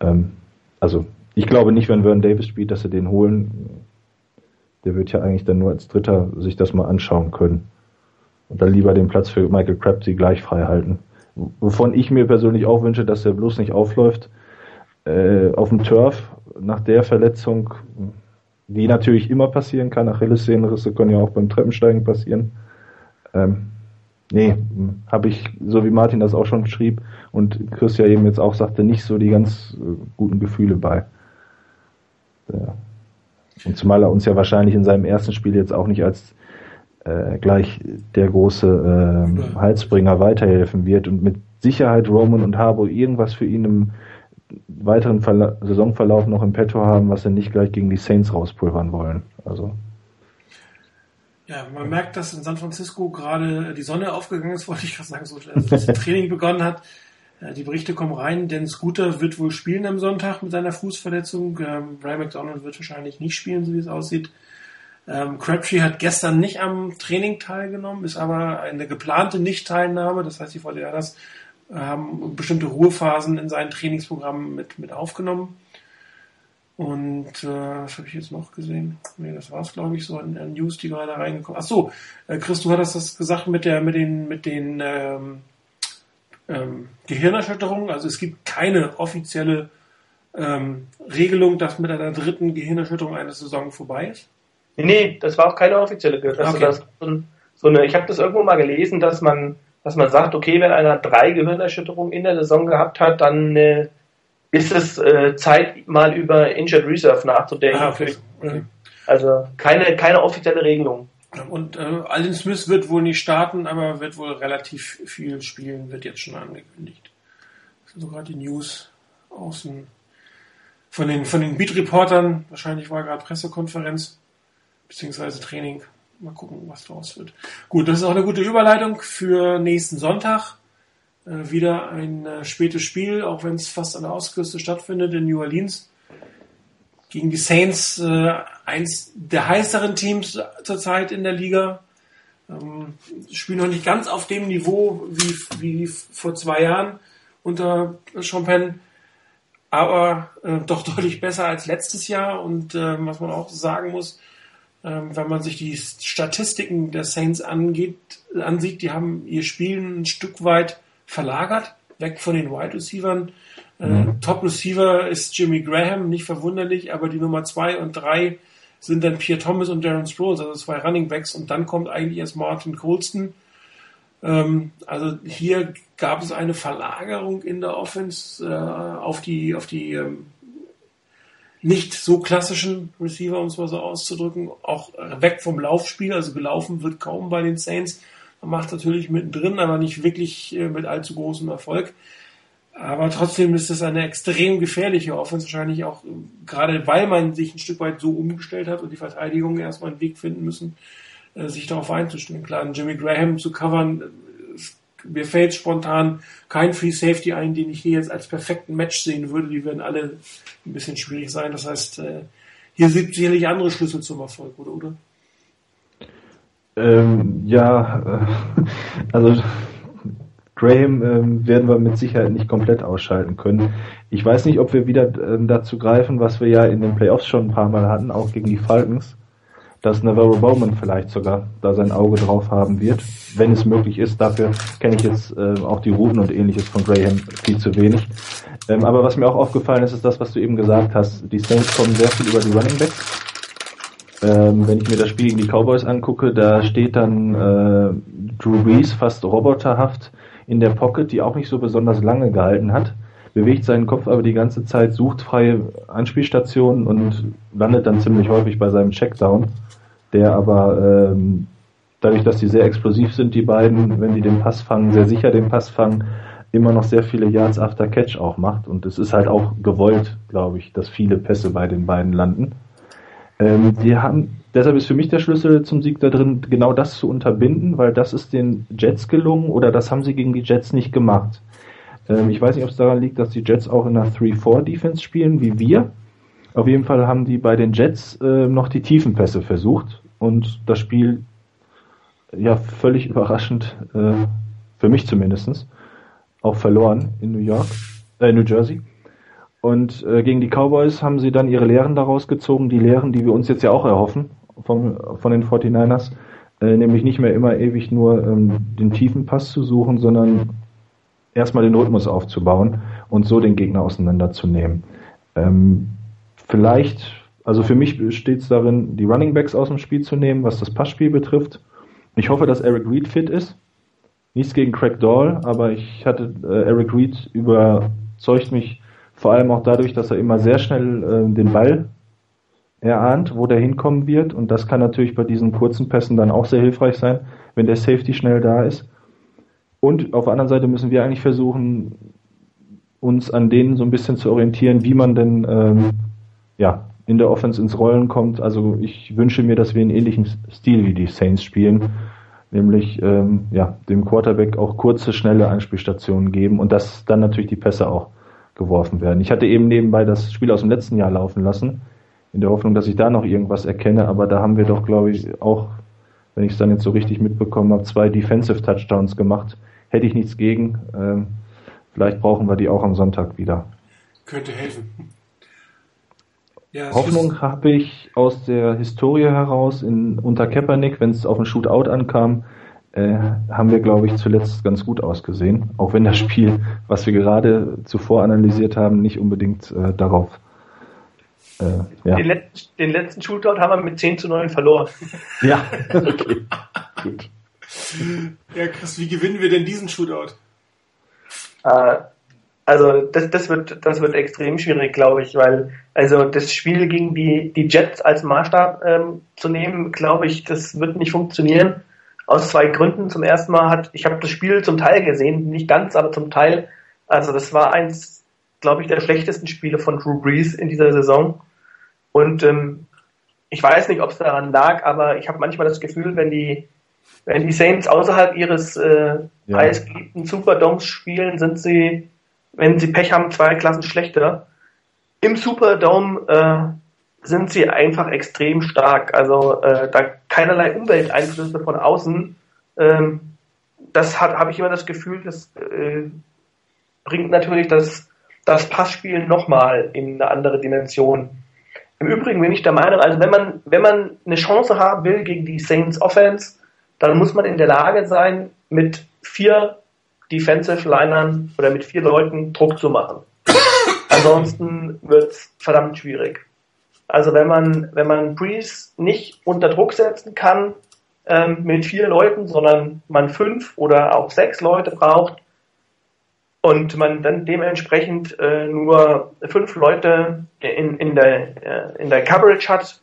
Ähm, also ich glaube nicht, wenn Vernon Davis spielt, dass sie den holen. Der wird ja eigentlich dann nur als Dritter sich das mal anschauen können. Und dann lieber den Platz für Michael Crabtree gleich frei halten. Wovon ich mir persönlich auch wünsche, dass er bloß nicht aufläuft äh, auf dem Turf nach der Verletzung, die natürlich immer passieren kann. Achillessehnenrisse können ja auch beim Treppensteigen passieren. Ähm, nee, habe ich, so wie Martin das auch schon schrieb und Chris ja eben jetzt auch sagte, nicht so die ganz äh, guten Gefühle bei. Ja. Und zumal er uns ja wahrscheinlich in seinem ersten Spiel jetzt auch nicht als äh, gleich der große äh, Halsbringer weiterhelfen wird und mit Sicherheit Roman und Harbo irgendwas für ihn im weiteren Verla Saisonverlauf noch im Petto haben, was sie nicht gleich gegen die Saints rauspulvern wollen. Also Ja, man merkt, dass in San Francisco gerade die Sonne aufgegangen ist, wollte ich gerade sagen, so, also das Training begonnen hat. Äh, Die Berichte kommen rein, denn Scooter wird wohl spielen am Sonntag mit seiner Fußverletzung. Ähm, Ray McDonald wird wahrscheinlich nicht spielen, so wie es aussieht. Ähm, Crabtree hat gestern nicht am Training teilgenommen, ist aber eine geplante Nicht-Teilnahme. Das heißt, die 49ers äh, haben bestimmte Ruhephasen in seinen Trainingsprogrammen mit, mit aufgenommen. Und äh, was habe ich jetzt noch gesehen? Nee, das war es, glaube ich, so an, an News, die gerade reingekommen. Ach so, äh, Chris, du hattest das gesagt mit der, mit den, mit den ähm, ähm, Gehirnerschütterungen. Also es gibt keine offizielle ähm, Regelung, dass mit einer dritten Gehirnerschütterung eine Saison vorbei ist. Nee, nee, das war auch keine offizielle also Okay. das, so eine, Ich habe das irgendwo mal gelesen, dass man, dass man sagt, okay, wenn einer drei Gehirnerschütterungen in der Saison gehabt hat, dann äh, ist es äh, Zeit, mal über Injured Reserve nachzudenken. Ah, okay. okay. Also keine, keine offizielle Regelung. Und äh, Alden Smith wird wohl nicht starten, aber wird wohl relativ viel spielen, wird jetzt schon angekündigt. Das sind so gerade die News außen von den, von den Beat-Reportern. Wahrscheinlich war gerade Pressekonferenz, beziehungsweise Training. Mal gucken, was daraus wird. Gut, das ist auch eine gute Überleitung für nächsten Sonntag. Äh, wieder ein äh, spätes Spiel, auch wenn es fast an der Ostküste stattfindet in New Orleans. Gegen die Saints, äh, eins der heißeren Teams zurzeit in der Liga. Ähm, spielen noch nicht ganz auf dem Niveau wie, wie vor zwei Jahren unter Champagne, aber äh, doch deutlich besser als letztes Jahr. Und äh, was man auch sagen muss, äh, wenn man sich die Statistiken der Saints angeht, ansieht, die haben ihr Spiel ein Stück weit verlagert, weg von den Wide Receivers. Mhm. Top Receiver ist Jimmy Graham, nicht verwunderlich, aber die Nummer zwei und drei sind dann Pierre Thomas und Darren Sproles, also zwei Running Backs und dann kommt eigentlich erst Martin Colston. Ähm, also hier gab es eine Verlagerung in der Offense äh, auf die, auf die ähm, nicht so klassischen Receiver, um es mal so auszudrücken, auch weg vom Laufspiel, also gelaufen wird kaum bei den Saints. Man macht natürlich mittendrin, aber nicht wirklich äh, mit allzu großem Erfolg. Aber trotzdem ist es eine extrem gefährliche Offense, wahrscheinlich auch gerade weil man sich ein Stück weit so umgestellt hat und die Verteidigung erstmal einen Weg finden müssen, äh, sich darauf einzustellen. Klar, Jimmy Graham zu covern, äh, mir fällt spontan kein Free Safety ein, den ich hier jetzt als perfekten Match sehen würde. Die werden alle ein bisschen schwierig sein. Das heißt, äh, hier sind sicherlich andere Schlüssel zum Erfolg, oder? oder? Ähm, ja, also Graham ähm, werden wir mit Sicherheit nicht komplett ausschalten können. Ich weiß nicht, ob wir wieder ähm, dazu greifen, was wir ja in den Playoffs schon ein paar Mal hatten, auch gegen die Falcons, dass Navarro Bowman vielleicht sogar da sein Auge drauf haben wird, wenn es möglich ist. Dafür kenne ich jetzt äh, auch die Routen und ähnliches von Graham viel zu wenig. Ähm, aber was mir auch aufgefallen ist, ist das, was du eben gesagt hast. Die Saints kommen sehr viel über die Running Backs. Ähm, wenn ich mir das Spiel gegen die Cowboys angucke, da steht dann äh, Drew Brees fast roboterhaft in der Pocket, die auch nicht so besonders lange gehalten hat, bewegt seinen Kopf aber die ganze Zeit, sucht freie Anspielstationen und landet dann ziemlich häufig bei seinem Checkdown, der aber ähm, dadurch, dass die sehr explosiv sind, die beiden, wenn die den Pass fangen, sehr sicher den Pass fangen, immer noch sehr viele Yards after Catch auch macht und es ist halt auch gewollt, glaube ich, dass viele Pässe bei den beiden landen. Ähm, die haben Deshalb ist für mich der Schlüssel zum Sieg da drin, genau das zu unterbinden, weil das ist den Jets gelungen oder das haben sie gegen die Jets nicht gemacht. Ähm, ich weiß nicht, ob es daran liegt, dass die Jets auch in einer 3-4-Defense spielen, wie wir. Auf jeden Fall haben die bei den Jets äh, noch die Tiefenpässe versucht und das Spiel ja völlig überraschend, äh, für mich zumindestens auch verloren in New York, äh, New Jersey. Und äh, gegen die Cowboys haben sie dann ihre Lehren daraus gezogen, die Lehren, die wir uns jetzt ja auch erhoffen vom, von den 49ers, äh, nämlich nicht mehr immer ewig nur ähm, den tiefen Pass zu suchen, sondern erstmal den Rhythmus aufzubauen und so den Gegner auseinanderzunehmen. Ähm, vielleicht, also für mich besteht es darin, die Running Backs aus dem Spiel zu nehmen, was das Passspiel betrifft. Ich hoffe, dass Eric Reed fit ist. Nichts gegen Craig Dahl, aber ich hatte äh, Eric Reed überzeugt mich vor allem auch dadurch, dass er immer sehr schnell äh, den Ball erahnt, wo der hinkommen wird. Und das kann natürlich bei diesen kurzen Pässen dann auch sehr hilfreich sein, wenn der Safety schnell da ist. Und auf der anderen Seite müssen wir eigentlich versuchen, uns an denen so ein bisschen zu orientieren, wie man denn ähm, ja, in der Offense ins Rollen kommt. Also ich wünsche mir, dass wir einen ähnlichen Stil wie die Saints spielen, nämlich ähm, ja, dem Quarterback auch kurze, schnelle Anspielstationen geben und dass dann natürlich die Pässe auch geworfen werden. Ich hatte eben nebenbei das Spiel aus dem letzten Jahr laufen lassen in der Hoffnung, dass ich da noch irgendwas erkenne. Aber da haben wir doch, glaube ich, auch, wenn ich es dann jetzt so richtig mitbekommen habe, zwei Defensive Touchdowns gemacht. Hätte ich nichts gegen. Ähm, vielleicht brauchen wir die auch am Sonntag wieder. Könnte helfen. Ja, Hoffnung habe ich aus der Historie heraus in, unter Kaepernick, wenn es auf ein Shootout ankam, äh, haben wir, glaube ich, zuletzt ganz gut ausgesehen. Auch wenn das Spiel, was wir gerade zuvor analysiert haben, nicht unbedingt äh, darauf äh, ja. den, letzten, den letzten Shootout haben wir mit 10 zu 9 verloren. Ja, okay. Gut. Ja, Chris, wie gewinnen wir denn diesen Shootout? Äh, also das, das, wird, das wird extrem schwierig, glaube ich, weil also das Spiel gegen die, die Jets als Maßstab ähm, zu nehmen, glaube ich, das wird nicht funktionieren. Aus zwei Gründen. Zum ersten Mal hat, ich habe das Spiel zum Teil gesehen, nicht ganz, aber zum Teil. Also das war eins, glaube ich, der schlechtesten Spiele von Drew Brees in dieser Saison. Und ähm, ich weiß nicht, ob es daran lag, aber ich habe manchmal das Gefühl, wenn die, Wenn die Saints außerhalb ihres äh, Ja. heißgeliebten Superdomes spielen, sind sie, wenn sie Pech haben, zwei Klassen schlechter. Im Superdome äh, sind sie einfach extrem stark. Also äh, da keinerlei Umwelteinflüsse von außen. Ähm, das hat habe ich immer das Gefühl, das äh, bringt natürlich das, das Passspiel nochmal in eine andere Dimension. Im Übrigen bin ich der Meinung, also wenn man, wenn man eine Chance haben will gegen die Saints Offense, dann muss man in der Lage sein, mit vier Defensive Linern oder mit vier Leuten Druck zu machen. Ansonsten wird's verdammt schwierig. Also wenn man, wenn man Breeze nicht unter Druck setzen kann ähm, mit vier Leuten, sondern man fünf oder auch sechs Leute braucht und man dann dementsprechend äh, nur fünf Leute in, in, der, äh, in der Coverage hat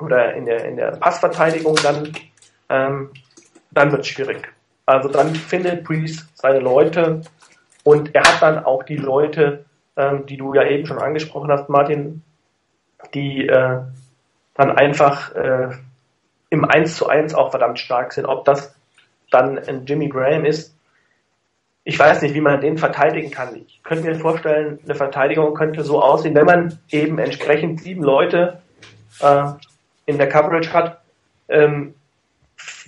oder in der, in der Passverteidigung, dann, ähm, dann wird es schwierig. Also dann findet Breeze seine Leute und er hat dann auch die Leute, ähm, die du ja eben schon angesprochen hast, Martin, die äh, dann einfach äh, im 1 zu 1 auch verdammt stark sind. Ob das dann ein Jimmy Graham ist, ich weiß nicht, wie man den verteidigen kann. Ich könnte mir vorstellen, eine Verteidigung könnte so aussehen, wenn man eben entsprechend sieben Leute äh, in der Coverage hat. Ähm,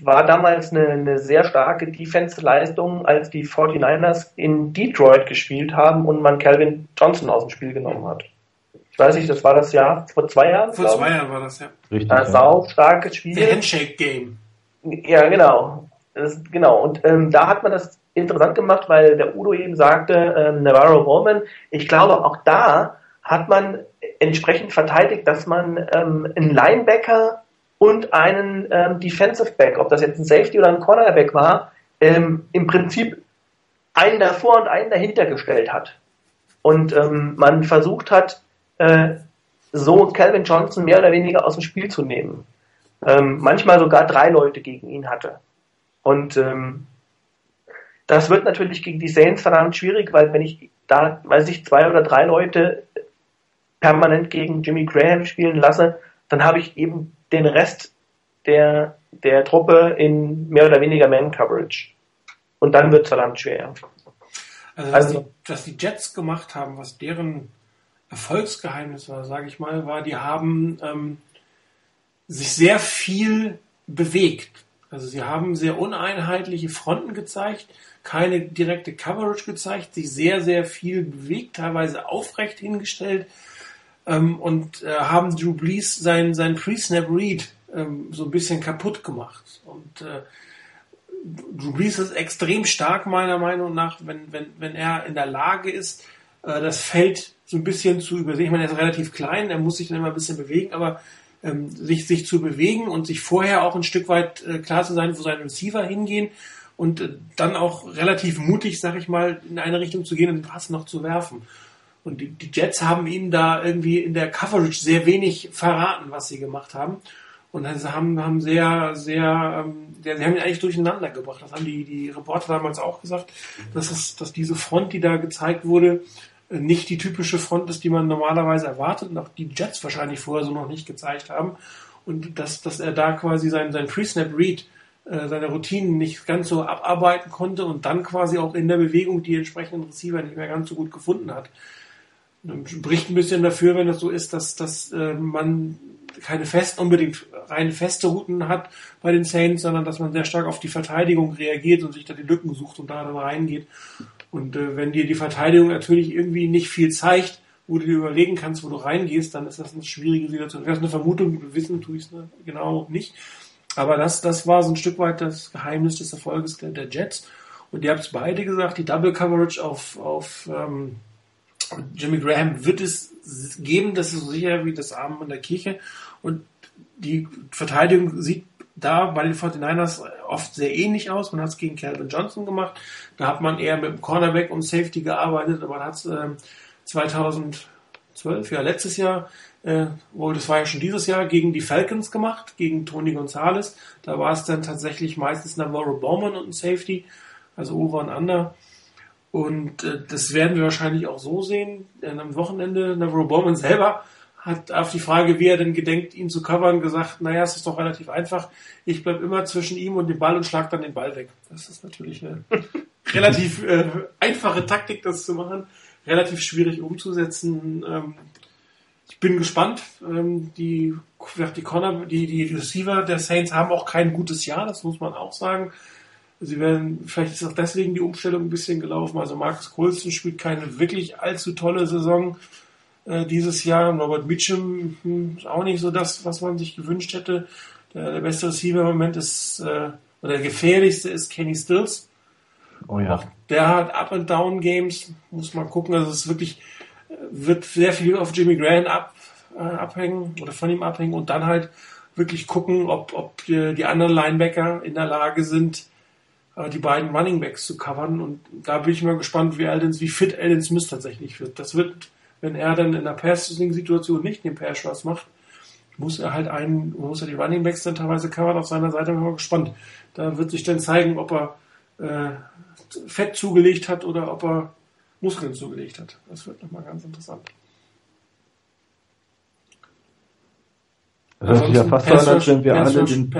war damals eine, eine sehr starke Defense-Leistung, als die 49ers in Detroit gespielt haben und man Calvin Johnson aus dem Spiel genommen hat. Ich weiß nicht, das war das Jahr vor zwei Jahren. Vor zwei Jahren war das, ja. Richtig. Ein sau starkes Spiel. Der Handshake-Game. Ja, genau. Das, genau. Und ähm, da hat man das interessant gemacht, weil der Udo eben sagte, ähm, Navarro Bowman, ich glaube, auch da hat man entsprechend verteidigt, dass man ähm, einen Linebacker und einen ähm, Defensive Back, ob das jetzt ein Safety oder ein Cornerback war, ähm, im Prinzip einen davor und einen dahinter gestellt hat. Und ähm, man versucht hat, äh, so Calvin Johnson mehr oder weniger aus dem Spiel zu nehmen. Ähm, manchmal sogar drei Leute gegen ihn hatte. Und ähm, das wird natürlich gegen die Saints verdammt schwierig, weil wenn ich da, weiß ich, zwei oder drei Leute permanent gegen Jimmy Graham spielen lasse, dann habe ich eben den Rest der, der Truppe in mehr oder weniger Man-Coverage. Und dann wird es verdammt schwer. Also, was, Also- die, was die Jets gemacht haben, was deren Erfolgsgeheimnis war, sage ich mal, war, die haben ähm, sich sehr viel bewegt. Also sie haben sehr uneinheitliche Fronten gezeigt, keine direkte Coverage gezeigt, sich sehr, sehr viel bewegt, teilweise aufrecht hingestellt ähm, und äh, haben Drew Brees sein, sein Pre-Snap Read ähm, so ein bisschen kaputt gemacht. Und äh, Drew Brees ist extrem stark meiner Meinung nach, wenn, wenn, wenn er in der Lage ist, äh, das Feld so ein bisschen zu übersehen. Ich meine, er ist relativ klein, er muss sich dann immer ein bisschen bewegen, aber ähm, sich, sich zu bewegen und sich vorher auch ein Stück weit äh, klar zu sein, wo seine Receiver hingehen und äh, dann auch relativ mutig, sag ich mal, in eine Richtung zu gehen und den Pass noch zu werfen. Und die, die Jets haben ihm da irgendwie in der Coverage sehr wenig verraten, was sie gemacht haben. Und also haben, haben sehr, sehr, ähm, sie haben ihn eigentlich durcheinander gebracht. Das haben die, die Reporter damals auch gesagt, dass, es, dass diese Front, die da gezeigt wurde, nicht die typische Front ist, die man normalerweise erwartet und auch die Jets wahrscheinlich vorher so noch nicht gezeigt haben. Und dass, dass er da quasi sein, sein Pre-Snap-Read, äh, seine Routinen nicht ganz so abarbeiten konnte und dann quasi auch in der Bewegung die entsprechenden Receiver nicht mehr ganz so gut gefunden hat. Spricht ein bisschen dafür, wenn das so ist, dass, dass äh, man keine fest, unbedingt rein feste Routen hat bei den Saints, sondern dass man sehr stark auf die Verteidigung reagiert und sich da die Lücken sucht und da dann reingeht. Und äh, wenn dir die Verteidigung natürlich irgendwie nicht viel zeigt, wo du dir überlegen kannst, wo du reingehst, dann ist das eine schwierige Situation. Das ist eine Vermutung, wissen tue ich es ne? genau nicht. Aber das, das war so ein Stück weit das Geheimnis des Erfolges der, der Jets. Und ihr habt es beide gesagt, die Double Coverage auf, auf ähm, Jimmy Graham wird es geben, das ist so sicher wie das Armen in der Kirche. Und die Verteidigung sieht da bei den 49ers oft sehr ähnlich aus. Man hat es gegen Calvin Johnson gemacht. Da hat man eher mit dem Cornerback und Safety gearbeitet, aber man hat es ähm, 2012, ja letztes Jahr, äh, wohl das war ja schon dieses Jahr, gegen die Falcons gemacht, gegen Tony Gonzalez. Da war es dann tatsächlich meistens Navarro Bowman und ein Safety, also Over und Under. Und äh, das werden wir wahrscheinlich auch so sehen. Denn am Wochenende, Navarro Bowman selber hat auf die Frage, wie er denn gedenkt, ihn zu covern, gesagt, naja, es ist doch relativ einfach. Ich bleib immer zwischen ihm und dem Ball und schlag dann den Ball weg. Das ist natürlich eine relativ äh, einfache Taktik, das zu machen. Relativ schwierig umzusetzen. Ähm, ich bin gespannt. Ähm, die, die Corner, die, die Receiver der Saints haben auch kein gutes Jahr, das muss man auch sagen. Sie werden, vielleicht ist auch deswegen die Umstellung ein bisschen gelaufen. Also Marcus Colston spielt keine wirklich allzu tolle Saison äh, dieses Jahr. Robert Mitchum hm, ist auch nicht so das, was man sich gewünscht hätte. Der, der beste Receiver im Moment ist, äh, oder der gefährlichste ist Kenny Stills. Oh ja. Auch der hat Up-and-Down-Games, muss man gucken. Also es ist wirklich, äh, wird sehr viel auf Jimmy Graham ab, äh, abhängen oder von ihm abhängen und dann halt wirklich gucken, ob, ob die, die anderen Linebacker in der Lage sind, äh, die beiden Running Backs zu covern. Und da bin ich mal gespannt, wie, Aldens, wie fit Alden Smith tatsächlich wird. Das wird, wenn er dann in der Passing-Situation nicht den Pass macht, muss er halt einen, muss er die Running Backs dann teilweise covern auf seiner Seite. Bin mal gespannt. Da wird sich dann zeigen, ob er äh, Fett zugelegt hat oder ob er Muskeln zugelegt hat. Das wird nochmal ganz interessant. Das hört sich ja fast so an, als wenn wir alle den,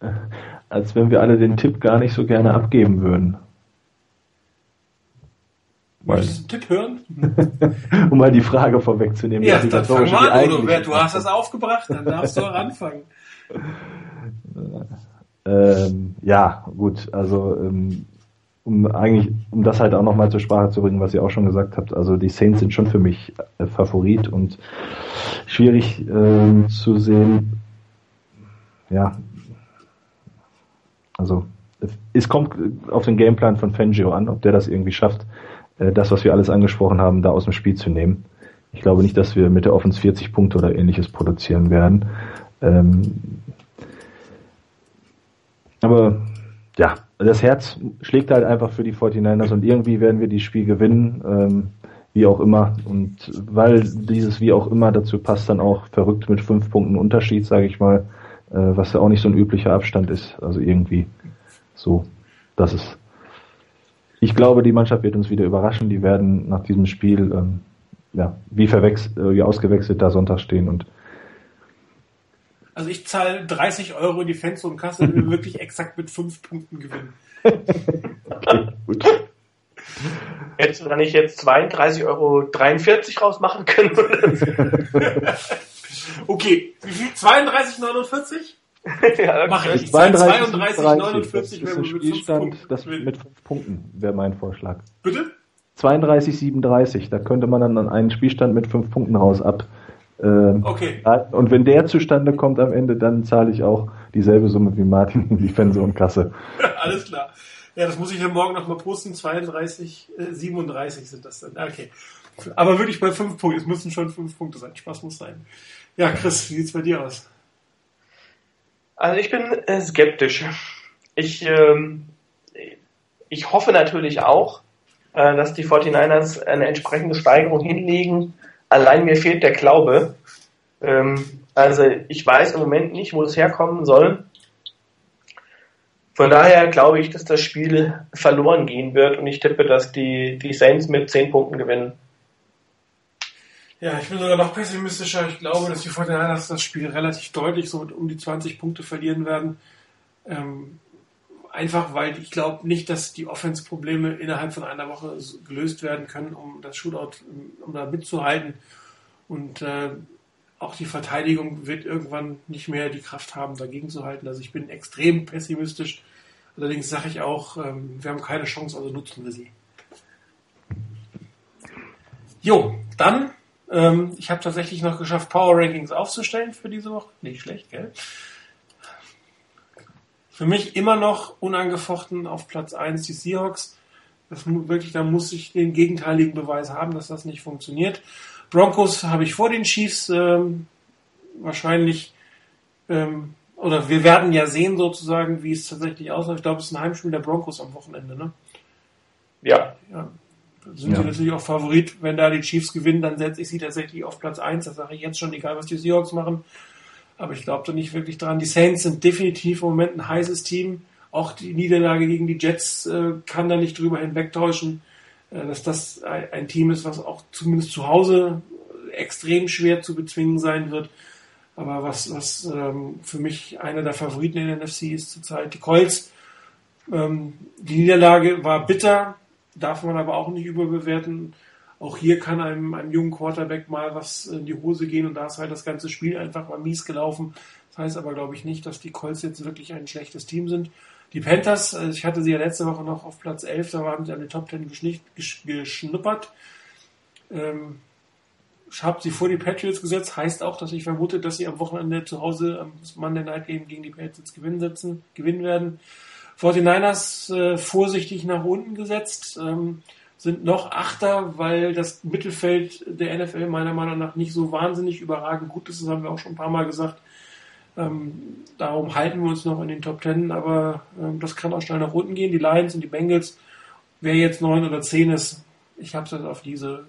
als wenn wir alle den Tipp gar nicht so gerne abgeben würden. Möchtest einen Tipp hören? um mal die Frage vorwegzunehmen. Ja, dann fang mal an, Udo. Du hast das aufgebracht, dann darfst du auch anfangen. Ähm, ja, gut, also ähm, um eigentlich, um das halt auch nochmal zur Sprache zu bringen, was ihr auch schon gesagt habt, also die Saints sind schon für mich äh, Favorit und schwierig äh, zu sehen. Ja, also es kommt auf den Gameplan von Fangio an, ob der das irgendwie schafft, das, was wir alles angesprochen haben, da aus dem Spiel zu nehmen. Ich glaube nicht, dass wir mit der Offense 40 Punkte oder ähnliches produzieren werden. Ähm, aber ja, das Herz schlägt halt einfach für die 49ers und irgendwie werden wir die Spiel gewinnen, ähm, wie auch immer. Und weil dieses wie auch immer dazu passt, dann auch verrückt mit fünf Punkten Unterschied, sage ich mal, äh, was ja auch nicht so ein üblicher Abstand ist. Also irgendwie so, das ist. Ich glaube, die Mannschaft wird uns wieder überraschen. Die werden nach diesem Spiel ähm, ja, wie, verwechselt, äh, wie ausgewechselt da Sonntag stehen und also ich zahle 30 Euro in die Fenster und Kasse und will wirklich exakt mit fünf Punkten gewinnen. okay, gut. Hättest du da nicht jetzt 32,43 Euro rausmachen können? okay, wie viel? 32,49? ja, Mach ich. 32, 32 ist ein Spielstand, das mit fünf Punkten wäre mein Vorschlag. Bitte? 32, 37, da könnte man dann einen Spielstand mit fünf Punkten raus ab. Ähm, okay. Und wenn der zustande kommt am Ende, dann zahle ich auch dieselbe Summe wie Martin in die Fense und Kasse. Alles klar. Ja, das muss ich dann morgen nochmal posten. 32, äh, 37 sind das dann. Okay. Aber wirklich bei fünf Punkten. Es müssen schon fünf Punkte sein. Spaß muss sein. Ja, Chris, wie sieht's bei dir aus? Also ich bin äh, skeptisch. Ich, ähm, ich hoffe natürlich auch, äh, dass die 49ers eine entsprechende Steigerung hinlegen. Allein mir fehlt der Glaube. Ähm, also ich weiß im Moment nicht, wo es herkommen soll. Von daher glaube ich, dass das Spiel verloren gehen wird und ich tippe, dass die, die Saints mit 10 Punkten gewinnen. Ja, ich bin sogar noch pessimistischer. Ich glaube, dass die 49ers das Spiel relativ deutlich so um die 20 Punkte verlieren werden. Ähm, einfach weil ich glaube nicht, dass die Offense-Probleme innerhalb von einer Woche gelöst werden können, um das Shootout, um da mitzuhalten. Und äh, auch die Verteidigung wird irgendwann nicht mehr die Kraft haben, dagegen zu halten. Also ich bin extrem pessimistisch. Allerdings sage ich auch, ähm, wir haben keine Chance, also nutzen wir sie. Jo, dann, ähm, ich habe tatsächlich noch geschafft, Power Rankings aufzustellen für diese Woche. Nicht schlecht, gell? Für mich immer noch unangefochten auf Platz 1 die Seahawks. Das wirklich, da muss ich den gegenteiligen Beweis haben, dass das nicht funktioniert. Broncos habe ich vor den Chiefs ähm, wahrscheinlich, ähm, oder wir werden ja sehen sozusagen, wie es tatsächlich aussieht. Ich glaube, es ist ein Heimspiel der Broncos am Wochenende, ne? Ja. ja. Sind ja. sie natürlich auch Favorit. Wenn da die Chiefs gewinnen, dann setze ich sie tatsächlich auf Platz 1. Das sage ich jetzt schon, egal was die Seahawks machen. Aber ich glaube da nicht wirklich dran. Die Saints sind definitiv im Moment ein heißes Team. Auch die Niederlage gegen die Jets äh, kann da nicht drüber hinwegtäuschen, äh, dass das ein, ein, Team ist, was auch zumindest zu Hause extrem schwer zu bezwingen sein wird. Aber was, was ähm, für mich einer der Favoriten in der NFC ist zurzeit die Colts. Ähm, die Niederlage war bitter, darf man aber auch nicht überbewerten. Auch hier kann einem, einem jungen Quarterback mal was in die Hose gehen und da ist halt das ganze Spiel einfach mal mies gelaufen. Das heißt aber, glaube ich, nicht, dass die Colts jetzt wirklich ein schlechtes Team sind. Die Panthers, also ich hatte sie ja letzte Woche noch auf Platz 11, da waren sie an den Top 10 geschnuppert. Ähm, ich habe sie vor die Patriots gesetzt, heißt auch, dass ich vermute, dass sie am Wochenende zu Hause am Monday Night Game gegen die Patriots gewinnen, setzen, gewinnen werden. 49ers äh, vorsichtig nach unten gesetzt, ähm, sind noch Achter, weil das Mittelfeld der NFL meiner Meinung nach nicht so wahnsinnig überragend gut ist. Das haben wir auch schon ein paar Mal gesagt. Ähm, darum halten wir uns noch in den Top Ten, aber ähm, das kann auch schnell nach unten gehen. Die Lions und die Bengals, wer jetzt neun oder zehn ist, ich habe es jetzt auf diese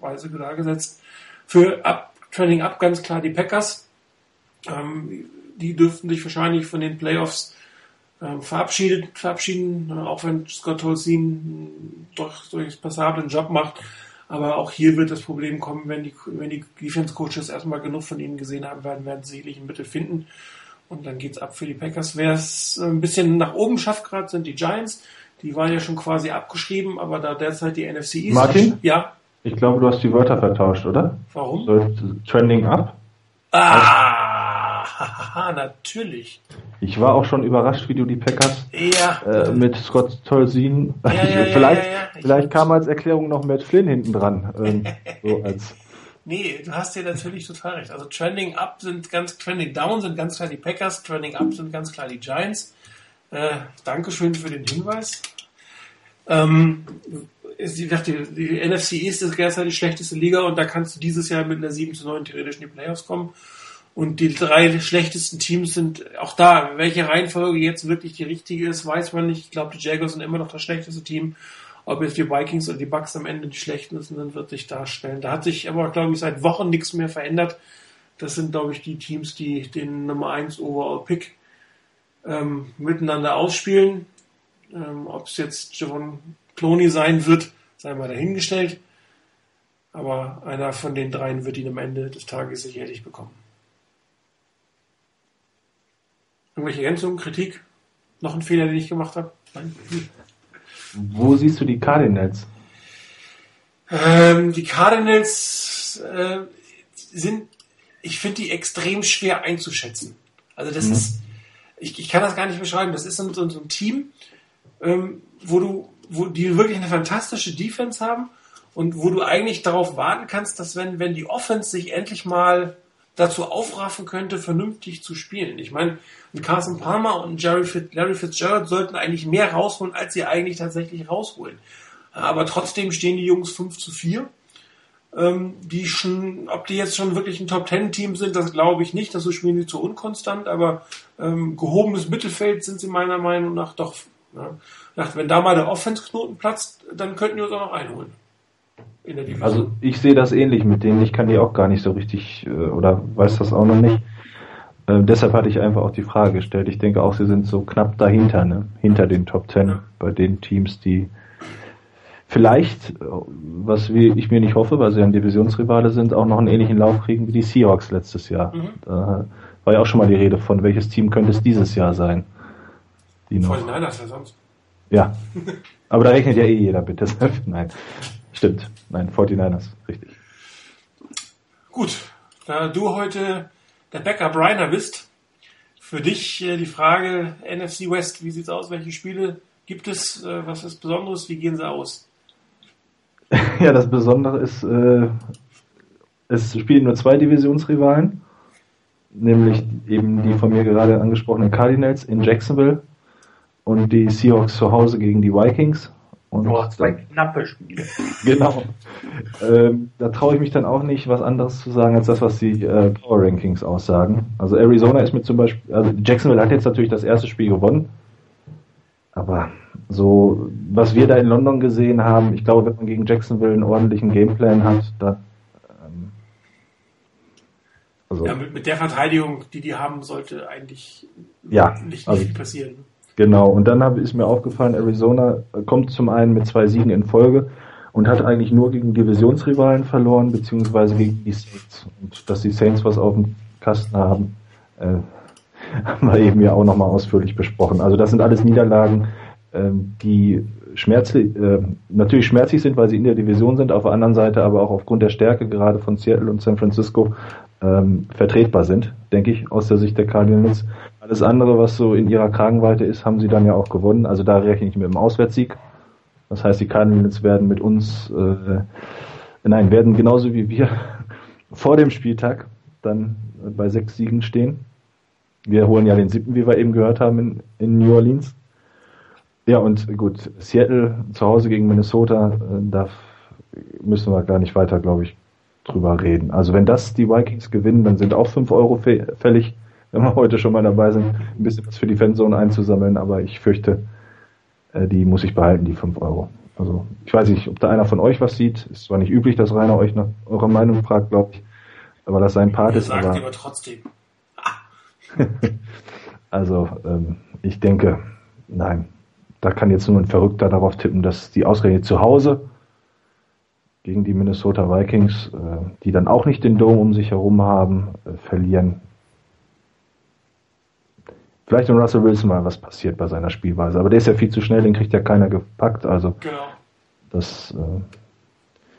Weise da gesetzt. Für Up, Training Up ganz klar die Packers. Ähm, die dürften sich wahrscheinlich von den Playoffs ähm, verabschiedet, verabschieden, äh, auch wenn Scott Tolzien doch durchaus passablen Job macht. Aber auch hier wird das Problem kommen, wenn die, wenn die Defense Coaches erstmal genug von ihnen gesehen haben werden, werden sie sicherlich ein Mittel finden. Und dann geht's ab für die Packers. Wer es ein bisschen nach oben schafft gerade, sind die Giants. Die waren ja schon quasi abgeschrieben, aber da derzeit die NFC ist. Martin? Ja. Ich glaube, du hast die Wörter vertauscht, oder? Warum? So, trending up? Ah, natürlich. Ich war auch schon überrascht, wie du die Packers Ja. äh, mit Scott Tolzien. Ja, ja, vielleicht, vielleicht kam als Erklärung noch Matt Flynn hinten dran. Ähm, so als Nee, du hast dir natürlich total recht. Also Trending Up sind ganz, Trending Down sind ganz klar die Packers, Trending Up sind ganz klar die Giants. Äh, Dankeschön für den Hinweis. Ähm, ist die, die, die NFC East ist derzeit die schlechteste Liga und da kannst du dieses Jahr mit einer 7 zu 9 theoretisch in die Playoffs kommen. Und die drei schlechtesten Teams sind auch da. Welche Reihenfolge jetzt wirklich die richtige ist, weiß man nicht. Ich glaube, die Jaguars sind immer noch das schlechteste Team. Ob jetzt die Vikings oder die Bucks am Ende die schlechten sind, wird sich darstellen. Da hat sich aber, glaube ich, seit Wochen nichts mehr verändert. Das sind, glaube ich, die Teams, die den Nummer 1 Overall Pick ähm, miteinander ausspielen. Ähm, Ob es jetzt Javon Cloney sein wird, sei mal dahingestellt. Aber einer von den dreien wird ihn am Ende des Tages sicherlich bekommen. Irgendwelche Ergänzungen, Kritik? Noch ein Fehler, den ich gemacht habe? Nein? Wo siehst du die Cardinals? Ähm, die Cardinals äh, sind, ich finde die extrem schwer einzuschätzen. Also das Mhm. ist, ich, ich kann das gar nicht beschreiben. Das ist so, so, so ein Team, ähm, wo du, wo die wirklich eine fantastische Defense haben und wo du eigentlich darauf warten kannst, dass wenn, wenn die Offense sich endlich mal dazu aufraffen könnte, vernünftig zu spielen. Ich meine, ein Carson Palmer und Jerry Fitz, Larry Fitzgerald sollten eigentlich mehr rausholen, als sie eigentlich tatsächlich rausholen. Aber trotzdem stehen die Jungs 5 zu 4. Ähm, die schon, ob die jetzt schon wirklich ein Top Ten Team sind, das glaube ich nicht. Das so spielen die zu unkonstant, aber ähm, gehobenes Mittelfeld sind sie meiner Meinung nach doch. Ja. Ich dachte, wenn da mal der Offense-Knoten platzt, dann könnten wir uns auch noch einholen. Also ich sehe das ähnlich mit denen. Ich kann die auch gar nicht so richtig äh, oder weiß das auch noch nicht. Ähm, deshalb hatte ich einfach auch die Frage gestellt. Ich denke auch, sie sind so knapp dahinter, ne? hinter den Top Ten bei den Teams, die vielleicht, äh, was wir, ich mir nicht hoffe, weil sie ein Divisionsrivale sind, auch noch einen ähnlichen Lauf kriegen wie die Seahawks letztes Jahr. Mhm. Da war ja auch schon mal die Rede von, welches Team könnte es dieses Jahr sein? Die noch. Vor den Niners ja sonst. Ja. Aber da rechnet ja eh jeder mit, deshalb, nein. Stimmt. Nein, 49ers, richtig. Gut, da du heute der Backup Reiner bist, für dich äh, die Frage NFC West, wie sieht's aus? Welche Spiele gibt es? Äh, was ist Besonderes? Wie gehen sie aus? Ja, das Besondere ist, äh, es spielen nur zwei Divisionsrivalen, nämlich eben die von mir gerade angesprochenen Cardinals in Jacksonville und die Seahawks zu Hause gegen die Vikings. Und Boah, zwei knappe Spiele. Genau. Ähm, da traue ich mich dann auch nicht, was anderes zu sagen, als das, was die äh, Power Rankings aussagen. Also Arizona ist mit zum Beispiel, also Jacksonville hat jetzt natürlich das erste Spiel gewonnen. Aber so, was wir da in London gesehen haben, ich glaube, wenn man gegen Jacksonville einen ordentlichen Gameplan hat, da, ähm, also, Ja, mit, mit der Verteidigung, die die haben, sollte eigentlich Ja, nicht, nicht also- viel passieren. Genau, und dann hab, ist mir aufgefallen, Arizona kommt zum einen mit zwei Siegen in Folge und hat eigentlich nur gegen Divisionsrivalen verloren, beziehungsweise gegen die Saints. Und dass die Saints was auf dem Kasten haben, äh, haben wir eben ja auch nochmal ausführlich besprochen. Also das sind alles Niederlagen, äh, die schmerzlich, äh, natürlich schmerzlich sind, weil sie in der Division sind, auf der anderen Seite aber auch aufgrund der Stärke gerade von Seattle und San Francisco ähm, vertretbar sind, denke ich, aus der Sicht der Cardinals. Alles andere, was so in ihrer Kragenweite ist, haben sie dann ja auch gewonnen. Also da rechne ich mit dem Auswärtssieg. Das heißt, die Cardinals werden mit uns, äh, nein, werden genauso wie wir vor dem Spieltag dann bei sechs Siegen stehen. Wir holen ja den siebten, wie wir eben gehört haben, in, in New Orleans. Ja, und gut, Seattle zu Hause gegen Minnesota, äh, da müssen wir gar nicht weiter, glaube ich, drüber reden. Also wenn das die Vikings gewinnen, dann sind auch fünf Euro fällig, wenn wir heute schon mal dabei sind, ein bisschen was für die Fanzone einzusammeln, aber ich fürchte, äh, die muss ich behalten, die fünf Euro. Also ich weiß nicht, ob da einer von euch was sieht. Ist zwar nicht üblich, dass Rainer euch nach eurer Meinung fragt, glaube ich, aber das sein Part ist. Sagt aber, aber trotzdem. also ähm, ich denke, nein, da kann jetzt nur ein Verrückter darauf tippen, dass die ausgerechnet zu Hause gegen die Minnesota Vikings, äh, die dann auch nicht den Dome um sich herum haben, äh, verlieren. Vielleicht in Russell Wilson mal was passiert bei seiner Spielweise, aber der ist ja viel zu schnell, den kriegt ja keiner gepackt. Also Genau. das. Äh,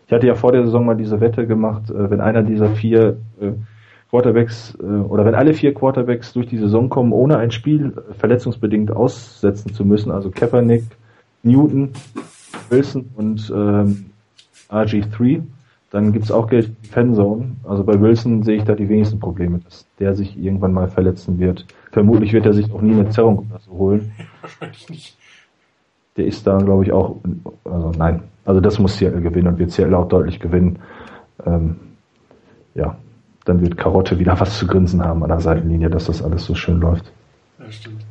ich hatte ja vor der Saison mal diese Wette gemacht, wenn einer dieser vier Quarterbacks äh, oder wenn alle vier Quarterbacks durch die Saison kommen, ohne ein Spiel äh, verletzungsbedingt aussetzen zu müssen, also Kaepernick, Newton, Wilson und ähm, RG3, dann gibt's auch Geld für die Fanzone. Also bei Wilson sehe ich da die wenigsten Probleme, dass der sich irgendwann mal verletzen wird. Vermutlich wird er sich auch nie eine Zerrung oder so holen. Wahrscheinlich nicht. Der ist da, glaube ich, auch, also nein, also das muss Seattle gewinnen und wird Seattle auch deutlich gewinnen. Ähm, ja, dann wird Karotte wieder was zu grinsen haben an der Seitenlinie, dass das alles so schön läuft. Ja, stimmt.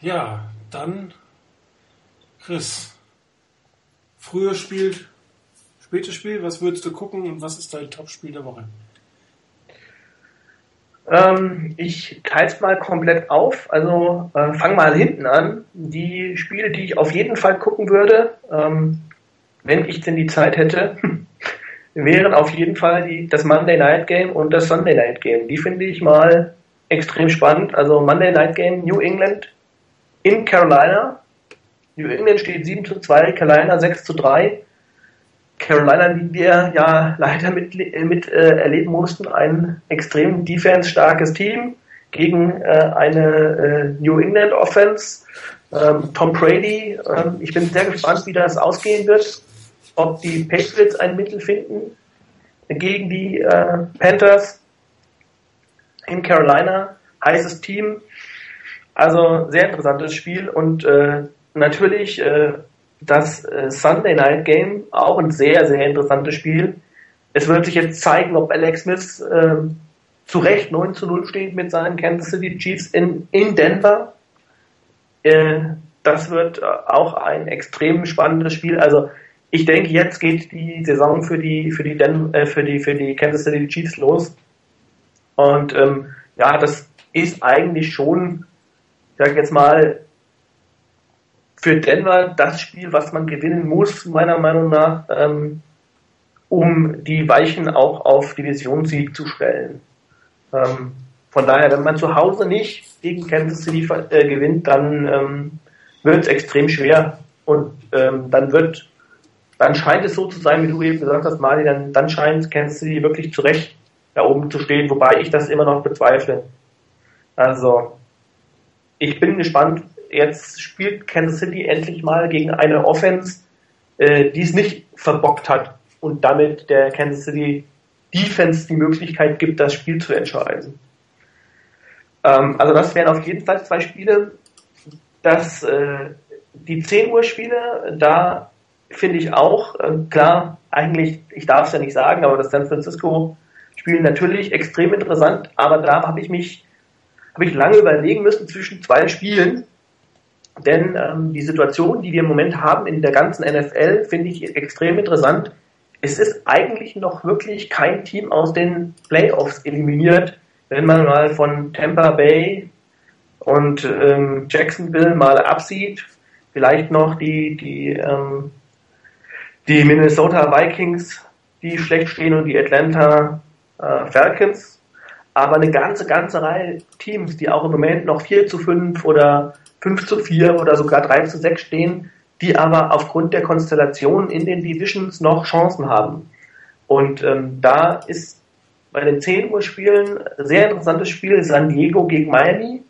Ja, dann Chris. Frühes Spiel, spätes Spiel, was würdest du gucken und was ist dein Top-Spiel der Woche? Ähm, ich teile es mal komplett auf. Also äh, fang mal hinten an. Die Spiele, die ich auf jeden Fall gucken würde, ähm, wenn ich denn die Zeit hätte, wären auf jeden Fall die, das Monday Night Game und das Sunday Night Game. Die finde ich mal extrem spannend. Also Monday Night Game New England in Carolina. New England steht 7 zu 2, Carolina 6 zu 3. Carolina, die wir ja leider mit, mit äh, erleben mussten, ein extrem defense-starkes Team gegen äh, eine äh, New England Offense. Ähm, Tom Brady, ähm, ich bin sehr gespannt, wie das ausgehen wird, ob die Patriots ein Mittel finden gegen die äh, Panthers in Carolina. Heißes Team. Also sehr interessantes Spiel und äh, natürlich äh, das äh, Sunday Night Game, auch ein sehr, sehr interessantes Spiel. Es wird sich jetzt zeigen, ob Alex Smith äh, zu Recht 9 zu 0 steht mit seinen Kansas City Chiefs in, in Denver. Äh, das wird auch ein extrem spannendes Spiel. Also ich denke, jetzt geht die Saison für die für die Den äh, für die für die Kansas City Chiefs los. Und ähm, ja, das ist eigentlich schon, sag ich jetzt mal, für Denver das Spiel, was man gewinnen muss, meiner Meinung nach, ähm, um die Weichen auch auf Divisionssieg zu stellen. Ähm, von daher, wenn man zu Hause nicht gegen Kansas City äh, gewinnt, dann ähm, wird es extrem schwer und ähm, dann wird, dann scheint es so zu sein, wie du eben gesagt hast, Mali, dann, dann scheint Kansas City wirklich zurecht da oben zu stehen, wobei ich das immer noch bezweifle. Also, ich bin gespannt, jetzt spielt Kansas City endlich mal gegen eine Offense, äh, die es nicht verbockt hat und damit der Kansas City Defense die Möglichkeit gibt, das Spiel zu entscheiden. Ähm, also das wären auf jeden Fall zwei Spiele. Das, äh, die 10 Uhr Spiele, da finde ich auch, äh, klar, eigentlich, ich darf es ja nicht sagen, aber das San Francisco Spiel natürlich extrem interessant, aber da habe ich mich, habe ich lange überlegen müssen zwischen zwei Spielen, denn ähm, die Situation, die wir im Moment haben in der ganzen NFL, finde ich extrem interessant. Es ist eigentlich noch wirklich kein Team aus den Playoffs eliminiert, wenn man mal von Tampa Bay und ähm, Jacksonville mal absieht. vielleicht noch die, die, ähm, die Minnesota Vikings, die schlecht stehen und die Atlanta äh, Falcons. Aber eine ganze, ganze Reihe Teams, die auch im Moment noch 4 zu 5 oder 5 zu 4 oder sogar 3 zu 6 stehen, die aber aufgrund der Konstellation in den Divisions noch Chancen haben. Und ähm, da ist bei den 10 Uhr Spielen sehr interessantes Spiel San Diego gegen Miami.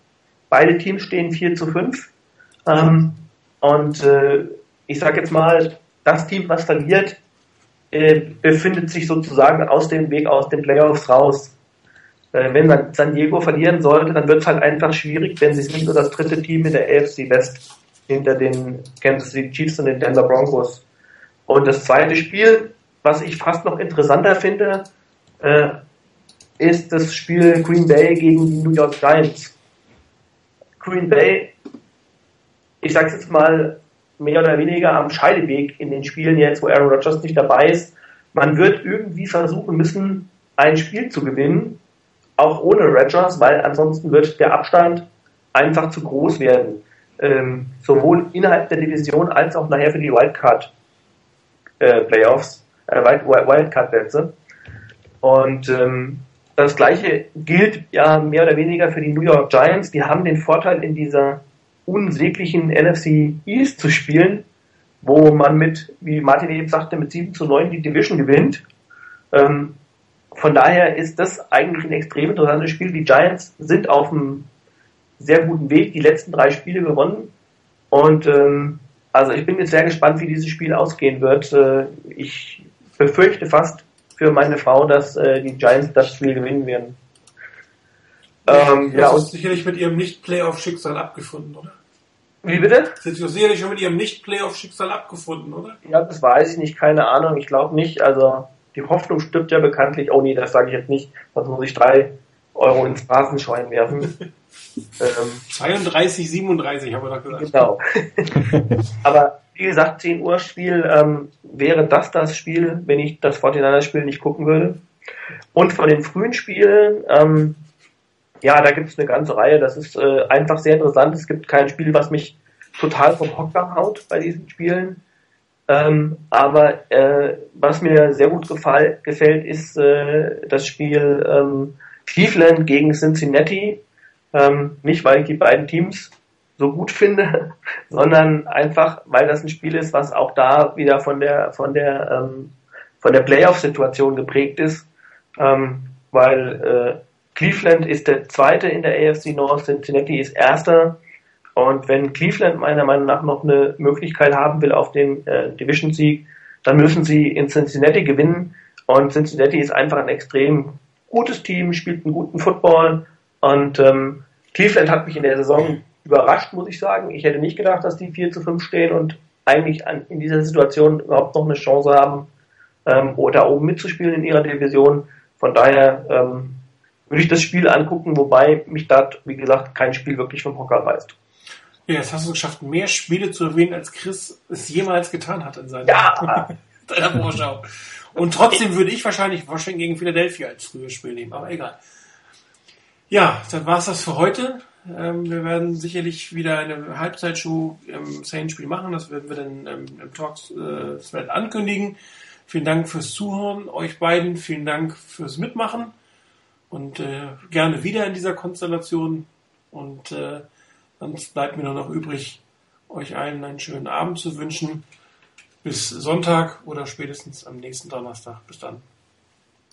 Beide Teams stehen 4 zu 5. Ähm, und äh, ich sage jetzt mal, das Team, was verliert, äh, befindet sich sozusagen aus dem Weg aus den Playoffs raus. Äh, wenn San Diego verlieren sollte, dann wird es halt einfach schwierig, wenn sie sind nur das dritte Team in der AFC West hinter den Kansas City Chiefs und den Denver Broncos. Und das zweite Spiel, was ich fast noch interessanter finde, äh, ist das Spiel Green Bay gegen die New York Giants. Green Bay, ich sag's jetzt mal, mehr oder weniger am Scheideweg in den Spielen jetzt, wo Aaron Rodgers nicht dabei ist. Man wird irgendwie versuchen müssen, ein Spiel zu gewinnen, auch ohne Rodgers, weil ansonsten wird der Abstand einfach zu groß werden. Ähm, sowohl innerhalb der Division als auch nachher für die Wildcard äh, Playoffs, äh, Wildcard Plätze. Und ähm, das gleiche gilt ja mehr oder weniger für die New York Giants. Die haben den Vorteil in dieser unsäglichen NFC East zu spielen, wo man mit, wie Martin eben sagte, mit 7 zu 9 die Division gewinnt. Ähm, von daher ist das eigentlich ein extrem interessantes Spiel. Die Giants sind auf einem sehr guten Weg, die letzten drei Spiele gewonnen. Und ähm, also ich bin jetzt sehr gespannt, wie dieses Spiel ausgehen wird. Äh, ich befürchte fast für meine Frau, dass äh, die Giants das Spiel gewinnen werden. Ähm, ja, und sicherlich mit ihrem Nicht-Playoff-Schicksal abgefunden, oder? Wie bitte? Sind Sie sicherlich schon mit ihrem Nicht-Playoff-Schicksal abgefunden, oder? Ja, das weiß ich nicht, keine Ahnung. Ich glaube nicht. Also die Hoffnung stirbt ja bekanntlich. Oh nee, das sage ich jetzt nicht. Sonst muss ich drei Euro ins Rasenschwein werfen. ähm, 32, 37 haben wir doch gesagt. Genau. Aber wie gesagt, 10 Uhr Spiel ähm, wäre das das Spiel, wenn ich das 49 Spiel nicht gucken würde. Und von den frühen Spielen ähm, ja, da gibt es eine ganze Reihe. Das ist äh, einfach sehr interessant. Es gibt kein Spiel, was mich total vom Hocker haut bei diesen Spielen. Ähm, aber äh, was mir sehr gut gefall, gefällt, ist äh, das Spiel ähm, Cleveland gegen Cincinnati. Ähm, nicht, weil ich die beiden Teams so gut finde, sondern einfach, weil das ein Spiel ist, was auch da wieder von der von der ähm, von der Playoff-Situation geprägt ist, ähm, weil äh, Cleveland ist der zweite in der AFC North, Cincinnati ist erster. Und wenn Cleveland meiner Meinung nach noch eine Möglichkeit haben will auf den äh, Division-Sieg, dann müssen sie in Cincinnati gewinnen. Und Cincinnati ist einfach ein extrem gutes Team, spielt einen guten Football. Und ähm, Cleveland hat mich in der Saison überrascht, muss ich sagen. Ich hätte nicht gedacht, dass die 4 zu 5 stehen und eigentlich an, in dieser Situation überhaupt noch eine Chance haben, ähm, oder oben mitzuspielen in ihrer Division. Von daher ähm, würde ich das Spiel angucken, wobei mich da, wie gesagt, kein Spiel wirklich vom Hocker reißt. Ja, jetzt hast du es geschafft, mehr Spiele zu erwähnen, als Chris es jemals getan hat in seiner, ja. seiner Vorschau. Und trotzdem würde ich wahrscheinlich Washington gegen Philadelphia als frühes Spiel nehmen, aber egal. Ja, dann war es das für heute. Ähm, wir werden sicherlich wieder eine Halbzeitshow im Saints-Spiel machen. Das werden wir dann ähm, im Talks-Thread äh, ankündigen. Vielen Dank fürs Zuhören, euch beiden. Vielen Dank fürs Mitmachen und äh, gerne wieder in dieser Konstellation. Und äh, sonst bleibt mir nur noch übrig, euch allen einen schönen Abend zu wünschen. Bis Sonntag oder spätestens am nächsten Donnerstag. Bis dann.